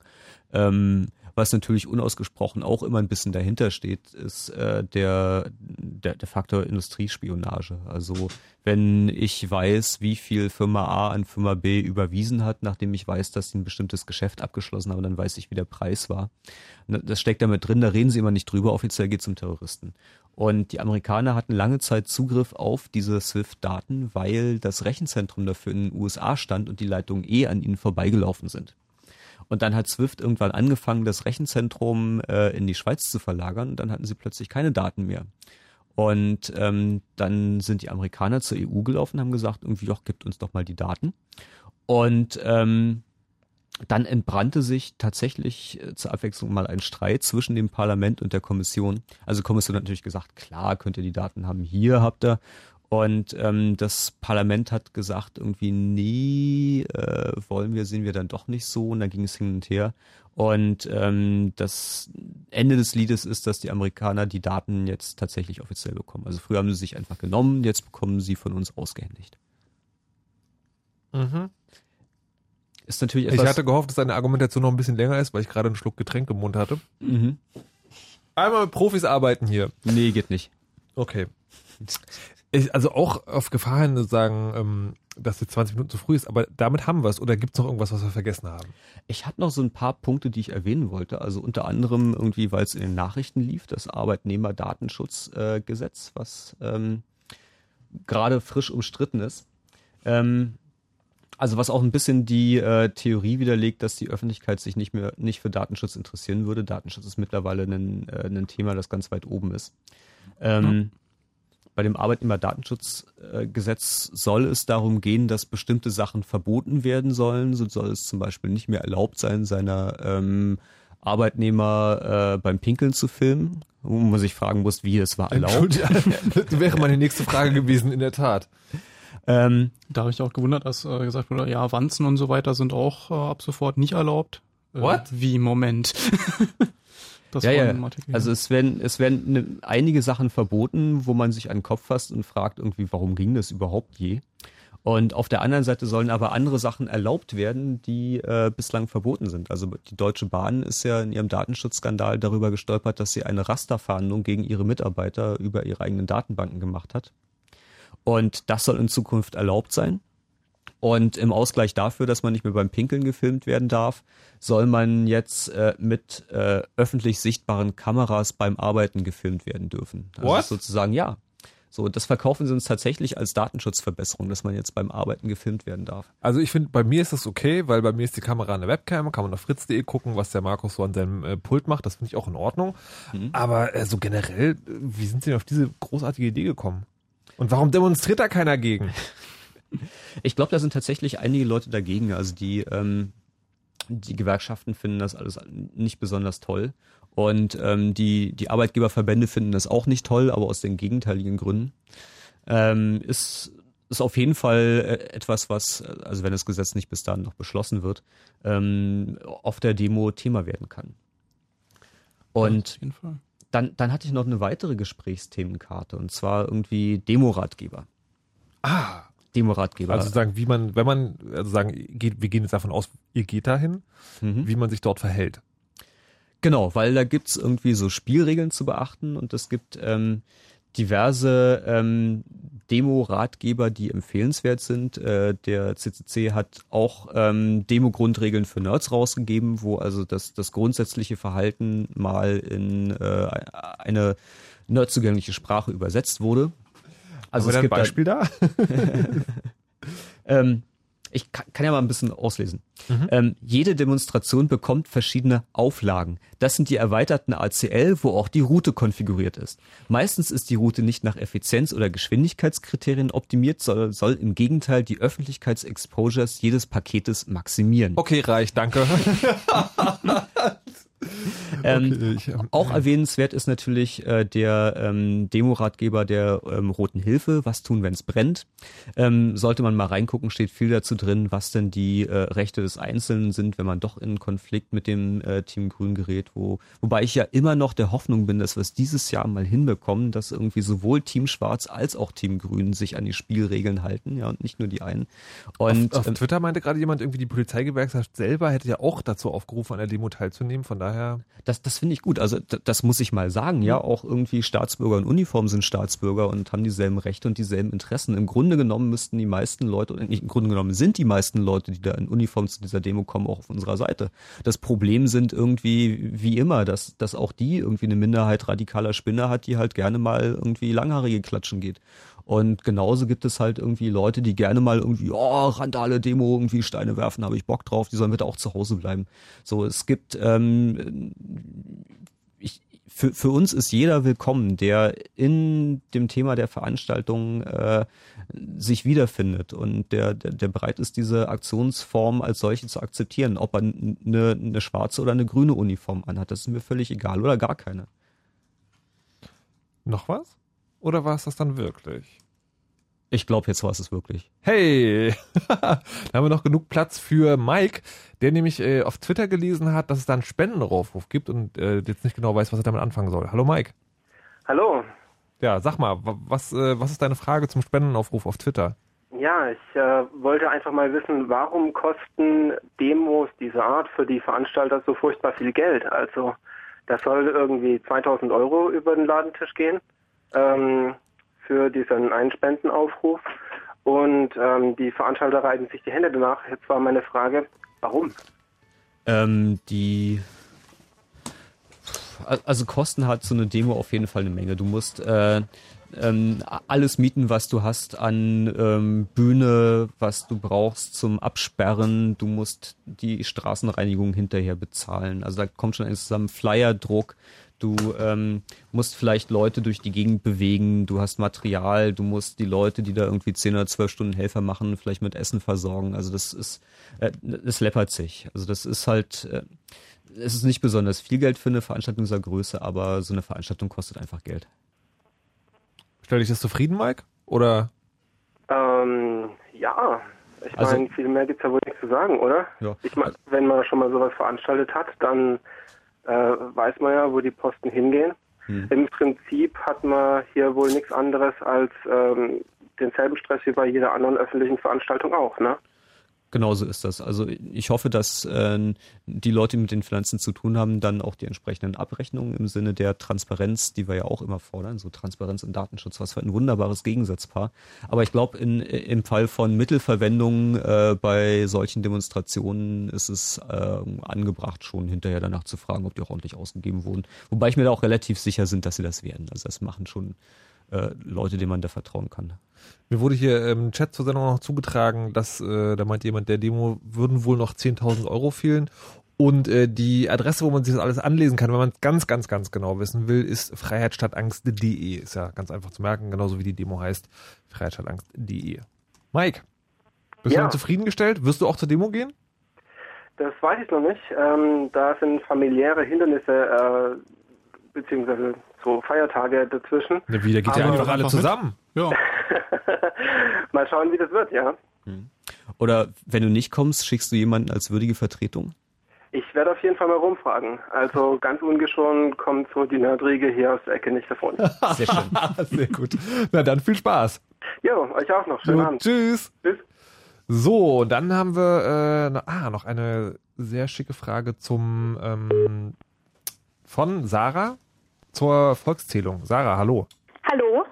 Äh, ähm, Was natürlich unausgesprochen auch immer ein bisschen dahinter steht, ist äh, der, der, der Faktor Industriespionage. Also wenn ich weiß, wie viel Firma A an Firma B überwiesen hat, nachdem ich weiß, dass sie ein bestimmtes Geschäft abgeschlossen haben, dann weiß ich, wie der Preis war. Ne, Das steckt damit drin, da reden sie immer nicht drüber, offiziell geht es um Terroristen. Und die Amerikaner hatten lange Zeit Zugriff auf diese SWIFT-Daten, weil das Rechenzentrum dafür in den USA stand und die Leitungen eh an ihnen vorbeigelaufen sind. Und dann hat SWIFT irgendwann angefangen, das Rechenzentrum äh, in die Schweiz zu verlagern dann hatten sie plötzlich keine Daten mehr. Und ähm, dann sind die Amerikaner zur EU gelaufen, haben gesagt, irgendwie, doch, gibt uns doch mal die Daten. Und ähm, dann entbrannte sich tatsächlich äh, zur Abwechslung mal ein Streit zwischen dem Parlament und der Kommission. Also die Kommission hat natürlich gesagt, klar, könnt ihr die Daten haben, hier habt ihr. Und ähm, das Parlament hat gesagt, irgendwie, nee, äh, wollen wir, sehen wir dann doch nicht so. Und dann ging es hin und her. Und ähm, das Ende des Liedes ist, dass die Amerikaner die Daten jetzt tatsächlich offiziell bekommen. Also früher haben sie sich einfach genommen, jetzt bekommen sie von uns ausgehändigt. Mhm. Ist natürlich Ich etwas. hatte gehofft, dass deine Argumentation noch ein bisschen länger ist, weil ich gerade einen Schluck Getränk im Mund hatte. Mhm. Einmal mit Profis arbeiten hier. Nee, geht nicht. Okay. Ich, also auch auf Gefahr hin zu sagen, ähm, dass jetzt 20 Minuten zu früh ist, aber damit haben wir es. Oder gibt es noch irgendwas, was wir vergessen haben? Ich hatte noch so ein paar Punkte, die ich erwähnen wollte. Also unter anderem irgendwie, weil es in den Nachrichten lief, das Arbeitnehmerdatenschutzgesetz, äh, was ähm, gerade frisch umstritten ist. Ähm, also was auch ein bisschen die äh, Theorie widerlegt, dass die Öffentlichkeit sich nicht mehr nicht für Datenschutz interessieren würde. Datenschutz ist mittlerweile ein, äh, ein Thema, das ganz weit oben ist. Ähm, Bei dem Arbeitnehmerdatenschutzgesetz soll es darum gehen, dass bestimmte Sachen verboten werden sollen. So soll es zum Beispiel nicht mehr erlaubt sein, seiner ähm, Arbeitnehmer äh, beim Pinkeln zu filmen, wo man sich fragen muss, wie es war erlaubt. das wäre meine nächste Frage gewesen, in der Tat. Ähm, Da habe ich auch gewundert, dass äh, gesagt wurde, ja, Wanzen und so weiter sind auch äh, ab sofort nicht erlaubt. Äh, What? Wie, Moment. das ja, ja. Artikel. Also es werden, es werden ne, einige Sachen verboten, wo man sich an den Kopf fasst und fragt irgendwie, warum ging das überhaupt je? Und auf der anderen Seite sollen aber andere Sachen erlaubt werden, die äh, bislang verboten sind. Also die Deutsche Bahn ist ja in ihrem Datenschutzskandal darüber gestolpert, dass sie eine Rasterfahndung gegen ihre Mitarbeiter über ihre eigenen Datenbanken gemacht hat. Und das soll in Zukunft erlaubt sein. Und im Ausgleich dafür, dass man nicht mehr beim Pinkeln gefilmt werden darf, soll man jetzt äh, mit äh, öffentlich sichtbaren Kameras beim Arbeiten gefilmt werden dürfen. Also What? sozusagen ja. So, das verkaufen sie uns tatsächlich als Datenschutzverbesserung, dass man jetzt beim Arbeiten gefilmt werden darf. Also ich finde, bei mir ist das okay, weil bei mir ist die Kamera eine Webcam, kann man auf fritz.de gucken, was der Markus so an seinem äh, Pult macht. Das finde ich auch in Ordnung. Aber äh, so generell, äh, wie sind Sie denn auf diese großartige Idee gekommen? Und warum demonstriert da keiner gegen? Ich glaube, da sind tatsächlich einige Leute dagegen. Also die, ähm, die Gewerkschaften finden das alles nicht besonders toll. Und ähm, die, die Arbeitgeberverbände finden das auch nicht toll, aber aus den gegenteiligen Gründen. Ähm, ist, ist auf jeden Fall äh, etwas, was, also wenn das Gesetz nicht bis dahin noch beschlossen wird, ähm, auf der Demo Thema werden kann. Und auf jeden Fall. dann, dann hatte ich noch eine weitere Gesprächsthemenkarte und zwar irgendwie Demoratgeber. Ah, Demoratgeber. also sagen, wie man, wenn man, also sagen, geht, wir gehen jetzt davon aus, ihr geht dahin, Mhm. wie man sich dort verhält. Genau, weil da gibt's irgendwie so Spielregeln zu beachten und es gibt ähm, diverse ähm, Demo-Ratgeber, die empfehlenswert sind. Äh, der CCC hat auch ähm, Demo-Grundregeln für Nerds rausgegeben, wo also das, das grundsätzliche Verhalten mal in äh, eine nerdzugängliche Sprache übersetzt wurde. Also Haben es ein gibt da- Beispiel da? ähm, ich kann, kann ja mal ein bisschen auslesen. Ähm, jede Demonstration bekommt verschiedene Auflagen. Das sind die erweiterten ACL, wo auch die Route konfiguriert ist. Meistens ist die Route nicht nach Effizienz- oder Geschwindigkeitskriterien optimiert, soll, soll im Gegenteil die Öffentlichkeitsexposures jedes Paketes maximieren. Okay, reicht, danke. Ähm, Okay, ähm, Auch erwähnenswert ist natürlich äh, der ähm, Demoratgeber der ähm, Roten Hilfe, was tun, wenn es brennt. Ähm, sollte man mal reingucken, steht viel dazu drin, was denn die äh, Rechte des Einzelnen sind, wenn man doch in einen Konflikt mit dem äh, Team Grün gerät. Wo, wobei ich ja immer noch der Hoffnung bin, dass wir es dieses Jahr mal hinbekommen, dass irgendwie sowohl Team Schwarz als auch Team Grün sich an die Spielregeln halten, ja, und nicht nur die einen. Und auf, auf ähm, Twitter meinte gerade jemand, irgendwie die Polizeigewerkschaft selber hätte ja auch dazu aufgerufen, an der Demo teilzunehmen. Von daher daher. Das, das finde ich gut. Also d- das muss ich mal sagen. Ja, auch irgendwie Staatsbürger in Uniform sind Staatsbürger und haben dieselben Rechte und dieselben Interessen. Im Grunde genommen müssten die meisten Leute, oder nicht im Grunde genommen sind die meisten Leute, die da in Uniform zu dieser Demo kommen, auch auf unserer Seite. Das Problem sind irgendwie, wie immer, dass, dass auch die irgendwie eine Minderheit radikaler Spinner hat, die halt gerne mal irgendwie langhaarige klatschen geht. Und genauso gibt es halt irgendwie Leute, die gerne mal irgendwie, oh, Randale Demo, irgendwie Steine werfen, habe ich Bock drauf, die sollen bitte auch zu Hause bleiben. So, es gibt, ähm, ich, für, für uns ist jeder willkommen, der in dem Thema der Veranstaltung äh, sich wiederfindet und der, der, der bereit ist, diese Aktionsform als solche zu akzeptieren. Ob er eine, eine schwarze oder eine grüne Uniform anhat, das ist mir völlig egal oder gar keine. Noch was? Oder war es das dann wirklich? Ich glaube, jetzt war es es wirklich. Hey, da haben wir noch genug Platz für Mike, der nämlich äh, auf Twitter gelesen hat, dass es da einen Spendenaufruf gibt und äh, jetzt nicht genau weiß, was er damit anfangen soll. Hallo Mike. Hallo. Ja, sag mal, wa- was, äh, was ist deine Frage zum Spendenaufruf auf Twitter? Ja, ich äh, wollte einfach mal wissen, warum kosten Demos dieser Art für die Veranstalter so furchtbar viel Geld? Also, das soll irgendwie 2000 Euro über den Ladentisch gehen ähm, für diesen Einspendenaufruf. Und ähm, die Veranstalter reiben sich die Hände danach. Jetzt war meine Frage, warum? Ähm, die also Kosten hat so eine Demo auf jeden Fall eine Menge. Du musst äh, ähm, alles mieten, was du hast an ähm, Bühne, was du brauchst zum Absperren. Du musst die Straßenreinigung hinterher bezahlen. Also da kommt schon eines zusammen. Flyerdruck. Du ähm, musst vielleicht Leute durch die Gegend bewegen. Du hast Material. Du musst die Leute, die da irgendwie 10 oder 12 Stunden Helfer machen, vielleicht mit Essen versorgen. Also das ist, äh, das läppert sich. Also das ist halt, äh, es ist nicht besonders viel Geld für eine Veranstaltung dieser Größe, aber so eine Veranstaltung kostet einfach Geld. Stell dich das zufrieden, Mike? Oder? Ähm, ja, ich Also- meine, viel mehr gibt's ja wohl nicht zu sagen, oder? Ja. Ich meine, wenn man schon mal sowas veranstaltet hat, dann äh, weiß man ja, wo die Posten hingehen. Hm. Im Prinzip hat man hier wohl nichts anderes als ähm, denselben Stress wie bei jeder anderen öffentlichen Veranstaltung auch, ne? Genauso ist das. Also ich hoffe, dass äh, die Leute, die mit den Finanzen zu tun haben, dann auch die entsprechenden Abrechnungen im Sinne der Transparenz, die wir ja auch immer fordern, so Transparenz und Datenschutz, was für ein wunderbares Gegensatzpaar. Aber ich glaube, im Fall von Mittelverwendung äh, bei solchen Demonstrationen ist es äh, angebracht, schon hinterher danach zu fragen, ob die auch ordentlich ausgegeben wurden. Wobei ich mir da auch relativ sicher sind, dass sie das werden. Also das machen schon äh, Leute, denen man da vertrauen kann. Mir wurde hier im Chat zur Sendung noch zugetragen, dass, äh, da meint jemand, der Demo würden wohl noch 10.000 Euro fehlen. Und äh, die Adresse, wo man sich das alles anlesen kann, wenn man es ganz, ganz, ganz genau wissen will, ist freiheitstadtangst.de. Ist ja ganz einfach zu merken, genauso wie die Demo heißt, freiheitstadtangst.de. Mike, bist Ja. du zufriedengestellt? Wirst du auch zur Demo gehen? Das weiß ich noch nicht. Ähm, da sind familiäre Hindernisse äh, beziehungsweise so Feiertage dazwischen. Na, wie, da geht ja einfach alle zusammen. Ja. Mal schauen, wie das wird, ja. Oder wenn du nicht kommst, schickst du jemanden als würdige Vertretung? Ich werde auf jeden Fall mal rumfragen. Also ganz ungeschoren kommt so die Nerdriege hier aus der Ecke nicht davon. Sehr schön. Sehr gut. Na dann viel Spaß. Jo, euch auch noch. Schönen Jo, Abend. Tschüss. Tschüss. So, und dann haben wir äh, noch, ah, noch eine sehr schicke Frage zum ähm, von Sarah zur Volkszählung. Sarah, hallo. Hallo.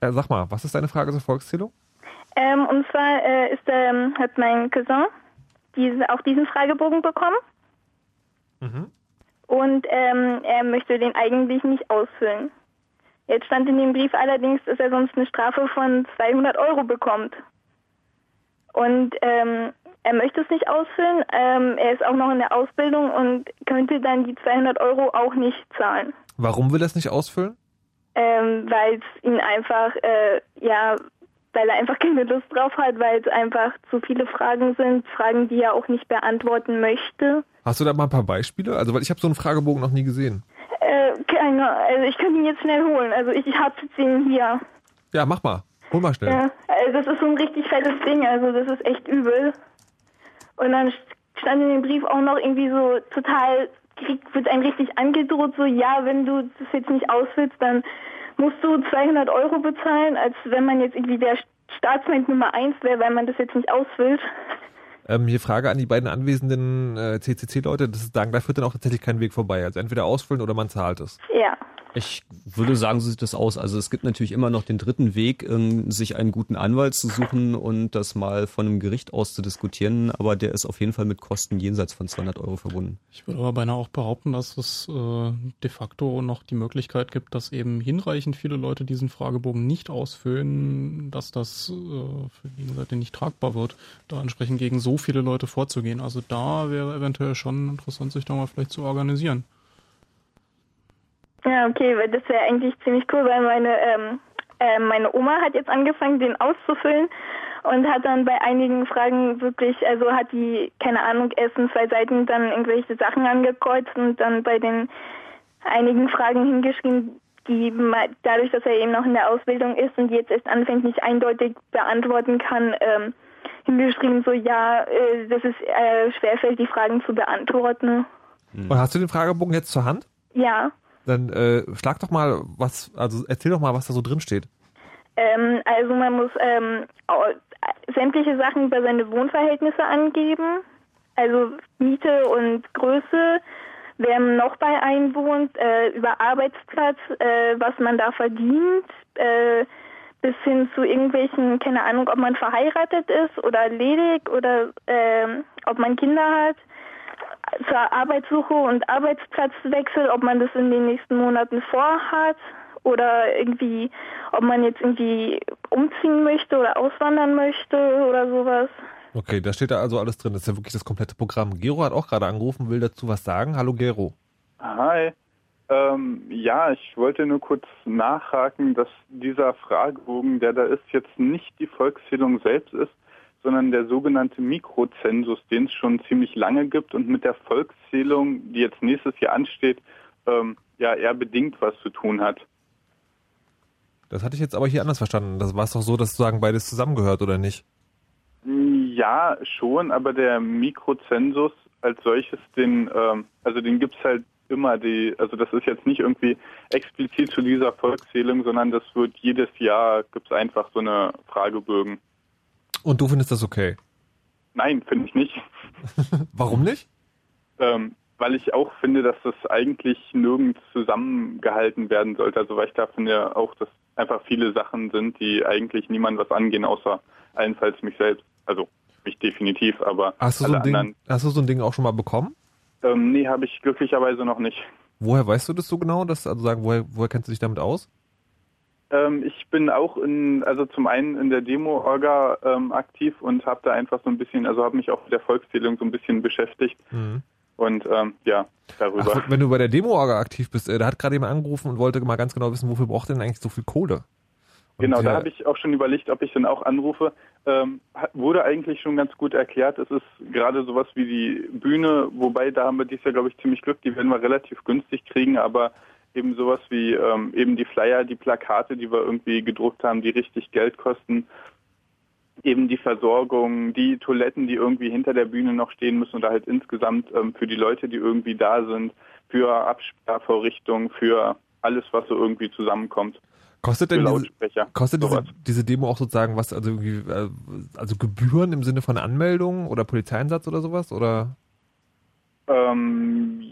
Äh, sag mal, was ist deine Frage zur Volkszählung? Ähm, und zwar äh, ist, ähm, hat mein Cousin diesen, auch diesen Fragebogen bekommen und ähm, er möchte den eigentlich nicht ausfüllen. Jetzt stand in dem Brief allerdings, dass er sonst eine Strafe von 200 Euro bekommt. Und ähm, er möchte es nicht ausfüllen. Ähm, er ist auch noch in der Ausbildung und könnte dann die 200 Euro auch nicht zahlen. Warum will er es nicht ausfüllen? ähm, weil es ihn einfach, äh, ja, weil er einfach keine Lust drauf hat, weil es einfach zu viele Fragen sind, Fragen, die er auch nicht beantworten möchte. Hast du da mal ein paar Beispiele? Also, weil ich habe so einen Fragebogen noch nie gesehen. Äh, keine, also ich kann ihn jetzt schnell holen. Also ich, ich habe jetzt den hier. Ja, mach mal. Hol mal schnell. Ja, also das ist so ein richtig fettes Ding, also das ist echt übel. Und dann stand in dem Brief auch noch irgendwie so total, krieg, wird einem richtig angedroht, so ja, wenn du das jetzt nicht ausfüllst, dann musst du 200 Euro bezahlen, als wenn man jetzt irgendwie der Staatsfeind Nummer eins wäre, weil man das jetzt nicht ausfüllt. Ähm, hier Frage an die beiden anwesenden äh, CCC-Leute. Das ist da führt dann auch tatsächlich kein Weg vorbei. Also entweder ausfüllen oder man zahlt es. Ja. Ich würde sagen, so sieht das aus. Also es gibt natürlich immer noch den dritten Weg, ähm, sich einen guten Anwalt zu suchen und das mal von einem Gericht aus zu diskutieren, aber der ist auf jeden Fall mit Kosten jenseits von 200 Euro verbunden. Ich würde aber beinahe auch behaupten, dass es äh, de facto noch die Möglichkeit gibt, dass eben hinreichend viele Leute diesen Fragebogen nicht ausfüllen, dass das äh, für die Seite nicht tragbar wird, da entsprechend gegen so viele Leute vorzugehen. Also da wäre eventuell schon interessant, sich da mal vielleicht zu organisieren. Ja, okay, weil das wäre eigentlich ziemlich cool, weil meine, ähm, äh, meine Oma hat jetzt angefangen, den auszufüllen und hat dann bei einigen Fragen wirklich, also hat die, keine Ahnung, ersten zwei Seiten dann irgendwelche Sachen angekreuzt und dann bei den einigen Fragen hingeschrieben, die dadurch, dass er eben noch in der Ausbildung ist und jetzt erst anfängt, nicht eindeutig beantworten kann, ähm, hingeschrieben, so ja, äh, das ist äh, schwerfällt, die Fragen zu beantworten. Und hast du den Fragebogen jetzt zur Hand? Ja. Dann äh, schlag doch mal was, also erzähl doch mal, was da so drin steht. Ähm, also man muss ähm, sämtliche Sachen über seine Wohnverhältnisse angeben, also Miete und Größe, wer noch bei einem wohnt, äh, über Arbeitsplatz, äh, was man da verdient, äh, bis hin zu irgendwelchen, keine Ahnung, ob man verheiratet ist oder ledig oder ähm, ob man Kinder hat zur Arbeitssuche und Arbeitsplatzwechsel, ob man das in den nächsten Monaten vorhat oder irgendwie, ob man jetzt irgendwie umziehen möchte oder auswandern möchte oder sowas. Okay, da steht da also alles drin. Das ist ja wirklich das komplette Programm. Gero hat auch gerade angerufen, will dazu was sagen. Hallo Gero. Hi. Ähm, ja, ich wollte nur kurz nachhaken, dass dieser Fragebogen, der da ist, jetzt nicht die Volkszählung selbst ist, sondern der sogenannte Mikrozensus, den es schon ziemlich lange gibt und mit der Volkszählung, die jetzt nächstes Jahr ansteht, ähm, ja eher bedingt was zu tun hat. Das hatte ich jetzt aber hier anders verstanden. Das war es doch so, dass sozusagen beides zusammengehört, oder nicht? Ja, schon, aber der Mikrozensus als solches, den, ähm, also den gibt's halt immer, die, also das ist jetzt nicht irgendwie explizit zu dieser Volkszählung, sondern das wird jedes Jahr, gibt's einfach so eine Fragebögen. Und du findest das okay? Nein, finde ich nicht. Warum nicht? Ähm, weil ich auch finde, dass das eigentlich nirgends zusammengehalten werden sollte. Also weil ich da finde auch, dass einfach viele Sachen sind, die eigentlich niemand was angehen, außer allenfalls mich selbst. Also mich definitiv, aber Hast du, so ein Ding, anderen. hast du so ein Ding auch schon mal bekommen? Ähm, nee, habe ich glücklicherweise noch nicht. Woher weißt du das so genau? Dass, also sagen, woher, woher kennst du dich damit aus? Ähm, ich bin auch in, also zum einen in der Demo-Orga ähm, aktiv und habe da einfach so ein bisschen, also habe mich auch mit der Volkszählung so ein bisschen beschäftigt Mhm. und ähm, ja, darüber. Ach, wenn du bei der Demo-Orga aktiv bist, äh, da hat gerade jemand angerufen und wollte mal ganz genau wissen, wofür braucht denn eigentlich so viel Kohle? Und Genau, da ja, habe ich auch schon überlegt, ob ich dann auch anrufe. Ähm, wurde eigentlich schon ganz gut erklärt. Es ist gerade sowas wie die Bühne, wobei da haben wir dieses Jahr, glaube ich, ziemlich Glück. Die werden wir relativ günstig kriegen, aber eben sowas wie ähm, eben die Flyer, die Plakate, die wir irgendwie gedruckt haben, die richtig Geld kosten. Eben die Versorgung, die Toiletten, die irgendwie hinter der Bühne noch stehen müssen oder halt insgesamt ähm, für die Leute, die irgendwie da sind, für Absperrvorrichtungen, für alles, was so irgendwie zusammenkommt. Kostet denn diese, kostet diese, diese Demo auch sozusagen was, also irgendwie, äh, also Gebühren im Sinne von Anmeldung oder Polizeieinsatz oder sowas? Oder? Ähm,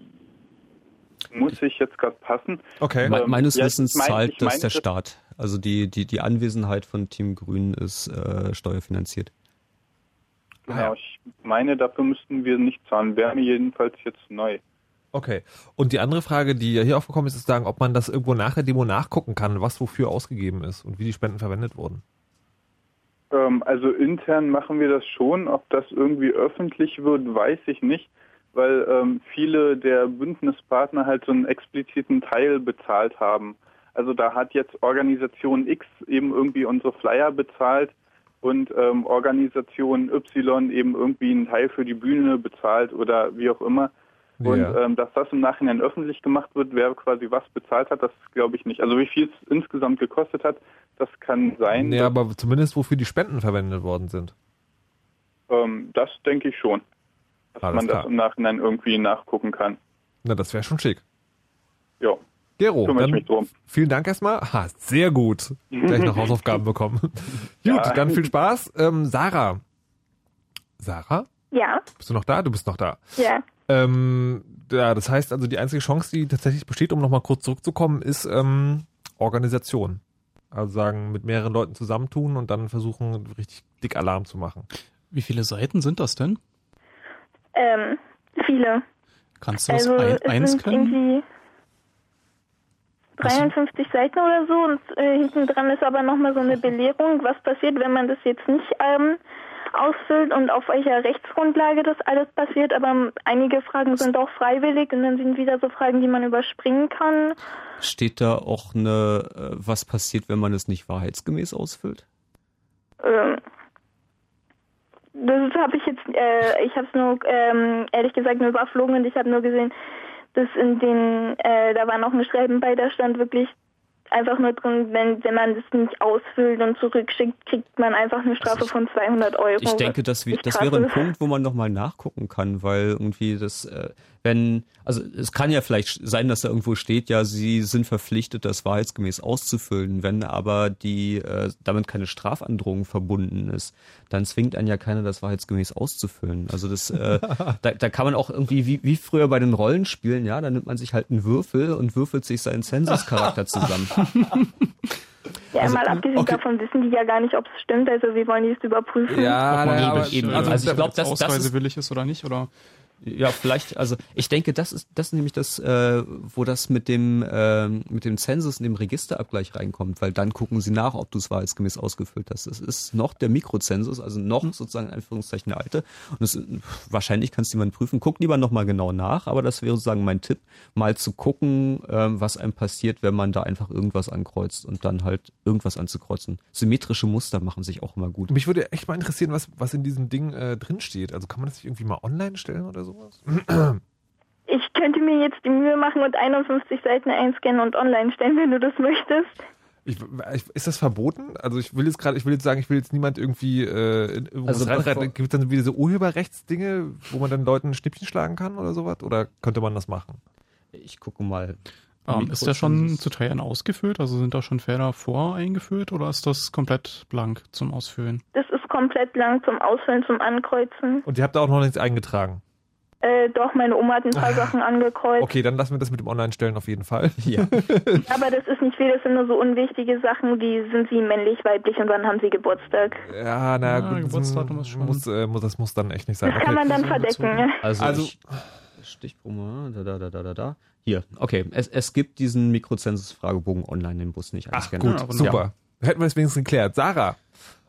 muss ich jetzt gerade passen? Okay. Me Ähm, meines ja, Wissens mein- zahlt das der Staat. Also die, die, die Anwesenheit von Team Grün ist äh, steuerfinanziert. Genau, ich meine, dafür müssten wir nicht zahlen. Wäre mir jedenfalls jetzt neu. Okay. Und die andere Frage, die ja hier aufgekommen ist, ist sagen, ob man das irgendwo nach der Demo nachgucken kann, was wofür ausgegeben ist und wie die Spenden verwendet wurden. Ähm, also intern machen wir das schon. Ob das irgendwie öffentlich wird, weiß ich nicht, weil ähm, viele der Bündnispartner halt so einen expliziten Teil bezahlt haben. Also da hat jetzt Organisation X eben irgendwie unsere Flyer bezahlt und ähm, Organisation Y eben irgendwie einen Teil für die Bühne bezahlt oder wie auch immer. Und Ja. ähm, dass das im Nachhinein öffentlich gemacht wird, wer quasi was bezahlt hat, das glaube ich nicht. Also wie viel es insgesamt gekostet hat, das kann sein. Nee, aber zumindest wofür die Spenden verwendet worden sind. Ähm, das denke ich schon. Dass Alles man klar. das im Nachhinein irgendwie nachgucken kann. Na, das wäre schon schick. Ja. Gero, dann mich drum. vielen Dank erstmal. Ha, sehr gut. Gleich noch Hausaufgaben bekommen. gut, Ja. dann viel Spaß. Ähm, Sarah. Sarah? Ja, Bist du noch da? Du bist noch da. ja. Ähm, ja, das heißt also, die einzige Chance, die tatsächlich besteht, um nochmal kurz zurückzukommen, ist ähm, Organisation. Also sagen, mit mehreren Leuten zusammentun und dann versuchen, richtig dick Alarm zu machen. Wie viele Seiten sind das denn? Ähm, viele. Kannst du das also ein, es eins sind können? irgendwie 53 Seiten oder so und äh, hinten dran ist aber nochmal so eine Belehrung, was passiert, wenn man das jetzt nicht ähm, ausfüllt und auf welcher Rechtsgrundlage das alles passiert. Aber ähm, einige Fragen sind auch freiwillig und dann sind wieder so Fragen, die man überspringen kann. Steht da auch eine, äh, was passiert, wenn man es nicht wahrheitsgemäß ausfüllt? Ähm, habe ich jetzt, äh, ich habe es nur ähm, ehrlich gesagt nur überflogen und ich habe nur gesehen, dass in den, äh, da war noch ein Schreiben bei, da stand wirklich einfach nur drin, wenn, wenn man das nicht ausfüllt und zurückschickt, kriegt man einfach eine Strafe von 200 Euro. Ich denke, das, das wäre ein. Punkt, wo man nochmal nachgucken kann, weil irgendwie das, äh, wenn, also es kann ja vielleicht sein, dass da irgendwo steht, ja, sie sind verpflichtet, das wahrheitsgemäß auszufüllen. Wenn aber die äh, damit keine Strafandrohung verbunden ist, dann zwingt einen ja keiner, das wahrheitsgemäß auszufüllen. Also das, äh, da, da kann man auch irgendwie, wie, wie früher bei den Rollenspielen, ja, da nimmt man sich halt einen Würfel und würfelt sich seinen Census-Charakter zusammen. Ja, Also, mal abgesehen okay. davon wissen die ja gar nicht, ob es stimmt, also wie wollen die es überprüfen? Ja, wirklich, eben. äh, Also ich glaub, jetzt das- das ist- ausreisewillig ist oder nicht, oder? Ja, vielleicht, also ich denke, das ist das ist nämlich das, äh, wo das mit dem ähm, mit dem Zensus und dem Registerabgleich reinkommt, weil dann gucken sie nach, ob du es wahrheitsgemäß ausgefüllt hast. Das ist noch der Mikrozensus, also noch sozusagen in Anführungszeichen der alte. Und das, wahrscheinlich kannst du jemand prüfen. Guck lieber nochmal genau nach, aber das wäre sozusagen mein Tipp, mal zu gucken, ähm, was einem passiert, wenn man da einfach irgendwas ankreuzt und dann halt irgendwas anzukreuzen. Symmetrische Muster machen sich auch immer gut. Mich würde echt mal interessieren, was, was in diesem Ding äh, drinsteht. Also kann man das nicht irgendwie mal online stellen oder sowas? Ich könnte mir jetzt die Mühe machen und 51 Seiten einscannen und online stellen, wenn du das möchtest. Ich, ich, ist das verboten? Also ich will jetzt gerade, ich will jetzt sagen, ich will jetzt niemand irgendwie äh, Also Gibt es dann wieder so Urheberrechtsdinge, wo man dann Leuten ein Schnippchen schlagen kann oder sowas? Oder könnte man das machen? Ich gucke mal. Ähm, ist der schon zu Teilen ausgefüllt? Also sind da schon Felder voreingeführt oder ist das komplett blank zum Ausfüllen? Das ist komplett lang zum Ausfüllen, zum Ankreuzen. Und ihr habt da auch noch nichts eingetragen. Äh, doch, meine Oma hat ein paar Sachen angekreuzt. Okay, dann lassen wir das mit dem Online-Stellen auf jeden Fall. Ja. Aber das ist nicht viel, das sind nur so unwichtige Sachen, wie sind sie männlich, weiblich und wann haben sie Geburtstag. Ja, na Ja, gut, Geburtsdatum das ist schon- muss, äh, muss, das muss dann echt nicht sein. Das kann man dann verdecken. ja. Also, Also- ich, Stichprobe, da, da, da, da, da, da. Hier, okay. Es, es gibt diesen Mikrozensus-Fragebogen online im Bus nicht Ach gut, aber super. Hätten wir es wenigstens geklärt. Sarah,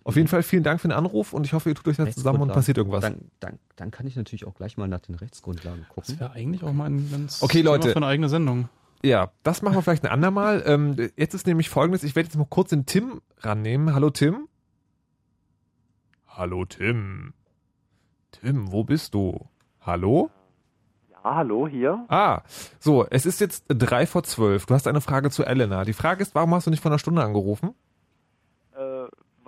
auf jeden Fall vielen Dank für den Anruf und ich hoffe, ihr tut euch das zusammen und passiert irgendwas. Dann, dann, dann kann ich natürlich auch gleich mal nach den Rechtsgrundlagen gucken. Das wäre eigentlich auch mal ein ganz Okay, Thema Leute. für eine eigene Sendung. Ja, das machen wir vielleicht ein andermal. Ähm, jetzt ist nämlich folgendes, ich werde jetzt mal kurz den Tim rannehmen. Hallo Tim. Hallo Tim. Tim, wo bist du? Hallo? Ja, hallo, hier. Ah, so, es ist jetzt drei vor zwölf. Du hast eine Frage zu Elena. Die Frage ist, warum hast du nicht vor einer Stunde angerufen?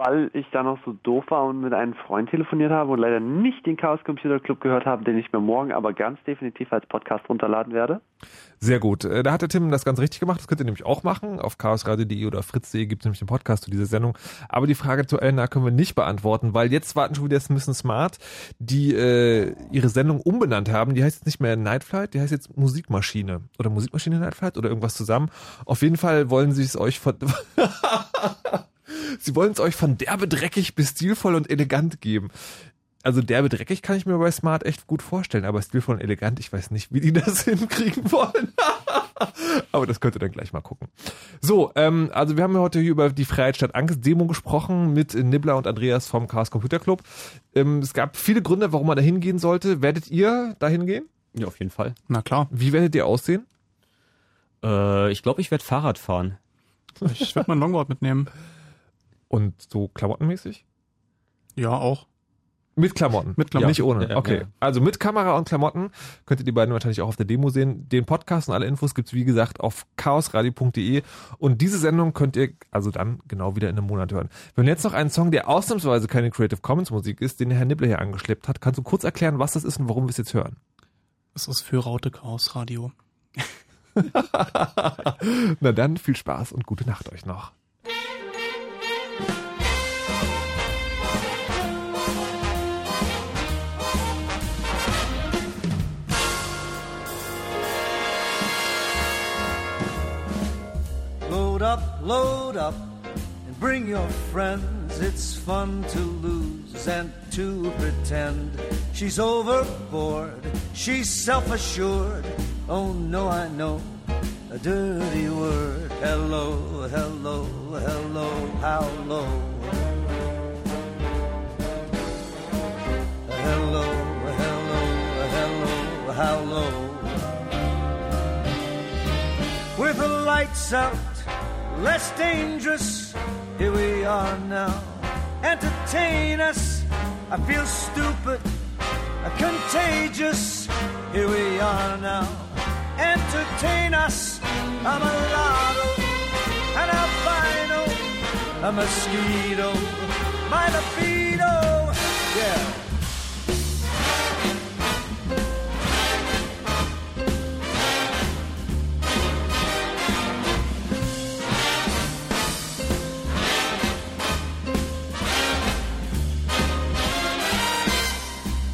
Weil ich da noch so doof war und mit einem Freund telefoniert habe und leider nicht den Chaos Computer Club gehört habe, den ich mir morgen aber ganz definitiv als Podcast runterladen werde. Sehr gut. Äh, Da hat der Tim das ganz richtig gemacht. Das könnt ihr nämlich auch machen. Auf chaosradio.de oder fritz.de gibt es nämlich den Podcast zu dieser Sendung. Aber die Frage zu Elena können wir nicht beantworten, weil jetzt warten schon wieder Smith Smart, die äh, ihre Sendung umbenannt haben. Die heißt jetzt nicht mehr Night Flight, die heißt jetzt Musikmaschine. Oder Musikmaschine Night Flight oder irgendwas zusammen. Auf jeden Fall wollen sie es euch von... Sie wollen es euch von derbe dreckig bis stilvoll und elegant geben. Also derbe dreckig kann ich mir bei Smart echt gut vorstellen, aber stilvoll und elegant, ich weiß nicht, wie die das hinkriegen wollen. aber das könnt ihr dann gleich mal gucken. So, ähm, also wir haben ja heute hier über die Freiheit statt Angst Demo gesprochen mit Nibbler und Andreas vom Chaos Computer Club. Ähm, es gab viele Gründe, warum man da hingehen sollte. Werdet ihr da hingehen? Ja, auf jeden Fall. Na klar. Wie werdet ihr aussehen? Äh, ich glaube, ich werde Fahrrad fahren. Ich werde mein Longboard mitnehmen. Und so klamottenmäßig? Ja, auch. Mit Klamotten. Mit Klamotten. Nicht ohne. Ja, okay. ja. Also mit Kamera und Klamotten könnt ihr die beiden wahrscheinlich auch auf der Demo sehen. Den Podcast und alle Infos gibt's wie gesagt auf chaosradio.de und diese Sendung könnt ihr also dann genau wieder in einem Monat hören. Wir hören jetzt noch einen Song, der ausnahmsweise keine Creative Commons Musik ist, den der Herr Nibbler hier angeschleppt hat. Kannst du kurz erklären, was das ist und warum wir es jetzt hören? Es ist für Raute Chaos Radio. Na dann viel Spaß und gute Nacht euch noch. Load up, load up, and bring your friends. It's fun to lose and to pretend. She's overboard, she's self assured. Oh no, I know a dirty word. Hello, hello, hello, how low? Hello, hello, hello, how low? With the lights out, less dangerous. Here we are now. Entertain us. I feel stupid, contagious. Here we are now. Entertain us. I'm a lotto, an albino, a mosquito, my libido. Yeah.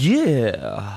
Yeah!